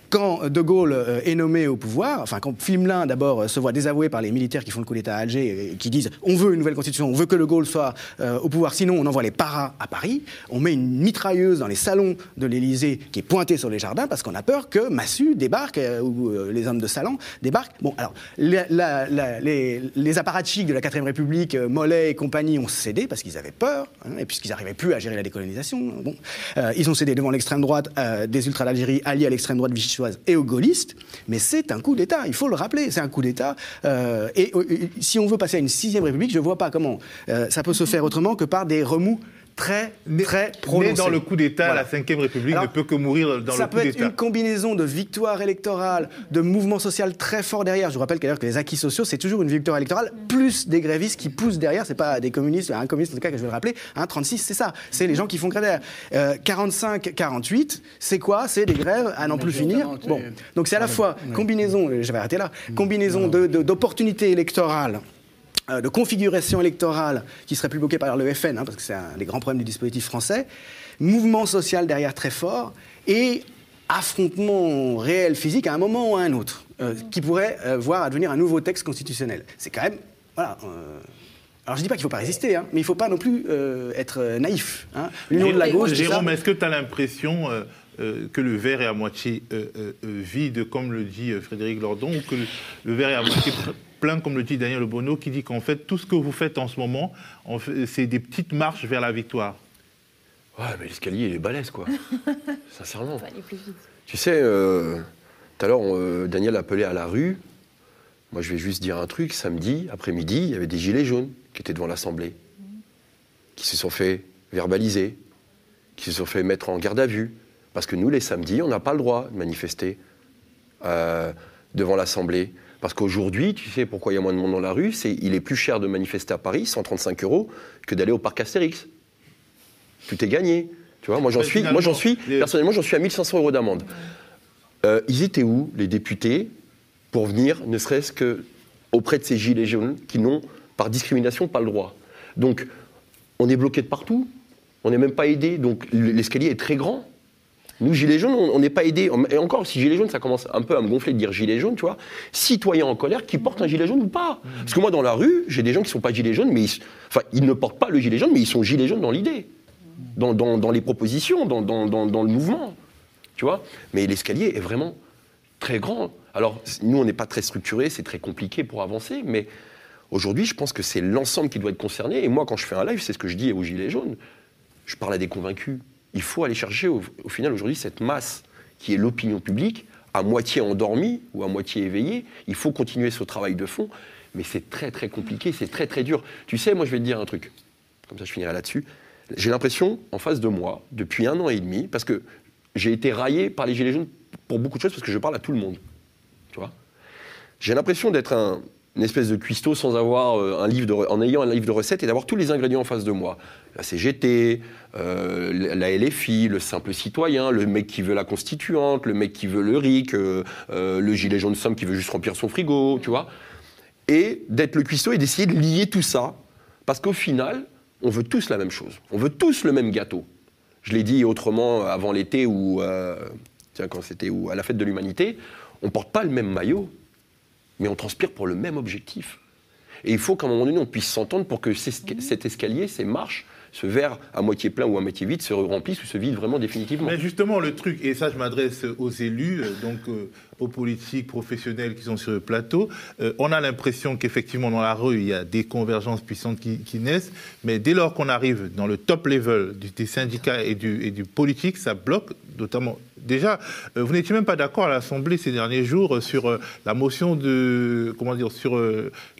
quand De Gaulle est nommé au pouvoir, enfin quand Fimelin d'abord se voit désavoué par les militaires qui font le coup d'État à Alger, et qui disent on veut une nouvelle constitution, on veut que De Gaulle soit au pouvoir, sinon on envoie les paras à Paris, on met une mitrailleuse dans les salons de l'Élysée qui est pointée sur les jardins parce qu'on a peur que Massu débarque, ou les hommes de salon débarquent. Bon, alors, les, les apparatchiks de la 4 République euh, Mollet et compagnie ont cédé parce qu'ils avaient peur, hein, et puisqu'ils n'arrivaient plus à gérer la décolonisation. Hein, bon, euh, ils ont cédé devant l'extrême droite euh, des ultras d'Algérie alliés à l'extrême droite vichysoise et aux gaullistes. Mais c'est un coup d'État, il faut le rappeler, c'est un coup d'État. et si on veut passer à une sixième république, je ne vois pas comment ça peut se faire autrement que par des remous très, très né prononcée. dans le coup d'État, Voilà. la Ve République Alors, ne peut que mourir dans ça le peut coup être d'État. une combinaison de victoire électorale, de mouvement social très fort derrière. Je vous rappelle d'ailleurs que les acquis sociaux, c'est toujours une victoire électorale, plus des grévistes qui poussent derrière. C'est pas des communistes, un communiste en tout cas que je vais le rappeler. Hein, 36, c'est ça. C'est les gens qui font grève derrière. Euh, 45, 48, c'est quoi? C'est des grèves à n'en plus finir. Bon, donc c'est à la fois combinaison, euh, je vais arrêter là, combinaison d'opportunités électorales euh, de configuration électorale qui serait plus bloquée par le FN, hein, parce que c'est un des grands problèmes du dispositif français, mouvement social derrière très fort, et affrontement réel physique à un moment ou à un autre, euh, qui pourrait euh, voir advenir un nouveau texte constitutionnel. C'est quand même... Voilà. euh, alors je dis pas qu'il ne faut pas résister, hein, mais il ne faut pas non plus euh, être euh, naïf. hein. L'union de la gauche, Jérôme, est-ce que tu as l'impression euh, euh, que le verre est à moitié euh, euh, euh, vide, comme le dit euh, Frédéric Lordon, ou que le, le verre est à moitié plein, comme le dit Daniel Obono, qui dit qu'en fait, tout ce que vous faites en ce moment, c'est des petites marches vers la victoire Ouais, mais l'escalier, il est balèze, quoi. <laughs> Sincèrement. Tu sais, euh, tout à l'heure, euh, Daniel appelait à la rue. Moi, je vais juste dire un truc. Samedi, après-midi, il y avait des gilets jaunes qui étaient devant l'Assemblée, qui se sont fait verbaliser, qui se sont fait mettre en garde à vue. Parce que nous, les samedis, on n'a pas le droit de manifester euh, devant l'Assemblée. Parce qu'aujourd'hui, tu sais pourquoi il y a moins de monde dans la rue C'est il est plus cher de manifester à Paris, 135 euros, que d'aller au parc Astérix. Tout est gagné. Tu vois, moi j'en suis, moi j'en suis, les- personnellement, j'en suis à 1500 euros d'amende. Euh, ils étaient où, les députés, pour venir, ne serait-ce que auprès de ces gilets jaunes qui n'ont, par discrimination, pas le droit? Donc, on est bloqué de partout, on n'est même pas aidé, donc l'escalier est très grand. Nous, Gilets jaunes, on n'est pas aidés. Et encore, si Gilets jaunes, ça commence un peu à me gonfler de dire Gilets jaunes, tu vois. Citoyens en colère qui portent un gilet jaune ou pas. Parce que moi, dans la rue, j'ai des gens qui ne sont pas Gilets jaunes, mais ils, enfin, ils ne portent pas le gilet jaune, mais ils sont Gilets jaunes dans l'idée, dans, dans- dans les propositions, dans, dans- dans- dans le mouvement. Tu vois Mais l'escalier est vraiment très grand. Alors, nous, on n'est pas très structuré, c'est très compliqué pour avancer, mais aujourd'hui, je pense que c'est l'ensemble qui doit être concerné. Et moi, quand je fais un live, c'est ce que je dis aux Gilets jaunes. Je parle à des convaincus. Il faut aller chercher, au, final, aujourd'hui, cette masse qui est l'opinion publique, à moitié endormie ou à moitié éveillée. Il faut continuer ce travail de fond, mais c'est très, très compliqué, c'est très, très dur. Tu sais, moi, je vais te dire un truc. Comme ça, je finirai là-dessus. J'ai l'impression, en face de moi, depuis un an et demi, parce que j'ai été raillé par les Gilets jaunes pour beaucoup de choses, parce que je parle à tout le monde. Tu vois? J'ai l'impression d'être un- une espèce de cuistot sans avoir euh, un livre de, re- en ayant un livre de recettes et d'avoir tous les ingrédients en face de moi. La CGT, euh, la LFI, le simple citoyen, le mec qui veut la constituante, le mec qui veut le RIC, euh, le gilet jaune somme qui veut juste remplir son frigo, tu vois. Et d'être le cuistot et d'essayer de lier tout ça, parce qu'au final, on veut tous la même chose. On veut tous le même gâteau. Je l'ai dit autrement avant l'été ou tiens quand c'était ou à la fête de l'humanité, on porte pas le même maillot, mais on transpire pour le même objectif. Et il faut qu'à un moment donné, on puisse s'entendre pour que cet escalier, ces marches, ce verre à moitié plein ou à moitié vide se remplisse ou se vide vraiment définitivement. Mais justement, le truc, et ça je m'adresse aux élus, euh, donc euh, aux politiques professionnels qui sont sur le plateau, euh, on a l'impression qu'effectivement dans la rue, il y a des convergences puissantes qui, qui naissent, mais dès lors qu'on arrive dans le top level du- des syndicats et du, et du politique, ça bloque notamment. Déjà, euh, vous n'étiez même pas d'accord à l'Assemblée ces derniers jours euh, sur la motion de comment dire sur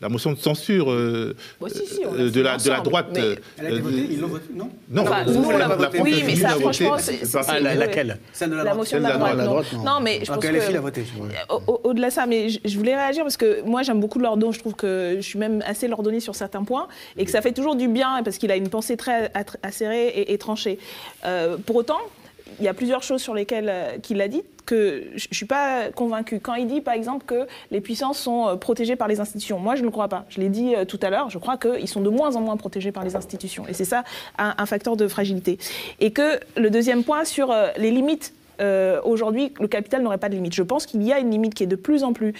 la motion de censure euh, Bon, si, si, on l'a de la de la droite. mais- euh, Elle a été votée, ils l'ont votée, non? Non, Enfin, vous, nous, vous, on l'a la- la Oui, mais ça, l'a franchement, c'est la- laquelle? Celle de la, La droite. motion de la la droite, non. non. Non, mais je pense que LFI que... l'a voté. Au- Au-delà de ça, mais je, voulais réagir parce que moi j'aime beaucoup Lordon, je trouve que je suis même assez Lordonné sur certains points et que ça fait toujours du bien parce qu'il a une pensée très acérée et, tranchée. Euh, pour autant, il y a plusieurs choses sur lesquelles euh, qu'il a dit que je ne suis pas convaincue. Quand il dit par exemple que les puissances sont euh, protégées par les institutions, moi je ne le crois pas. Je l'ai dit euh, tout à l'heure, je crois qu'ils sont de moins en moins protégés par les institutions et c'est ça un, facteur de fragilité. Et que le deuxième point sur euh, les limites euh, aujourd'hui, le capital n'aurait pas de limite. Je pense qu'il y a une limite qui est de plus en plus,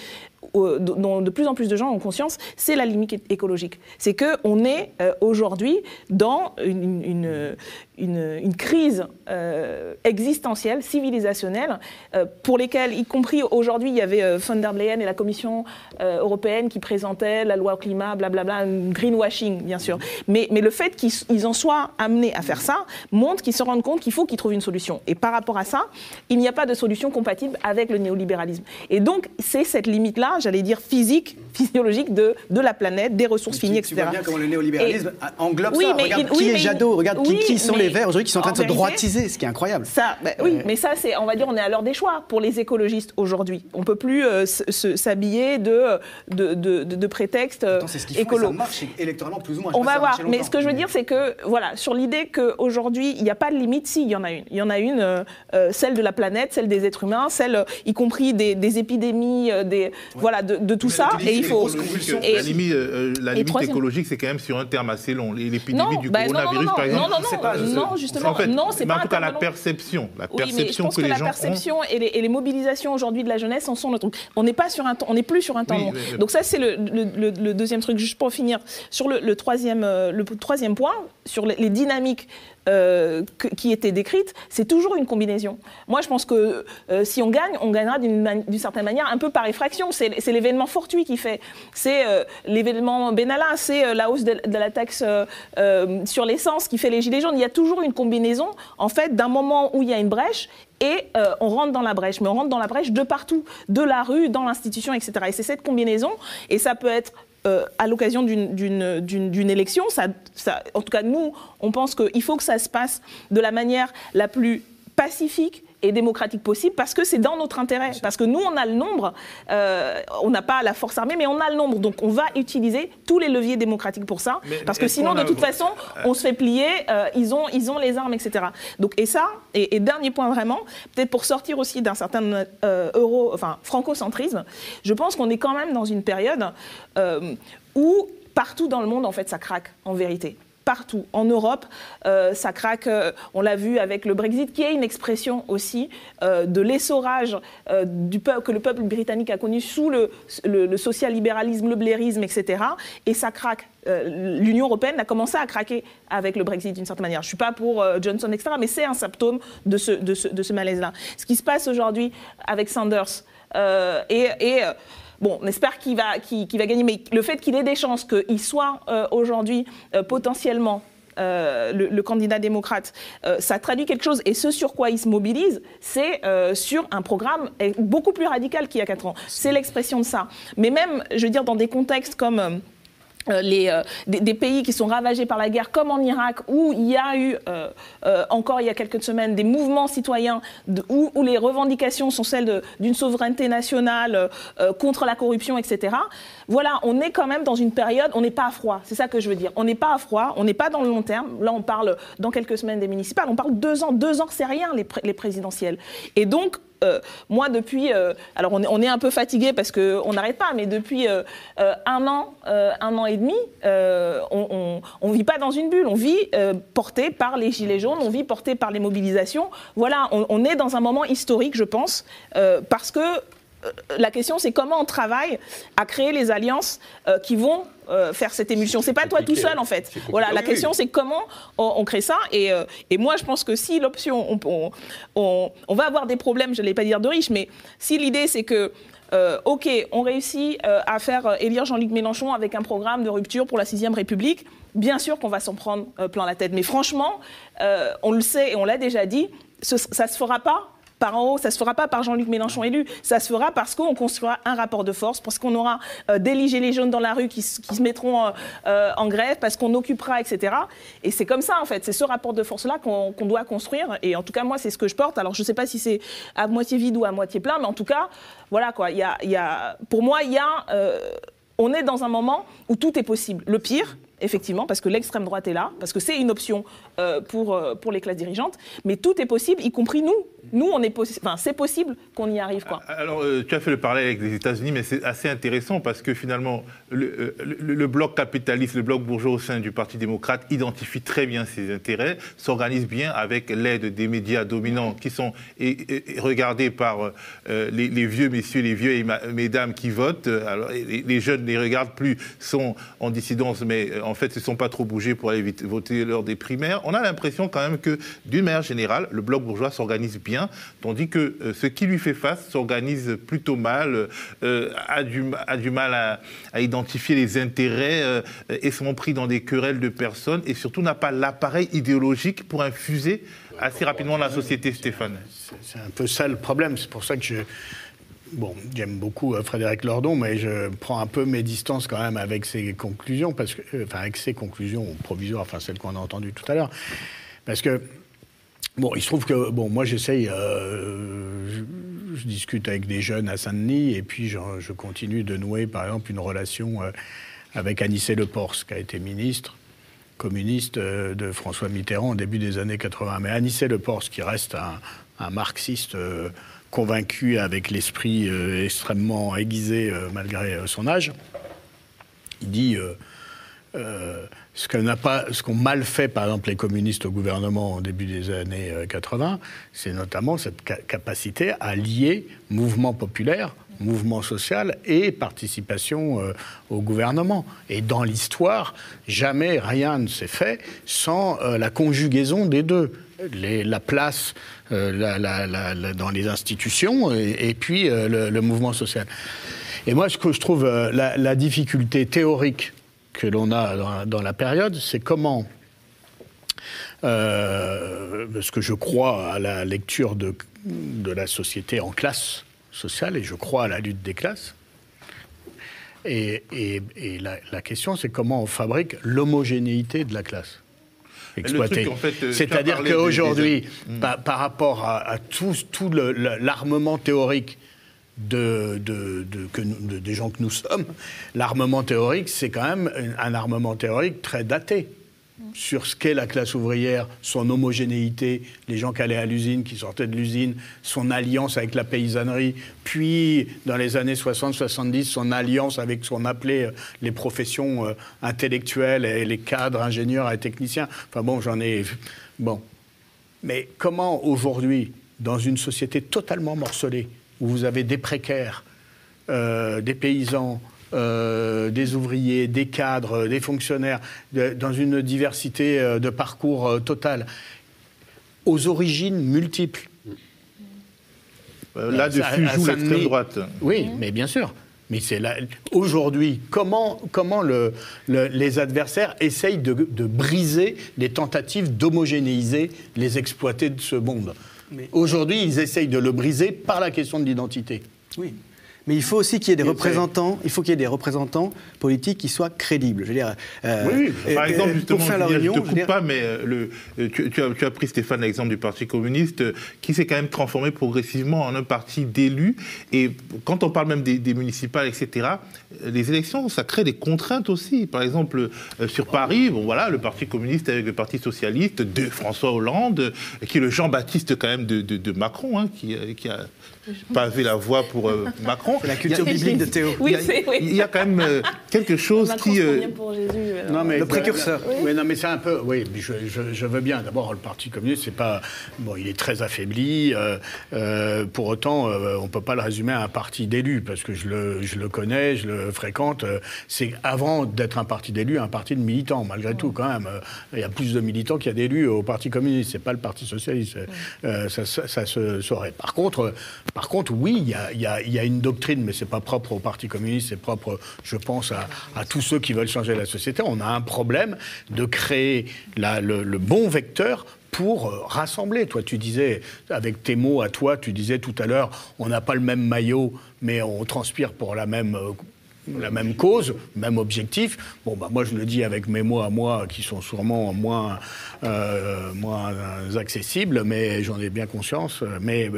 euh, dont de plus en plus de gens ont conscience, c'est la limite écologique. C'est que on est euh, aujourd'hui dans une, une- crise euh, existentielle, civilisationnelle, euh, pour lesquelles, y compris aujourd'hui, il y avait euh, von der Leyen et la Commission euh, européenne qui présentaient la loi au climat, blablabla, greenwashing, bien sûr. Mais, le fait qu'ils ils en soient amenés à faire ça montre qu'ils se rendent compte qu'il faut qu'ils trouvent une solution. Et par rapport à ça, il n'y a pas de solution compatible avec le néolibéralisme. Et donc, c'est cette limite-là, j'allais dire physique, physiologique de, de la planète, des ressources finies, Tu etc. vois bien comment le néolibéralisme englobe Oui, ça. mais regarde qui est Jadot, regarde qui- oui, qui, sont les Verts aujourd'hui qui sont en train de se droitiser, ce qui est incroyable. Ça, bah oui, mais ça, c'est, on va dire, on est à l'heure des choix pour les écologistes aujourd'hui. On peut plus euh, s'habiller de, de, de, de- de prétextes euh, Attends, ce font, écolos. ça marche électoralement plus ou moins. Je On va voir. Mais ce que je veux dire, c'est que, voilà, sur l'idée qu'aujourd'hui, il n'y a pas de limite, si, il y en a une. Il y en a une, euh, euh, celle de la planète, celle des êtres humains, celle, euh, y compris des, des épidémies, des, voilà, de, tout ça. Et il et- La limite, euh, la et limite troisième- écologique, c'est quand même sur un terme assez long. L'épidémie Non, du bah, non, coronavirus, non, par exemple. non, non, c'est pas- non, justement, en fait, non, c'est pas en tout cas, la perception, la Oui, mais je perception pense que, que, les la gens perception et, les, et les mobilisations aujourd'hui de la jeunesse en sont le truc. On n'est pas sur un temps, on n'est plus sur un temps Oui, long. Donc ça c'est le, le- le- le deuxième truc. Juste pour finir sur le, le troisième, euh, le troisième point sur les, les dynamiques. Euh, qui étaient décrites, c'est toujours une combinaison. Moi, je pense que euh, si on gagne, on gagnera d'une certaine manière, un peu par effraction. C'est l'événement fortuit qui fait. C'est euh, l'événement Benalla, c'est la hausse de, la taxe sur l'essence qui fait les gilets jaunes. Il y a toujours une combinaison, en fait, d'un moment où il y a une brèche et on rentre dans la brèche. Mais on rentre dans la brèche de partout, de la rue, dans l'institution, etc. Et c'est cette combinaison, et ça peut être euh, à l'occasion d'une- élection, ça, ça- en tout cas nous, on pense qu'il faut que ça se passe de la manière la plus pacifique et démocratique possible parce que c'est dans notre intérêt. Parce que nous, on a le nombre, euh, on n'a pas la force armée, mais on a le nombre. Donc on va utiliser tous les leviers démocratiques pour ça. Mais parce que sinon, de toute façon, on se fait plier, euh, ils, ont, ils ont les armes, etc. Donc, et ça, et, et dernier point vraiment, peut-être pour sortir aussi d'un certain euh, euro, enfin, francocentrisme, je pense qu'on est quand même dans une période euh, où partout dans le monde, en fait, ça craque, en vérité partout. En Europe, euh, ça craque, euh, on l'a vu avec le Brexit, qui est une expression aussi euh, de l'essorage que le peuple britannique a connu sous le, social-libéralisme, le blairisme, etc. Et ça craque. L'Union européenne a commencé à craquer avec le Brexit d'une certaine manière. Je ne suis pas pour Johnson, etc., mais c'est un symptôme de ce, malaise-là. Ce qui se passe aujourd'hui avec Sanders et... Bon, on espère qu'il va, qu'il- qu'il va gagner, mais le fait qu'il ait des chances qu'il soit euh, aujourd'hui euh, potentiellement euh, le, le candidat démocrate, euh, ça traduit quelque chose. Et ce sur quoi il se mobilise, c'est euh, sur un programme beaucoup plus radical qu'il y a 4 ans. C'est l'expression de ça. Mais même, je veux dire, dans des contextes comme... euh, les, euh, des, pays qui sont ravagés par la guerre, comme en Irak, où il y a eu euh, encore il y a quelques semaines des mouvements citoyens où, les revendications sont celles d'une souveraineté nationale contre la corruption, etc. Voilà, on est quand même dans une période, on n'est pas à froid, c'est ça que je veux dire. On n'est pas à froid, on n'est pas dans le long terme. Là, on parle dans quelques semaines des municipales, on parle deux ans, deux ans, c'est rien les, les présidentielles. Et donc, euh, moi, depuis, euh, alors on est, un peu fatigué parce qu'on n'arrête pas, mais depuis euh, un an, un an et demi, on ne vit pas dans une bulle, on vit porté par les gilets jaunes, on vit porté par les mobilisations. Voilà, on, est dans un moment historique, je pense, parce que la question, c'est comment on travaille à créer les alliances qui vont euh, faire cette émulsion. C'est pas toi tout seul, en fait. Voilà, la question, c'est comment on, on crée ça. Et, euh, et moi, je pense que si l'option, on, on- on- on va avoir des problèmes, je ne vais pas dire de riches, mais si l'idée, c'est que euh, ok, on réussit euh, à faire euh, élire Jean-Luc Mélenchon avec un programme de rupture pour la sixième République. Bien sûr qu'on va s'en prendre plein la tête, mais franchement, on le sait et on l'a déjà dit, ce- ça se fera pas par en haut, ça se fera pas par Jean-Luc Mélenchon élu, ça se fera parce qu'on construira un rapport de force, parce qu'on aura euh, des gilets jaunes dans la rue qui, se- qui se mettront euh, euh, en grève, parce qu'on occupera, etc. Et c'est comme ça, en fait, c'est ce rapport de force-là qu'on qu'on doit construire. Et en tout cas, moi, c'est ce que je porte. Alors, je sais pas si c'est à moitié vide ou à moitié plein, mais en tout cas, voilà quoi. Il y a, y a- pour moi, il y a, euh, on est dans un moment où tout est possible. Le pire, effectivement, parce que l'extrême droite est là, parce que c'est une option euh, pour, euh, pour les classes dirigeantes, mais tout est possible, y compris nous. Nous, on est enfin, c'est possible qu'on y arrive, quoi. Alors, euh, tu as fait le parallèle avec les États-Unis, mais c'est assez intéressant parce que finalement, le, bloc capitaliste, le bloc bourgeois au sein du Parti démocrate identifie très bien ses intérêts, s'organise bien avec l'aide des médias dominants qui sont regardés par les, vieux messieurs, les vieux et mesdames qui votent. Alors, les, les jeunes ne les regardent plus, sont en dissidence, mais en fait, ne sont pas trop bougés pour aller voter lors des primaires. On a l'impression quand même que, d'une manière générale, le bloc bourgeois s'organise bien, tandis que euh, ce qui lui fait face s'organise plutôt mal, euh, a, du, a du mal à, identifier les intérêts, euh, est souvent pris dans des querelles de personnes et surtout n'a pas l'appareil idéologique pour infuser assez rapidement la société, Stéphane. C'est un peu ça le problème. C'est pour ça que je. Bon, j'aime beaucoup euh, Frédéric Lordon, mais je prends un peu mes distances quand même avec ses conclusions, parce que, euh, enfin, avec ses conclusions provisoires, enfin, celles qu'on a entendues tout à l'heure. Parce que, bon, il se trouve que, bon, moi, j'essaye, euh, je, discute avec des jeunes à Saint-Denis, et puis je, continue de nouer, par exemple, une relation avec Anicet Le Pors, qui a été ministre communiste de François Mitterrand au début des années 80. Mais Anicet Le Pors, qui reste un, marxiste convaincu avec l'esprit euh, extrêmement aiguisé euh, malgré euh, son âge, il dit ce qu'on qu'ont mal fait, par exemple, les communistes au gouvernement au début des années euh, 80, c'est notamment cette ca- capacité à lier mouvement populaire, mouvement social et participation au gouvernement. Et dans l'histoire, jamais rien ne s'est fait sans la conjugaison des deux. La place euh, dans les institutions et, puis euh, le, mouvement social. Et moi, ce que je trouve euh, la, difficulté théorique que l'on a dans, la période, c'est comment, parce que je crois à la lecture de, la société en classe sociale et je crois à la lutte des classes. Et, la question, c'est comment on fabrique l'homogénéité de la classe en fait, C'est-à-dire qu'aujourd'hui, des- par, par rapport à, à tout, tout l'armement théorique de, de- de- que nous- de- des gens que nous sommes, l'armement théorique, c'est quand même un armement théorique très daté sur ce qu'est la classe ouvrière, son homogénéité, les gens qui allaient à l'usine, qui sortaient de l'usine, son alliance avec la paysannerie, puis dans les années 60-70, son alliance avec ce qu'on appelait euh, les professions euh, intellectuelles et les cadres, ingénieurs et techniciens. Enfin bon, j'en ai... Bon. Mais comment aujourd'hui, dans une société totalement morcelée, où vous avez des précaires, euh, des paysans, euh, des ouvriers, des cadres, des fonctionnaires, de- dans une diversité euh, de parcours euh, totale, aux origines multiples. Euh, Là-dessus À- à joue l'extrême droite. Oui, mais bien sûr. Mais c'est là. Aujourd'hui, comment, comment le- le- les adversaires essayent de, de briser les tentatives d'homogénéiser les exploités de ce monde? Aujourd'hui, ils essayent de le briser par la question de l'identité. Oui. Mais il faut aussi qu'il y ait des représentants, il faut qu'il y ait des représentants politiques qui soient crédibles. Je veux dire, euh, Oui, oui. Par exemple, justement, pour faire la Julien, réunion, je je te coupe dire- pas, mais euh, le, euh, tu, tu as, tu as pris, Stéphane, l'exemple du Parti communiste, qui s'est quand même transformé progressivement en un parti d'élus. Et quand on parle même des, des municipales, etc., les élections, ça crée des contraintes aussi. Par exemple, sur Paris, bon, voilà, le Parti communiste avec le Parti socialiste de François Hollande, qui est le Jean-Baptiste quand même de, de- de Macron, hein, qui, qui a pavé la voie pour euh, Macron. C'est la culture biblique de Théo. Il y a, Oui, c'est- oui. il y a quand même euh, quelque chose Macron qui... euh, pour Jésus. Non, mais Le précurseur. Oui. non, mais c'est un peu. Oui, mais je, je- je veux bien. D'abord, le Parti communiste, c'est pas. Bon, il est très affaibli. euh, euh, pour autant, euh, on peut pas le résumer à un parti d'élus, parce que je le, je le connais, je le fréquente. euh, c'est avant d'être un parti d'élus, un parti de militants, malgré tout, quand même. euh, Il y a plus de militants qu'il y a d'élus au Parti communiste. C'est pas le Parti socialiste. Euh, ça, ça- ça se saurait. Par contre, euh, par contre, oui, il y a, une doctrine, mais c'est pas propre au Parti communiste, c'est propre, je pense, à, tous ceux qui veulent changer la société. On a un problème de créer le, le bon vecteur pour euh, rassembler. Toi, tu disais, avec tes mots à toi, tu disais tout à l'heure, on n'a pas le même maillot, mais on transpire pour la même. La même cause, même objectif. Bon, bah, moi, je le dis avec mes mots à moi, qui sont sûrement moins, euh, moins accessibles, mais j'en ai bien conscience. Mais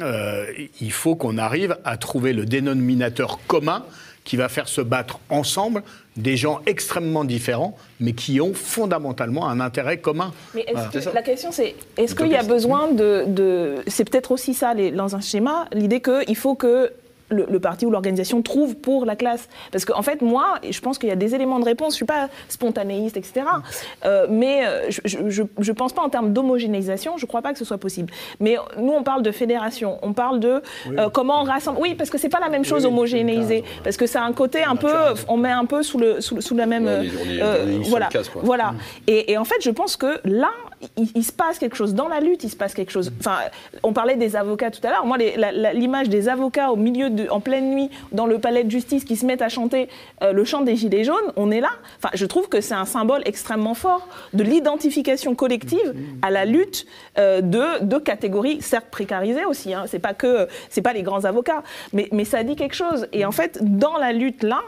euh, il faut qu'on arrive à trouver le dénominateur commun qui va faire se battre ensemble des gens extrêmement différents, mais qui ont fondamentalement un intérêt commun. Mais est-ce Voilà. que- la question c'est, est-ce qu'il y a besoin de... de- c'est peut-être aussi ça les- dans un schéma, l'idée qu'il faut que le, le parti ou l'organisation trouve pour la classe. Parce qu'en fait, moi, je pense qu'il y a des éléments de réponse. Je ne suis pas spontanéiste, etc. Euh, mais euh, je ne pense pas en termes d'homogénéisation. Je ne crois pas que ce soit possible. Mais nous, on parle de fédération. On parle de euh, comment on rassemble. Oui, parce que c'est pas la même chose Oui, homogénéiser. Parce que c'est un côté un peu. On met un peu sous, le, sous, la même. On est- euh, on est voilà. case. Voilà. Et, et en fait, je pense que là, il, il se passe quelque chose dans la lutte, il se passe quelque chose. Enfin, on parlait des avocats tout à l'heure. Moi, l'image des avocats au milieu de, en pleine nuit, dans le palais de justice, qui se mettent à chanter euh, le chant des gilets jaunes, on est là. Je trouve que c'est un symbole extrêmement fort de l'identification collective à la lutte euh, de, catégories, certes précarisées aussi. Hein. C'est pas les grands avocats, mais, mais ça dit quelque chose. Et en fait, dans la lutte là,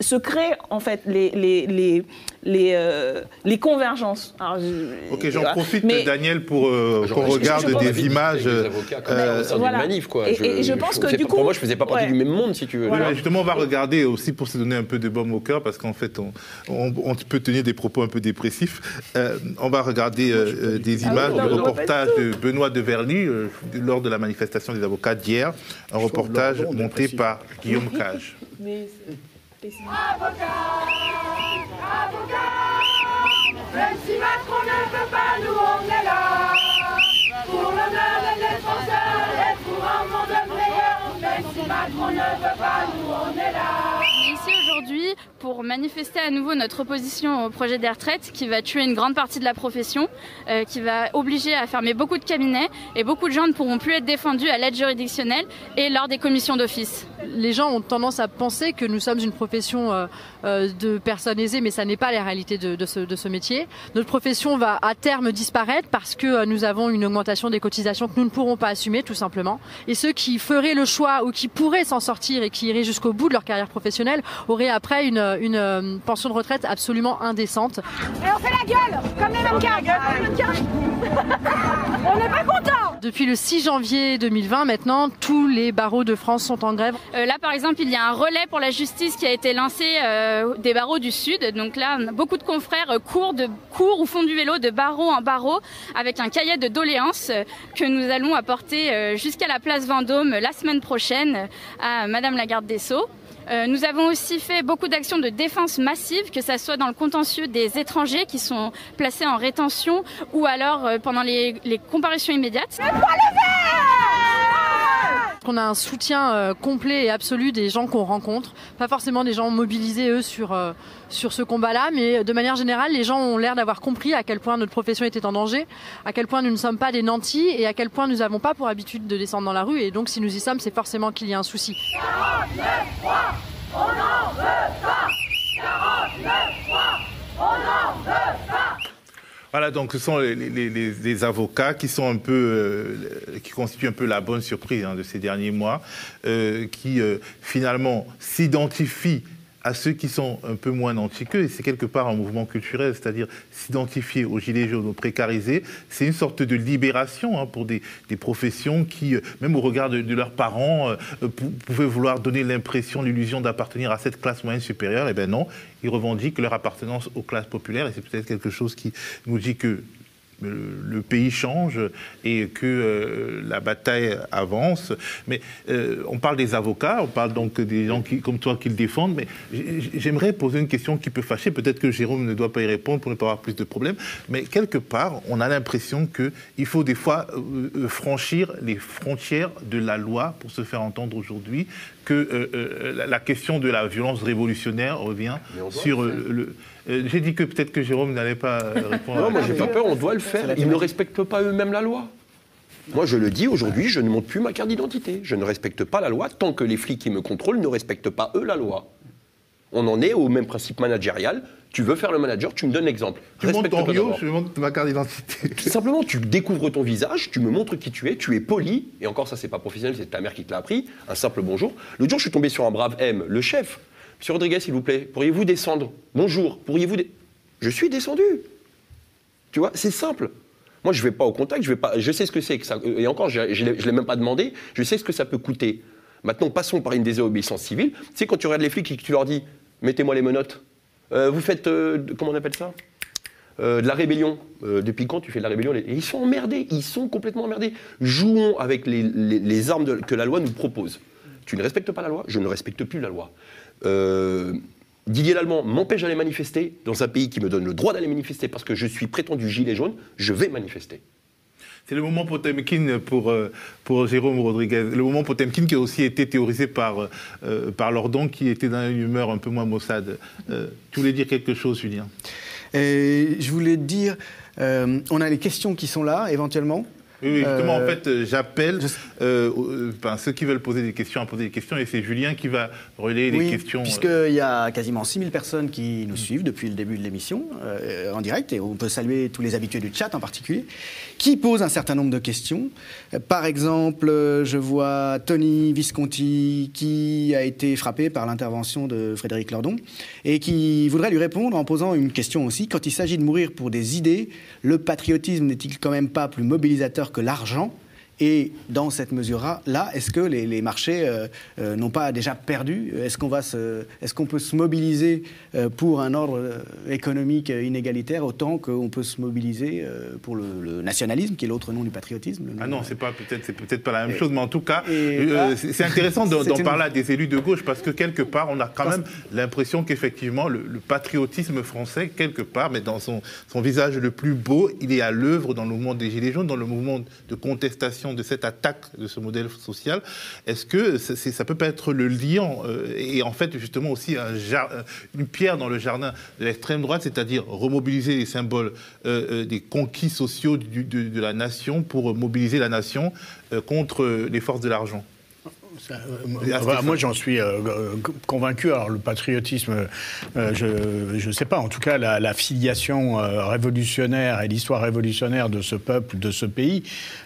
se créent en fait les les les les, euh, les convergences. Alors, je- Ok, j'en voilà. profite, Mais- Daniel, pour euh, qu'on je- regarde je pense des images. avec les avocats, comme euh, voilà. manif, quoi. Et- et je pense que du pas- coup- Pour moi, je faisais pas partie ouais. du même monde, si tu veux. Mais justement, on va regarder aussi pour se donner un peu de baume au cœur, parce qu'en fait, on, on- on peut tenir des propos un peu dépressifs. Euh, on va regarder euh, euh, des Ah images oui, du non, reportage de Benoît Deverly euh, lors de la manifestation des avocats d'hier, un reportage monté par Guillaume Cage. Mais c'est- Même si Macron ne veut pas, nous on est là. Pour l'honneur des défenseurs et pour un monde meilleur. Même si Macron ne veut pas, nous on est là. Pour manifester à nouveau notre opposition au projet des retraites qui va tuer une grande partie de la profession, euh, qui va obliger à fermer beaucoup de cabinets et beaucoup de gens ne pourront plus être défendus à l'aide juridictionnelle et lors des commissions d'office. Les gens ont tendance à penser que nous sommes une profession euh, euh, de personnes aisées, mais ça n'est pas la réalité de, ce, métier. Notre profession va à terme disparaître parce que nous avons une augmentation des cotisations que nous ne pourrons pas assumer, tout simplement. Et ceux qui feraient le choix ou qui pourraient s'en sortir et qui iraient jusqu'au bout de leur carrière professionnelle auraient après une, une, euh, pension de retraite absolument indécente. Et on fait la gueule, comme les mannequins. <laughs> On n'est pas content. Depuis le 6 janvier 2020, maintenant, tous les barreaux de France sont en grève. Euh, là, par exemple, il y a un relais pour la justice qui a été lancé euh, des barreaux du Sud. Donc là, beaucoup de confrères courent, de, courent ou font du vélo de barreau en barreau avec un cahier de doléances que nous allons apporter jusqu'à la place Vendôme la semaine prochaine à Madame la garde des Sceaux. Euh, nous avons aussi fait beaucoup d'actions de défense massive, que ça soit dans le contentieux des étrangers qui sont placés en rétention ou alors euh, pendant les, les comparutions immédiates. Qu'on a un soutien euh, complet et absolu des gens qu'on rencontre, pas forcément des gens mobilisés eux sur euh, sur ce combat-là, mais de manière générale, les gens ont l'air d'avoir compris à quel point notre profession était en danger, à quel point nous ne sommes pas des nantis et à quel point nous n'avons pas pour habitude de descendre dans la rue. Et donc, si nous y sommes, c'est forcément qu'il y a un souci. On veut pas. 49 on. Voilà, donc ce sont les, avocats qui sont un peu, euh, constituent un peu la bonne surprise hein, de ces derniers mois, euh, qui euh, finalement s'identifient à ceux qui sont un peu moins nantis et c'est quelque part un mouvement culturel, c'est-à-dire s'identifier aux gilets jaunes, aux précarisés, c'est une sorte de libération hein, pour des, professions qui, euh, même au regard de, leurs parents, euh, pou- pouvaient vouloir donner l'impression, l'illusion d'appartenir à cette classe moyenne supérieure, et bien non, ils revendiquent leur appartenance aux classes populaires, et c'est peut-être quelque chose qui nous dit que le, le pays change et que euh, la bataille avance. Mais euh, on parle des avocats, on parle donc des gens qui, comme toi qui le défendent, mais j'aimerais poser une question qui peut fâcher. Peut-être que Jérôme ne doit pas y répondre pour ne pas avoir plus de problèmes. Mais quelque part, on a l'impression qu'il faut des fois euh, franchir les frontières de la loi pour se faire entendre aujourd'hui, que la, question de la violence révolutionnaire revient sur le euh, J'ai dit que peut-être que Jérôme n'allait pas euh, répondre. à Non, la moi j'ai pas peur, on doit le faire. Ils ne respectent pas eux-mêmes la loi. Moi je le dis aujourd'hui, je ne montre plus ma carte d'identité. Je ne respecte pas la loi tant que les flics qui me contrôlent ne respectent pas eux la loi. On en est au même principe managérial. Tu veux faire le manager, tu me donnes l'exemple. Tu montes ton Rio, je monte ma carte d'identité. Tout simplement, tu découvres ton visage, tu me montres qui tu es, tu es poli, et encore ça c'est pas professionnel, c'est ta mère qui te l'a appris, un simple bonjour. L'autre jour je suis tombé sur un brave M, le chef. Monsieur Rodriguez, s'il vous plaît, pourriez-vous descendre? Bonjour, pourriez-vous... Je suis descendu. Tu vois, c'est simple. Moi je vais pas au contact, je, vais pas, je sais ce que c'est que ça... Et encore, je ne l'ai même pas demandé, je sais ce que ça peut coûter. Maintenant, passons par une désobéissance civile. Tu sais, quand tu regardes les flics et que tu leur dis, mettez-moi les menottes, Euh, vous faites, euh, comment on appelle ça? Euh, de la rébellion. Euh, depuis quand tu fais de la rébellion? Ils sont emmerdés, ils sont complètement emmerdés. Jouons avec les, armes que la loi nous propose. Tu ne respectes pas la loi, je ne respecte plus la loi. Euh, Didier Lallemand m'empêche d'aller manifester dans un pays qui me donne le droit d'aller manifester parce que je suis prétendu gilet jaune, je vais manifester. C'est le moment Potemkin pour, euh, pour Jérôme Rodriguez. Le moment Potemkin qui a aussi été théorisé par, euh, par Lordon, qui était dans une humeur un peu moins maussade. Euh, tu voulais dire quelque chose, Julien? Et je voulais dire Euh, on a les questions qui sont là, éventuellement. Oui, justement, Euh, en fait, j'appelle euh, euh, ceux qui veulent poser des questions à poser des questions et c'est Julien qui va relayer les questions. euh. puisqu'il y a quasiment 6000 personnes qui nous suivent depuis le début de l'émission euh, en direct, et on peut saluer tous les habitués du chat en particulier, qui posent un certain nombre de questions. Euh, Par exemple, euh, je vois Tony Visconti qui a été frappé par l'intervention de Frédéric Lordon et qui voudrait lui répondre en posant une question aussi. Quand il s'agit de mourir pour des idées, le patriotisme n'est-il quand même pas plus mobilisateur que l'argent? Et dans cette mesure-là, là, est-ce que les, les marchés euh, euh, n'ont pas déjà perdu? Est-ce qu'on qu'on peut se mobiliser euh, pour un ordre économique inégalitaire autant qu'on peut se mobiliser pour le, le nationalisme, qui est l'autre nom du patriotisme nom- Ah non, c'est pas peut-être c'est peut-être pas la même Et- chose, mais en tout cas, euh, c'est intéressant d'en une- parler à des élus de gauche parce que quelque part, on a quand même l'impression qu'effectivement le, le patriotisme français, quelque part, mais dans son, son visage le plus beau, il est à l'œuvre dans le mouvement des Gilets jaunes, dans le mouvement de contestation de cette attaque de ce modèle social. Est-ce que ça peut pas être le liant euh, et en fait justement aussi une pierre dans le jardin de l'extrême droite, c'est-à-dire remobiliser les symboles euh, euh, des conquis sociaux de, la nation pour mobiliser la nation contre les forces de l'argent? Ça, euh, moi, j'en suis euh, euh, convaincu. Alors, le patriotisme, euh, je ne sais pas. En tout cas, la, la filiation euh, révolutionnaire et l'histoire révolutionnaire de ce peuple, de ce pays,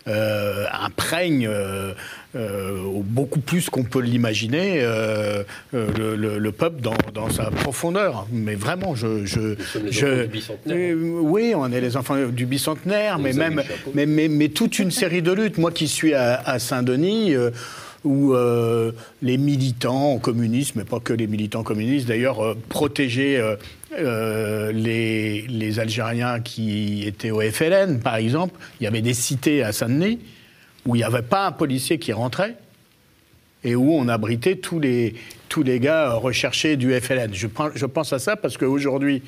euh, imprègne euh, euh, beaucoup plus qu'on peut l'imaginer euh, euh, le, le- le peuple dans, dans sa profondeur. Mais vraiment, je. je, sommes les je- enfants du bicentenaire. Euh, oui, on est les enfants du bicentenaire, mais même, mais, mais, mais toute une série de luttes. Moi qui suis à, à Saint-Denis, euh, où euh, les militants communistes, mais pas que les militants communistes d'ailleurs, euh, protégeaient euh, les, Algériens qui étaient au FLN, par exemple. Il y avait des cités à Saint-Denis où il n'y avait pas un policier qui rentrait et où on abritait tous les, tous les gars recherchés du FLN. Je, je pense à ça parce qu'aujourd'hui,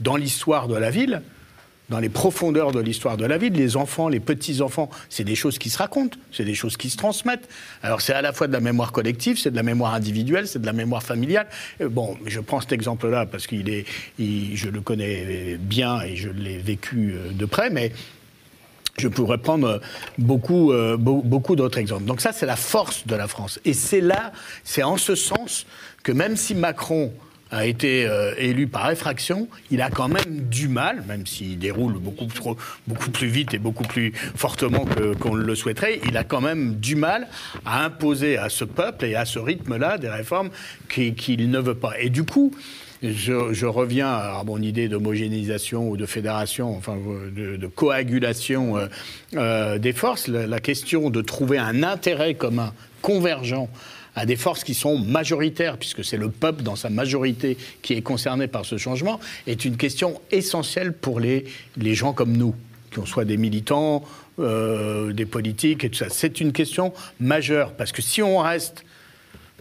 dans l'histoire de la ville, dans les profondeurs de l'histoire de la ville, les enfants, les petits-enfants, c'est des choses qui se racontent, c'est des choses qui se transmettent. Alors c'est à la fois de la mémoire collective, c'est de la mémoire individuelle, c'est de la mémoire familiale. Euh, Bon, je prends cet exemple-là parce qu'il est, je le connais bien et je l'ai vécu euh, de près, mais je pourrais prendre beaucoup, euh, beau- beaucoup d'autres exemples. Donc ça, c'est la force de la France. Et c'est là, c'est en ce sens que même si Macron a été euh, élu par effraction, il a quand même du mal, même s'il déroule beaucoup, trop, beaucoup plus vite et beaucoup plus fortement qu'on le souhaiterait, il a quand même du mal à imposer à ce peuple et à ce rythme-là des réformes qui- qu'il ne veut pas. Et du coup, je, je reviens à mon idée d'homogénéisation ou de fédération, enfin euh, de, coagulation euh, des forces. La question de trouver un intérêt commun convergent à des forces qui sont majoritaires, puisque c'est le peuple dans sa majorité qui est concerné par ce changement, est une question essentielle pour les, les gens comme nous, qu'on soit des militants, euh, des politiques et tout ça. C'est une question majeure, parce que si on reste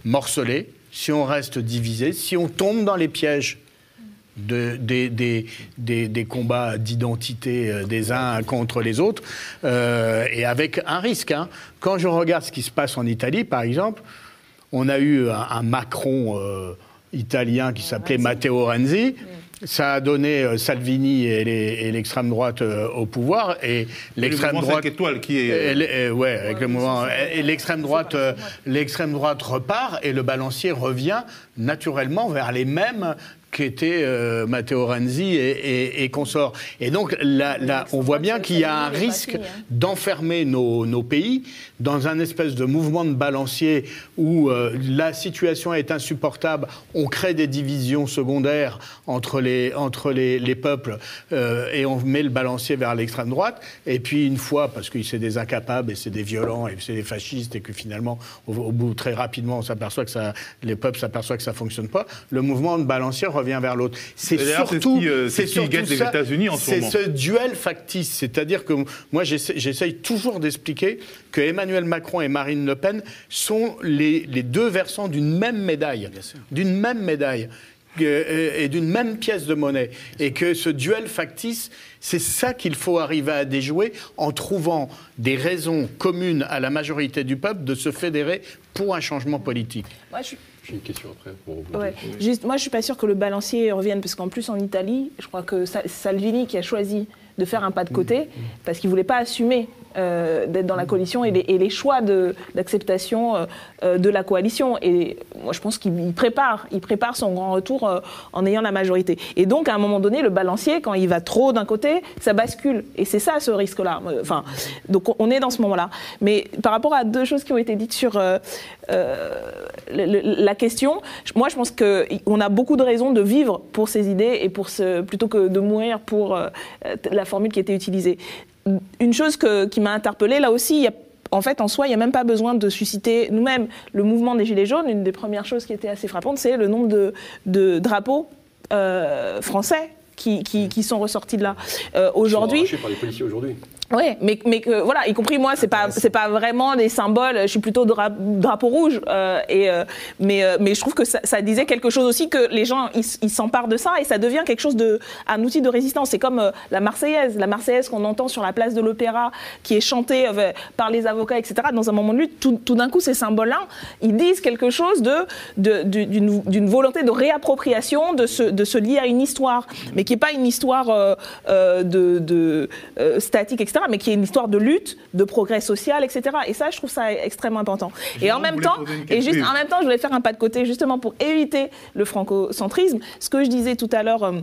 morcelé, si on reste divisé, si on tombe dans les pièges de- des, des- des- des combats d'identité euh, des uns contre les autres, euh, et avec un risque. hein. Quand je regarde ce qui se passe en Italie, par exemple, on a eu un, un Macron euh, italien qui s'appelait Matteo Renzi. Ça a donné euh, Salvini et l'extrême droite euh, au pouvoir. Et l'extrême mouvement droite. cinq étoiles qui est, Et l'- ouais, avec le mouvement. Et l'extrême droite, euh, l'extrême droite repart et le balancier revient naturellement vers les mêmes qu'étaient euh, Matteo Renzi et, et, et consorts. Et donc là, là, on voit bien qu'il y a un risque d'enfermer nos, nos pays dans un espèce de mouvement de balancier où euh, la situation est insupportable, on crée des divisions secondaires entre les, entre les, les peuples euh, et on met le balancier vers l'extrême droite. Et puis une fois, parce que c'est des incapables et c'est des violents et c'est des fascistes et que finalement, au, au bout très rapidement, on s'aperçoit que ça, les peuples s'aperçoivent que ça fonctionne pas, le mouvement de balancier revient vers l'autre. C'est c'est surtout, qui, euh, c'est ce qui surtout guette les États-Unis en ce c'est moment. ce duel factice. C'est-à-dire que moi, j'essa- j'essaye toujours d'expliquer que Emmanuel Macron et Marine Le Pen sont les, les deux versants d'une même médaille. D'une même médaille. euh, Et d'une même pièce de monnaie. Et que ce duel factice, c'est ça qu'il faut arriver à déjouer en trouvant des raisons communes à la majorité du peuple de se fédérer pour un changement politique. Moi, je suis- J'ai une question après. Pour vous. Ouais. Juste, moi, je suis pas sûre que le balancier revienne, parce qu'en plus, en Italie, je crois que Sa- Salvini, qui a choisi de faire un pas de côté parce qu'il voulait pas assumer euh, d'être dans la coalition et les, choix de- d'acceptation euh, euh, de la coalition. Et moi, je pense qu'il il prépare, il prépare son grand retour en ayant la majorité. Et donc, à un moment donné, le balancier, quand il va trop d'un côté, ça bascule. Et c'est ça, ce risque-là. Enfin, donc, on- est dans ce moment-là. Mais par rapport à deux choses qui ont été dites sur la question, moi, je pense qu'on a beaucoup de raisons de vivre pour ces idées et pour plutôt que de mourir pour la formule qui était utilisée. Une chose que- qui m'a interpellée, là aussi, il y a en fait, en soi, il n'y a même pas besoin de susciter nous-mêmes le mouvement des Gilets jaunes. Une des premières choses qui était assez frappante, c'est le nombre de, de drapeaux euh, français qui, qui- qui sont ressortis de là. Euh, Aujourd'hui, Arrachés par les policiers aujourd'hui. Oui, mais, mais que, voilà, y compris moi, c'est pas c'est pas vraiment des symboles. Je suis plutôt dra- drapeau rouge, euh, et euh, mais euh, mais je trouve que ça, ça disait quelque chose aussi que les gens ils s'emparent de ça et ça devient quelque chose de un outil de résistance. C'est comme euh, la Marseillaise, la Marseillaise qu'on entend sur la place de l'Opéra, qui est chantée euh, par les avocats, etc. Dans un moment de lutte, tout, tout d'un coup, ces symboles-là, ils disent quelque chose de de- du- d'une d'une volonté de réappropriation, de se de se lier à une histoire, mais qui est pas une histoire euh, euh, de, de, euh, statique, etc., mais qui est une histoire de lutte, de progrès social, etc. Et ça, je trouve ça extrêmement important. Et en même temps, et juste en même temps, je voulais faire un pas de côté justement pour éviter le francocentrisme. Ce que je disais tout à l'heure. euh,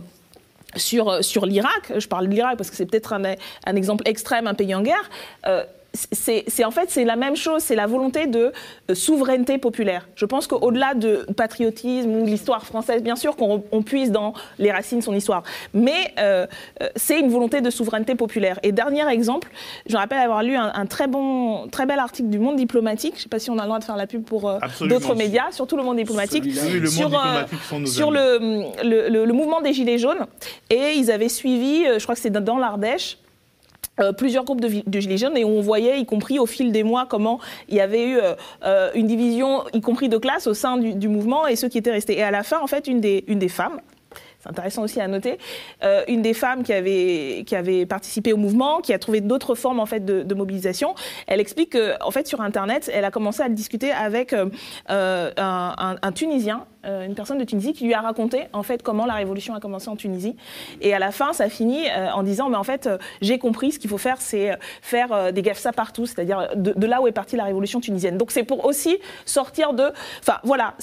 sur, euh, sur l'Irak, je parle de l'Irak parce que c'est peut-être un, un exemple extrême, un pays en guerre, euh, c'est en fait c'est la même chose, c'est la volonté de euh, souveraineté populaire. Je pense qu'au-delà de patriotisme ou l'histoire française, bien sûr qu'on on puise dans les racines de son histoire, mais euh, euh, c'est une volonté de souveraineté populaire. Et dernier exemple, je me rappelle avoir lu un, un très bon, très bel article du Monde diplomatique. Je ne sais pas si on a le droit de faire la pub pour euh, d'autres médias, surtout le Monde diplomatique, oui, le Monde sur, euh, diplomatique sur le, le, mouvement des Gilets jaunes. Et ils avaient suivi, je crois que c'est dans l'Ardèche, euh, plusieurs groupes de, gilets jaunes et on voyait, y compris au fil des mois, comment il y avait eu euh, euh, une division, y compris de classe, au sein du, mouvement et ceux qui étaient restés. Et à la fin, en fait, une des, femmes, c'est intéressant aussi à noter, une des femmes qui avait, participé au mouvement, qui a trouvé d'autres formes en fait de, mobilisation, elle explique que en fait sur Internet, elle a commencé à discuter avec un Tunisien, euh, une personne de Tunisie, qui lui a raconté en fait comment la révolution a commencé en Tunisie. Et à la fin, ça finit euh, en disant mais en fait euh, j'ai compris ce qu'il faut faire, c'est faire des ça partout, c'est-à-dire de, là où est partie la révolution tunisienne. Donc c'est pour aussi sortir de, enfin voilà,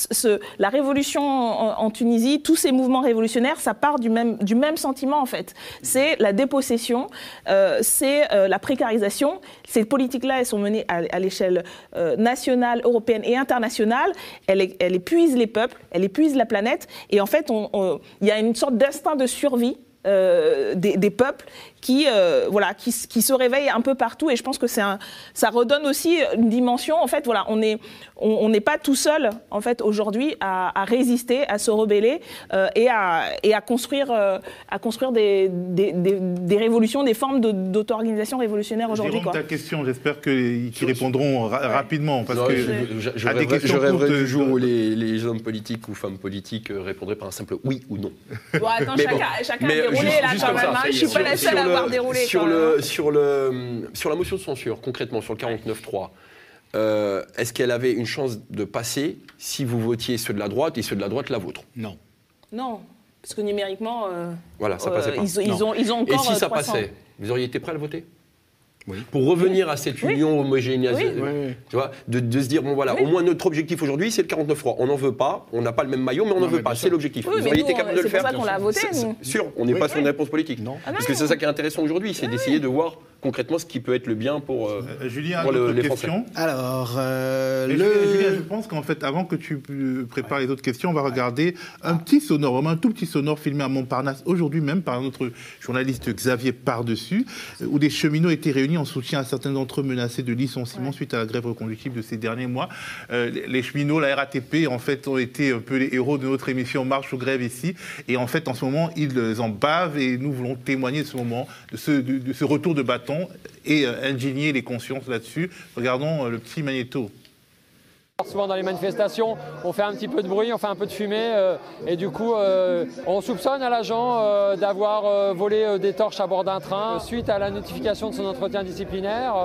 la révolution en, Tunisie, tous ces mouvements révolutionnaires, ça part du même du même sentiment en fait. C'est la dépossession, c'est la précarisation. Ces politiques-là, elles sont menées à, l'échelle nationale, européenne et internationale. Elles épuisent les peuples, elles épuisent la planète. Et en fait, il y a une sorte d'instinct de survie euh, des peuples qui, euh, voilà, qui, qui se réveillent un peu partout. Et je pense que c'est un, ça redonne aussi une dimension. En fait, voilà, on est, on on n'est pas tout seul en fait aujourd'hui à, à résister, à se rebeller euh, et, à, et à construire, euh, à construire des, des, des- des révolutions, des formes de- d'auto-organisation révolutionnaire aujourd'hui. Ta question, j'espère qu'ils répondront ra- rapidement. Parce Non, que je, je- je rêverais, rêverais du jour où les, les hommes politiques ou femmes politiques répondraient par un simple oui ou non. Bon, attends, Mais chacun, bon. chacun Mais a déroulé juste- là juste quand même. ça, hein. Je suis pas la seule à le- déroulé. Sur, quand même, le, hein. sur, le, sur la motion de censure, concrètement, sur le 49.3, euh, est-ce qu'elle avait une chance de passer si vous votiez ceux de la droite et ceux de la droite la vôtre? Non. Non, parce que numériquement, euh, Voilà, ça euh, passait pas. ils, ont, ils ont Et encore si euh, ça 300. passait, vous auriez été prêt à le voter? Oui. Pour revenir à cette union homogénéisée, Oui. Oui. tu vois, de, de se dire, bon voilà, Oui. au moins notre objectif aujourd'hui, c'est le 49.3. On n'en veut pas, on n'a pas le même maillot, mais on n'en veut pas, c'est l'objectif. Oui, vous auriez été capable de c'est le pour faire ça qu'on l'a voté, C'est- c'est Sûr, on n'est pas sur une réponse politique. Non. Ah non, Parce que c'est ça qui est intéressant aujourd'hui, c'est d'essayer de voir concrètement ce qui peut être le bien pour, euh, Euh, Julien, pour le- les Français. Alors, euh, le... Julien, Julien, je pense qu'en fait, avant que tu prépares les autres questions, on va regarder un petit sonore, vraiment un tout petit sonore filmé à Montparnasse aujourd'hui même par notre journaliste Xavier Pardessus, où des cheminots étaient réunis en soutien à certains d'entre eux menacés de licenciement suite à la grève reconductible de ces derniers mois. Euh, les- cheminots, la RATP, en fait, ont été un peu les héros de notre émission Marche aux grèves ici. Et en fait, en ce moment, ils en bavent et nous voulons témoigner de ce moment, de ce, de- de ce retour de et euh, indigner les consciences là-dessus. Regardons euh, le petit magnéto. Souvent dans les manifestations, on fait un petit peu de bruit, on fait un peu de fumée, euh, et du coup, euh, on soupçonne à l'agent euh, d'avoir volé des torches à bord d'un train. Suite à la notification de son entretien disciplinaire,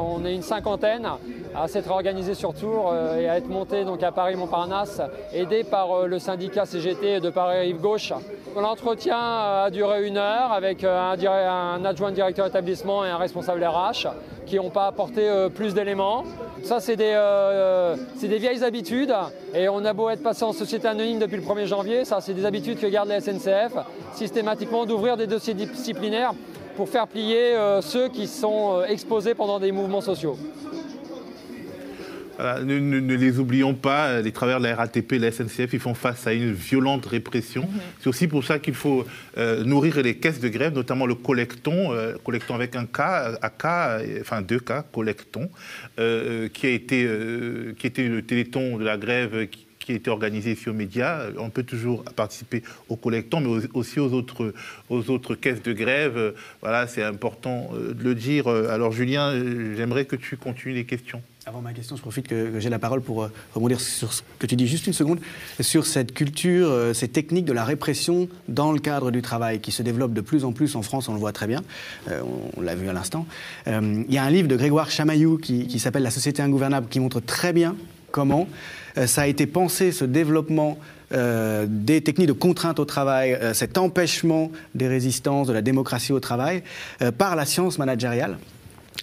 on est une cinquantaine à s'être organisé sur Tours et à être monté donc à Paris-Montparnasse, aidé par le syndicat CGT de Paris-Rive-Gauche. L'entretien a duré une heure avec un, adjoint directeur établissement et un responsable RH qui n'ont pas apporté euh, plus d'éléments. Ça, c'est des, euh, c'est des vieilles habitudes et on a beau être passé en société anonyme depuis le 1er janvier, ça, c'est des habitudes que garde la SNCF, systématiquement d'ouvrir des dossiers disciplinaires pour faire plier euh, ceux qui sont euh, exposés pendant des mouvements sociaux. Voilà, ne, ne- ne les oublions pas, euh, les travailleurs de la RATP, la SNCF, ils font face à une violente répression. C'est aussi pour ça qu'il faut euh, nourrir les caisses de grève, notamment le collecton, euh, collecton avec un K, à euh, enfin deux K, collecton, euh, qui a été, qui était le téléthon de la grève qui qui a été organisé ici aux médias. On peut toujours participer au collecton, mais aussi aux autres, aux autres caisses de grève. Voilà, c'est important de le dire. Alors Julien, j'aimerais que tu continues les questions. Avant ma question, je profite que, j'ai la parole pour euh, rebondir sur ce que tu dis juste une seconde, sur cette culture, euh, ces techniques de la répression dans le cadre du travail qui se développent de plus en plus en France, on le voit très bien, euh, on, l'a vu à l'instant. Il y a un livre de Grégoire Chamaillou qui, s'appelle La société ingouvernable qui montre très bien comment ça a été pensé, ce développement des techniques de contrainte au travail, cet empêchement des résistances, de la démocratie au travail, par la science managériale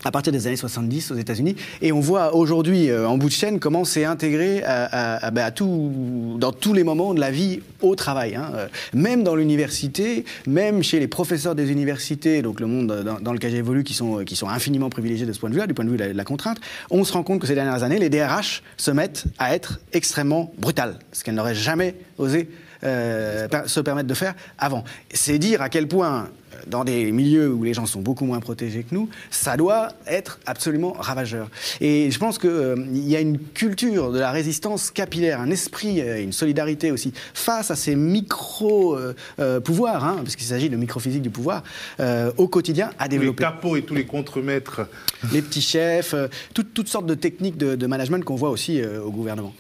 à partir des années 70 aux États-Unis. Et on voit aujourd'hui, euh, en bout de chaîne, comment c'est intégré à, à- tout, dans tous les moments de la vie au travail. hein. Euh, Même dans l'université, même chez les professeurs des universités, donc le monde dans, dans lequel j'évolue, qui sont, qui sont infiniment privilégiés de ce point de vue-là, du point de vue de la, contrainte, on se rend compte que ces dernières années, les DRH se mettent à être extrêmement brutales, ce qu'elles n'auraient jamais osé euh, se permettre de faire avant. C'est dire à quel point, euh, dans des milieux où les gens sont beaucoup moins protégés que nous, ça doit être absolument ravageur. Et je pense qu'il y a une culture de la résistance capillaire, un esprit, euh, une solidarité aussi, face à ces micro-pouvoirs, hein, parce qu'il s'agit de microphysique du pouvoir, euh, au quotidien à Tous les développer capots et tous les contremaîtres. les petits chefs, euh, toutes, toutes sortes de techniques de, de management qu'on voit aussi euh, au gouvernement.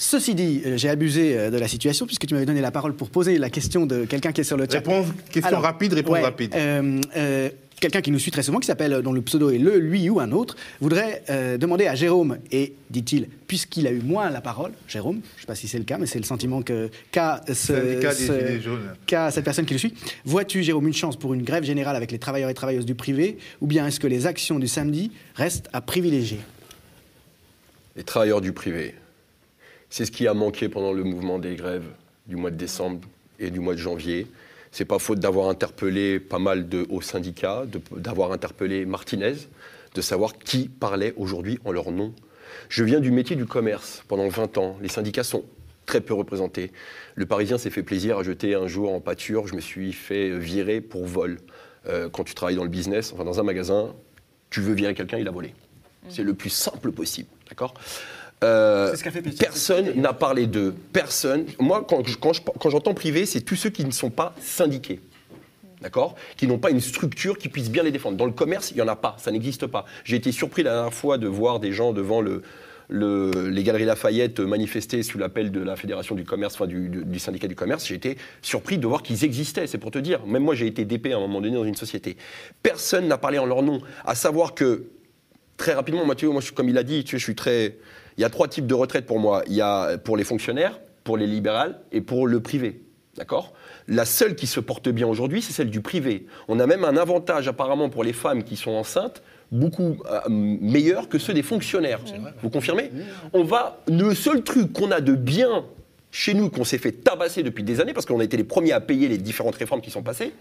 Ceci dit, euh, j'ai abusé euh, de la situation puisque tu m'avais donné la parole pour poser la question de quelqu'un qui est sur le chat. Réponse- question rapide, réponse rapide. euh, euh, Quelqu'un qui nous suit très souvent, qui s'appelle, dont le pseudo est le, lui ou un autre, voudrait euh, demander à Jérôme, et dit-il, puisqu'il a eu moins la parole, Jérôme, je ne sais pas si c'est le cas, mais c'est le sentiment que- ce- ce- qu'a cette personne qui le suit. Vois-tu, Jérôme, une chance pour une grève générale avec les travailleurs et travailleuses du privé, ou bien est-ce que les actions du samedi restent à privilégier? Les travailleurs du privé. C'est ce qui a manqué pendant le mouvement des grèves du mois de décembre et du mois de janvier. C'est pas faute d'avoir interpellé pas mal de hauts syndicats, d'avoir interpellé Martinez, de savoir qui parlait aujourd'hui en leur nom. Je viens du métier du commerce pendant 20 ans. Les syndicats sont très peu représentés. Le Parisien s'est fait plaisir à jeter un jour en pâture. Je me suis fait virer pour vol. Euh, quand tu travailles dans le business, enfin dans un magasin, tu veux virer quelqu'un, il a volé. C'est le plus simple possible, d'accord? Euh. Personne n'a parlé d'eux. Personne. Moi, quand, je- quand je- quand j'entends privé, c'est tous ceux qui ne sont pas syndiqués. D'accord? Qui n'ont pas une structure qui puisse bien les défendre. Dans le commerce, il n'y en a pas, ça n'existe pas. J'ai été surpris la dernière fois de voir des gens devant le, le- les Galeries Lafayette manifester sous l'appel de la Fédération du commerce, enfin du, du- du syndicat du commerce. J'ai été surpris de voir qu'ils existaient, c'est pour te dire. Même moi, j'ai été DP à un moment donné dans une société. Personne n'a parlé en leur nom. À savoir que très rapidement, Mathieu, moi, je comme il a dit, tu sais, je suis très. Il y a trois types de retraite pour moi. Il y a pour les fonctionnaires, pour les libérales et pour le privé. D'accord? La seule qui se porte bien aujourd'hui, c'est celle du privé. On a même un avantage apparemment pour les femmes qui sont enceintes, beaucoup euh, meilleur que ceux des fonctionnaires. Vous confirmez? On va. Le seul truc qu'on a de bien chez nous, qu'on s'est fait tabasser depuis des années, parce qu'on a été les premiers à payer les différentes réformes qui sont passées,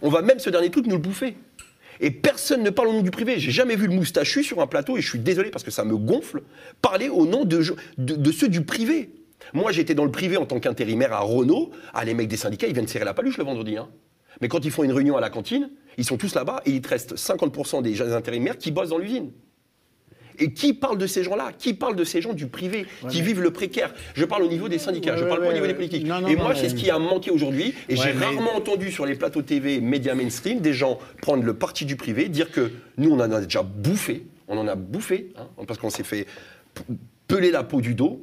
on va même ce dernier truc nous le bouffer. Et personne ne parle au nom du privé. J'ai jamais vu le moustachu sur un plateau, et je suis désolé parce que ça me gonfle, parler au nom de, ceux du privé. Moi, j'étais dans le privé en tant qu'intérimaire à Renault. Ah, les mecs des syndicats, ils viennent serrer la paluche le vendredi. hein. Mais quand ils font une réunion à la cantine, ils sont tous là-bas et il te reste 50% des intérimaires qui bossent dans l'usine. Et qui parle de ces gens-là? Qui parle de ces gens du privé qui vivent le précaire? Je parle au niveau des syndicats, je parle pas au niveau des politiques. Non, non, et non, moi, c'est ce qui a manqué aujourd'hui. Et j'ai mais- rarement entendu sur les plateaux TV, médias mainstream, des gens prendre le parti du privé, dire que nous, on en a déjà bouffé. On en a bouffé, hein, parce qu'on s'est fait peler la peau du dos.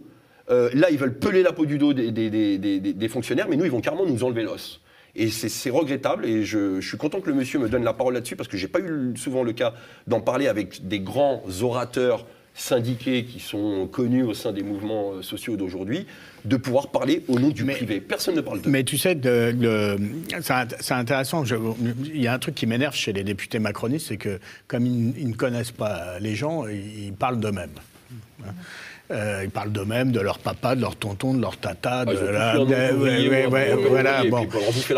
Euh, là, ils veulent peler la peau du dos des, des- des- des- des fonctionnaires, mais nous, ils vont carrément nous enlever l'os. Et c'est- regrettable, et je, je suis content que le monsieur me donne la parole là-dessus, parce que j'ai pas eu souvent le cas d'en parler avec des grands orateurs syndiqués qui sont connus au sein des mouvements euh, sociaux d'aujourd'hui, de pouvoir parler au nom du privé. Personne ne parle de Mais tu sais, de- de- c'est int- c'est intéressant. Il y a un truc qui m'énerve chez les députés macronistes, c'est que comme ils, ils ne connaissent pas les gens, ils ils parlent d'eux-mêmes. Hein. Euh, ils parlent d'eux-mêmes, de leur papa, de leur tonton, de leur tata, de ouais, ouais, voilà,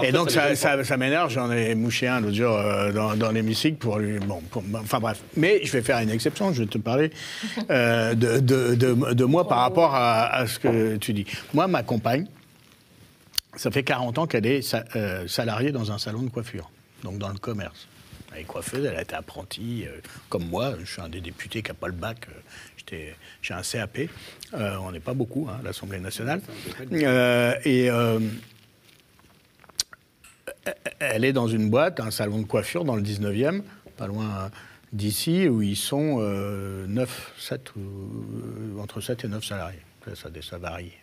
et donc ça ça, les fait ça, ça m'énerve. J'en ai mouché un l'autre jour euh, dans, dans l'hémicycle pour lui. Bon, pour- enfin bref. Mais je vais faire une exception. Je vais te parler <laughs> euh, de, de- de- de moi par rapport à, à ce que tu dis. Moi, ma compagne, ça fait 40 ans qu'elle est sa- euh, salariée dans un salon de coiffure, donc dans le commerce. Elle est coiffeuse, elle a été apprentie, euh, comme moi, je suis un des députés qui n'a pas le bac, euh, j'étais- j'ai un CAP, Euh, on n'est pas beaucoup hein, à l'Assemblée nationale. Euh, et euh, elle est dans une boîte, un salon de coiffure dans le 19e, pas loin d'ici, où ils sont 9, 7, ou, entre 7 et 9 salariés. Ça, ça, varie.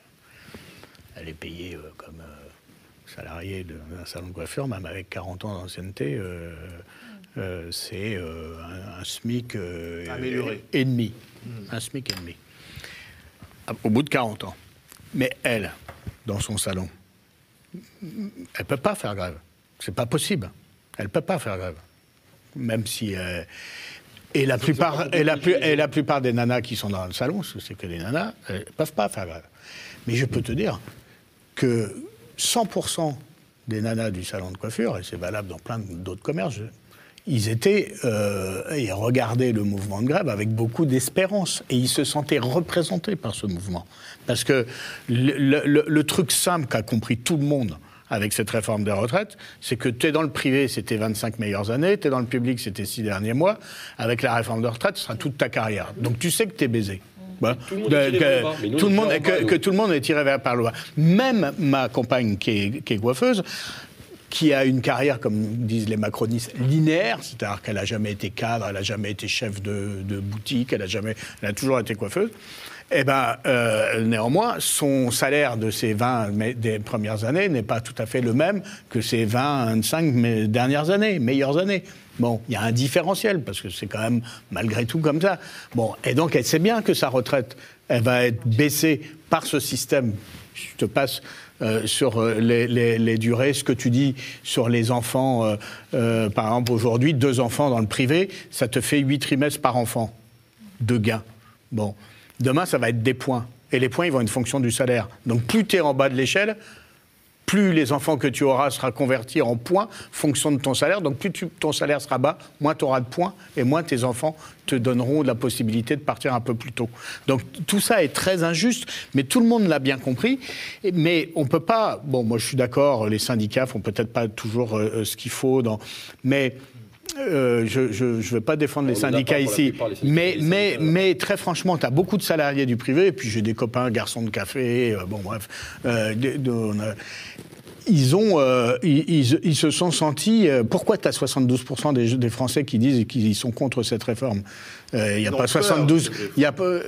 Elle est payée comme salariée d'un salon de coiffure, même avec 40 ans d'ancienneté. euh, euh, c'est euh, un, un SMIC Amélioré. et demi. Un SMIC et demi. Au bout de 40 ans. Mais elle, dans son salon, elle peut pas faire grève. C'est pas possible. Elle peut pas faire grève. Même si. euh, et la, plupart, et, la, et la plupart des nanas qui sont dans le salon, c'est que des nanas, elles ne peuvent pas faire grève. Mais je peux te dire que 100% des nanas du salon de coiffure, et c'est valable dans plein d'autres commerces, ils étaient euh, et regardaient le mouvement de grève avec beaucoup d'espérance et ils se sentaient représentés par ce mouvement. Parce que le, le- le- le truc simple qu'a compris tout le monde avec cette réforme des retraites, c'est que tu es dans le privé, c'était 25 meilleures années, tu es dans le public, c'était 6 derniers mois. Avec la réforme des retraites, ce sera toute ta carrière. Donc tu sais que tu es baisé. Bah, Tout le monde est tiré que- nous, tout le monde, que, que tout le monde est tiré vers par le bas. Même ma compagne qui est, qui est coiffeuse, qui a une carrière, comme disent les macronistes, linéaire, c'est-à-dire qu'elle n'a jamais été cadre, elle n'a jamais été chef de, boutique, elle a, jamais, elle a toujours été coiffeuse. Eh ben, euh, néanmoins, son salaire de ces 20 mais- des premières années n'est pas tout à fait le même que ses 20, 25 mais- dernières années, meilleures années. Bon, il y a un différentiel, parce que c'est quand même malgré tout comme ça. Bon, et donc elle sait bien que sa retraite, elle va être baissée par ce système. Je te passe euh, sur euh, les, les- durées, ce que tu dis sur les enfants. euh, par exemple, aujourd'hui, deux enfants dans le privé, ça te fait huit trimestres par enfant de gains. Bon, demain, ça va être des points. Et les points, ils vont être une fonction du salaire. Donc, plus tu es en bas de l'échelle, plus les enfants que tu auras sera convertis en points, fonction de ton salaire. Donc, plus ton salaire sera bas, moins tu auras de points, et moins tes enfants te donneront la possibilité de partir un peu plus tôt. Donc, tout ça est très injuste, mais tout le monde l'a bien compris. Mais on peut pas. Bon, moi, je suis d'accord, les syndicats font peut-être pas toujours euh, euh, ce qu'il faut, mais. Euh, je ne veux pas défendre les syndicats ici, plupart, les syndicats, mais, les mais, mais très franchement, tu as beaucoup de salariés du privé, et puis j'ai des copains garçons de café, euh, bon bref, euh, de- de- ils, ont, ils, ils- ils se sont sentis. euh, pourquoi tu as 72% des, des Français qui disent qu'ils sont contre cette réforme? Il n'y a pas peur, 72. c'est- Il y a pas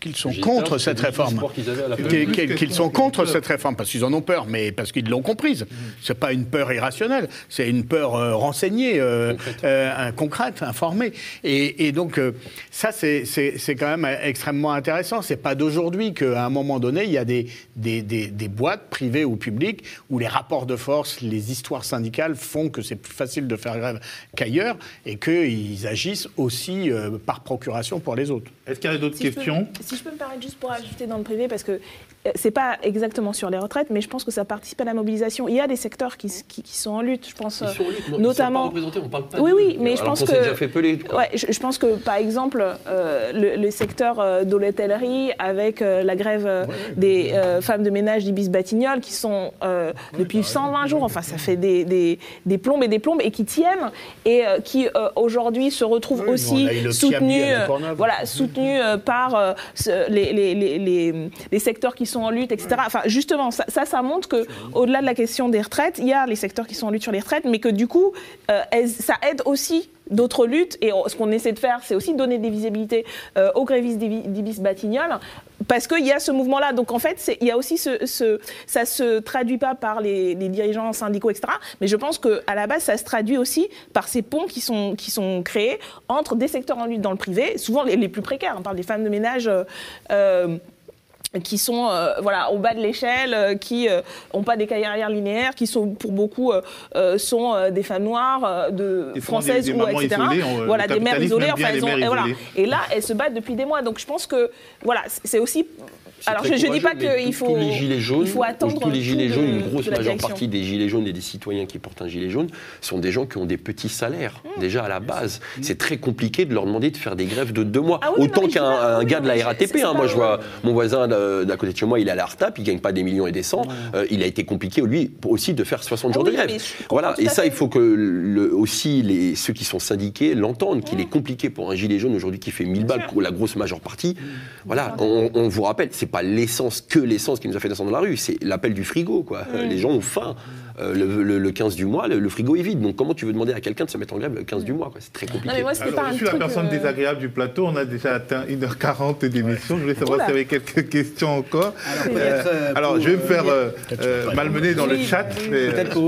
qu'ils sont contre cette réforme. qu'ils avaient à la fin. Qu'ils- Plus Qu'ils que- qu'ils sont contre cette réforme parce qu'ils en ont peur, mais parce qu'ils l'ont comprise. C'est pas une peur irrationnelle, c'est une peur euh, renseignée, euh, euh, un- concrète, informée. Et, et donc euh, ça, c'est c'est- c'est quand même extrêmement intéressant. C'est pas d'aujourd'hui qu'à un moment donné, il y a des, des, des- des boîtes privées ou publiques où les rapports de force, les histoires syndicales font que c'est plus facile de faire grève qu'ailleurs et qu'ils agissent aussi euh, par procuration pour les autres. Est-ce qu'il y a d'autres Si je peux- questions? Si je peux me permettre juste pour ajouter dans le privé, parce que euh, c'est pas exactement sur les retraites, mais je pense que ça participe à la mobilisation. Il y a des secteurs qui, qui- qui sont en lutte, je pense, Ils euh, sont en lutte, non, ils notamment. sont pas représentés, on parle pas oui, oui, mais je pense que. s'est déjà fait peler, quoi. Ouais, je, je pense que par exemple, euh, le, le secteur euh, de l'hôtellerie, avec euh, la grève euh, des euh, femmes de ménage d'Ibis Batignolles, qui sont euh, depuis 120 jours, enfin ça fait des, des, des plombes et des plombes, et qui tiennent, et euh, qui euh, aujourd'hui se retrouvent aussi soutenus, euh, voilà, soutenus euh, par euh, les, les, les, les- les secteurs qui sont en lutte, etc. Enfin, justement, ça, ça, ça montre que au-delà de la question des retraites, il y a les secteurs qui sont en lutte sur les retraites, mais que du coup, euh, ça aide aussi d'autres luttes. Et ce qu'on essaie de faire, c'est aussi donner des visibilités euh, aux grévistes d'Ibi- d'Ibis Batignolles, parce qu'il y a ce mouvement-là. Donc en fait, il y a aussi ce, ce- ça se traduit pas par les, dirigeants syndicaux, etc. Mais je pense qu'à la base, ça se traduit aussi par ces ponts qui sont, qui sont créés entre des secteurs en lutte dans le privé, souvent les, les plus précaires. On parle des femmes de ménage. euh, euh, qui sont euh, voilà au bas de l'échelle, euh, qui n'ont pas des carrières linéaires, qui sont pour beaucoup euh, euh, sont euh, des femmes noires euh, de souvent françaises des- des ou etc. isolées, on- voilà des mères isolées. Enfin, elles ont- et, voilà. et là elles se battent depuis des mois. Donc je pense que voilà c'est aussi alors je, je dis pas qu'il faut les gilets jaunes, il faut attendre tous les gilets jaunes, de- une grosse majeure partie des gilets jaunes et des citoyens qui portent un gilet jaune sont des gens qui ont des petits salaires Mmh. déjà à la base. C'est très compliqué de leur demander de faire des grèves de deux mois. Ah oui, Autant qu'un gars de la RATP. hein. Moi, je vois mon voisin d'à côté de chez moi, il est à la RTAP, il gagne pas des millions et des cents. Euh, il a été compliqué lui aussi de faire 60 Ah jours oui, de grève. Voilà. Et ça, il faut que le- aussi les, ceux qui sont syndiqués l'entendent qu'il est compliqué pour un gilet jaune aujourd'hui qui fait 1000 balles pour la grosse majeure partie. Voilà. On, on vous rappelle, c'est pas l'essence que l'essence qui nous a fait descendre dans la rue, c'est l'appel du frigo. Quoi. Les gens ont faim. Euh, le, le- le 15 du mois, le, le frigo est vide. Donc comment tu veux demander à quelqu'un de se mettre en grève le 15 du mois C'est très compliqué. mais moi, c'était Alors, pas je un suis la personne euh, désagréable du plateau. On a déjà atteint 1h40 d'émission. Je voulais savoir Oula. s'il y avait quelques questions encore. Alors, euh, alors, je vais me faire euh, euh, euh, malmener dans le chat. oui, mais, Peut-être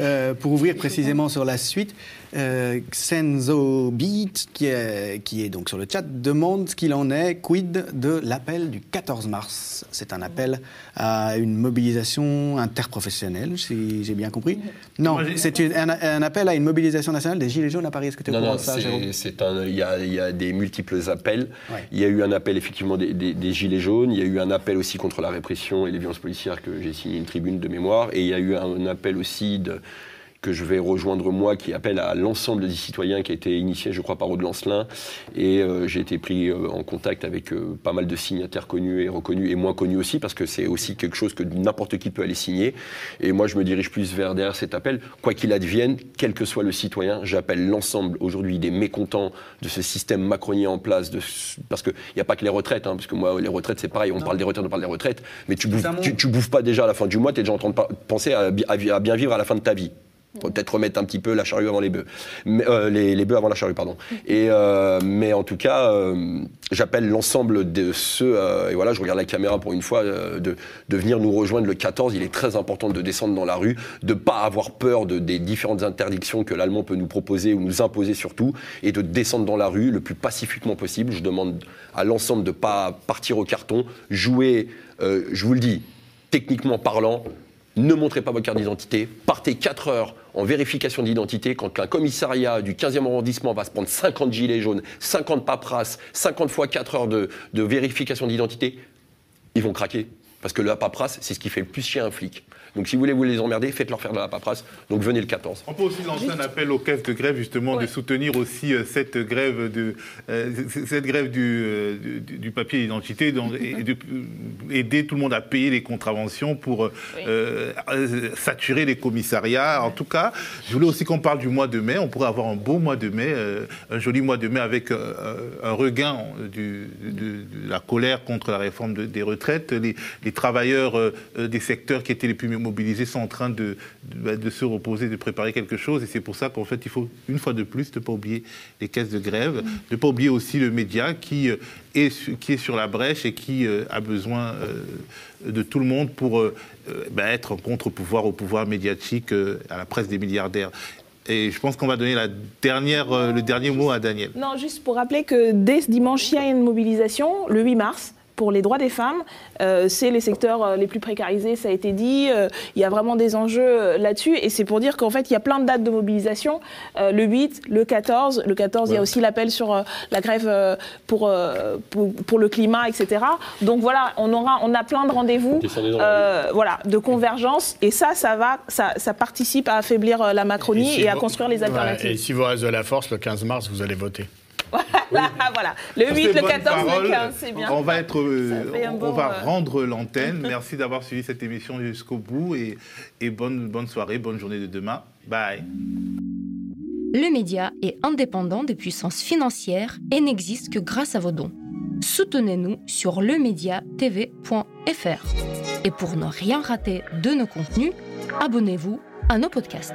euh, pour ouvrir précisément sur la suite, euh, Xenzo Beat, qui est, qui est donc sur le chat, demande ce qu'il en est, quid de l'appel du 14 mars. C'est un appel à une mobilisation interprofessionnelle, si j'ai bien compris. Non, c'est un, un appel à une mobilisation nationale des Gilets jaunes à Paris. Est-ce que tu es au Non, courant non, de ça. Il y a, il y a des multiples appels. Ouais. Il y a eu un appel effectivement des, des- des gilets jaunes. Il y a eu un appel aussi contre la répression et les violences policières que j'ai signé une tribune de mémoire. Et il y a eu un, appel aussi de que je vais rejoindre moi, qui appelle à l'ensemble des citoyens, qui a été initié, je crois, par Aude Lancelin. Et euh, j'ai été pris euh, en contact avec euh, pas mal de signataires connus et reconnus, et moins connus aussi, parce que c'est aussi quelque chose que n'importe qui peut aller signer. Et moi, je me dirige plus vers derrière cet appel. Quoi qu'il advienne, quel que soit le citoyen, j'appelle l'ensemble aujourd'hui des mécontents de ce système macronien en place, de, parce qu'il n'y a pas que les retraites, hein, parce que moi, les retraites, c'est pareil, on parle des retraites, on parle des retraites, mais tu bouffes, tu, tu bouffes pas déjà à la fin du mois, tu es déjà en train de penser à bien vivre à la fin de ta vie. Peut-être remettre un petit peu la charrue avant les bœufs. Mais, euh, les, les bœufs avant la charrue, pardon. Et, euh, mais en tout cas, euh, j'appelle l'ensemble de ceux, et voilà, je regarde la caméra pour une fois, de, de venir nous rejoindre le 14. Il est très important de descendre dans la rue, de pas avoir peur de, des différentes interdictions que l'Allemand peut nous proposer ou nous imposer surtout, et de descendre dans la rue le plus pacifiquement possible. Je demande à l'ensemble de pas partir au carton, jouer, je vous le dis, techniquement parlant, ne montrez pas votre carte d'identité, partez 4 heures en vérification d'identité quand un commissariat du 15e arrondissement va se prendre 50 gilets jaunes, 50 paperasses, 50 fois 4 heures de, vérification d'identité, ils vont craquer. Parce que la paperasse, c'est ce qui fait le plus chier un flic. Donc si vous voulez vous les emmerder, faites-leur faire de la paperasse. Donc venez le 14. On peut aussi lancer un appel aux caisses de grève, justement, de soutenir aussi euh, cette grève, de, euh, cette grève du, euh, du, du papier d'identité, donc, et de euh, aider tout le monde à payer les contraventions pour euh, euh, euh, saturer les commissariats. En tout cas, je voulais aussi qu'on parle du mois de mai. On pourrait avoir un beau mois de mai, euh, un joli mois de mai avec euh, un regain du- de, de la colère contre la réforme de- des retraites. Les, les travailleurs des secteurs qui étaient les plus mobilisés sont en train de, de, de se reposer, de préparer quelque chose. Et c'est pour ça qu'en fait, il faut une fois de plus ne pas oublier les caisses de grève, ne pas oublier aussi le média qui, euh, est, qui est sur la brèche et qui euh, a besoin euh, de tout le monde pour ben, être un contre-pouvoir au pouvoir médiatique, à la presse des milliardaires. Et je pense qu'on va donner la dernière, euh, le dernier mot à Daniel. Non, juste pour rappeler que dès ce dimanche, il y a une mobilisation, le 8 mars, pour les droits des femmes. Euh, c'est les secteurs euh, les plus précarisés, ça a été dit. Euh, il y a vraiment des enjeux là-dessus. Et c'est pour dire qu'en fait, il y a plein de dates de mobilisation. Euh, le 8, le 14. Le 14, il y a aussi l'appel sur euh, la grève euh, pour, euh, pour, pour le climat, etc. Donc voilà, on, aura, on a plein de rendez-vous euh, voilà, de convergence. Et ça, ça, va, ça, ça participe à affaiblir la Macronie et, si à vous- construire les Ouais, alternatives. et si vous reste de la force, le 15 mars, vous allez voter. <laughs> voilà. Le Sur 8, ces le bonnes 14, le paroles, 15, c'est bien. On va, être, euh, on va euh, rendre <laughs> l'antenne. Merci d'avoir suivi cette émission jusqu'au bout et, et bonne, bonne soirée, bonne journée de demain. Bye. Le média est indépendant des puissances financières et n'existe que grâce à vos dons. soutenez-nous sur lemediatv.fr. Et pour ne rien rater de nos contenus, abonnez-vous à nos podcasts.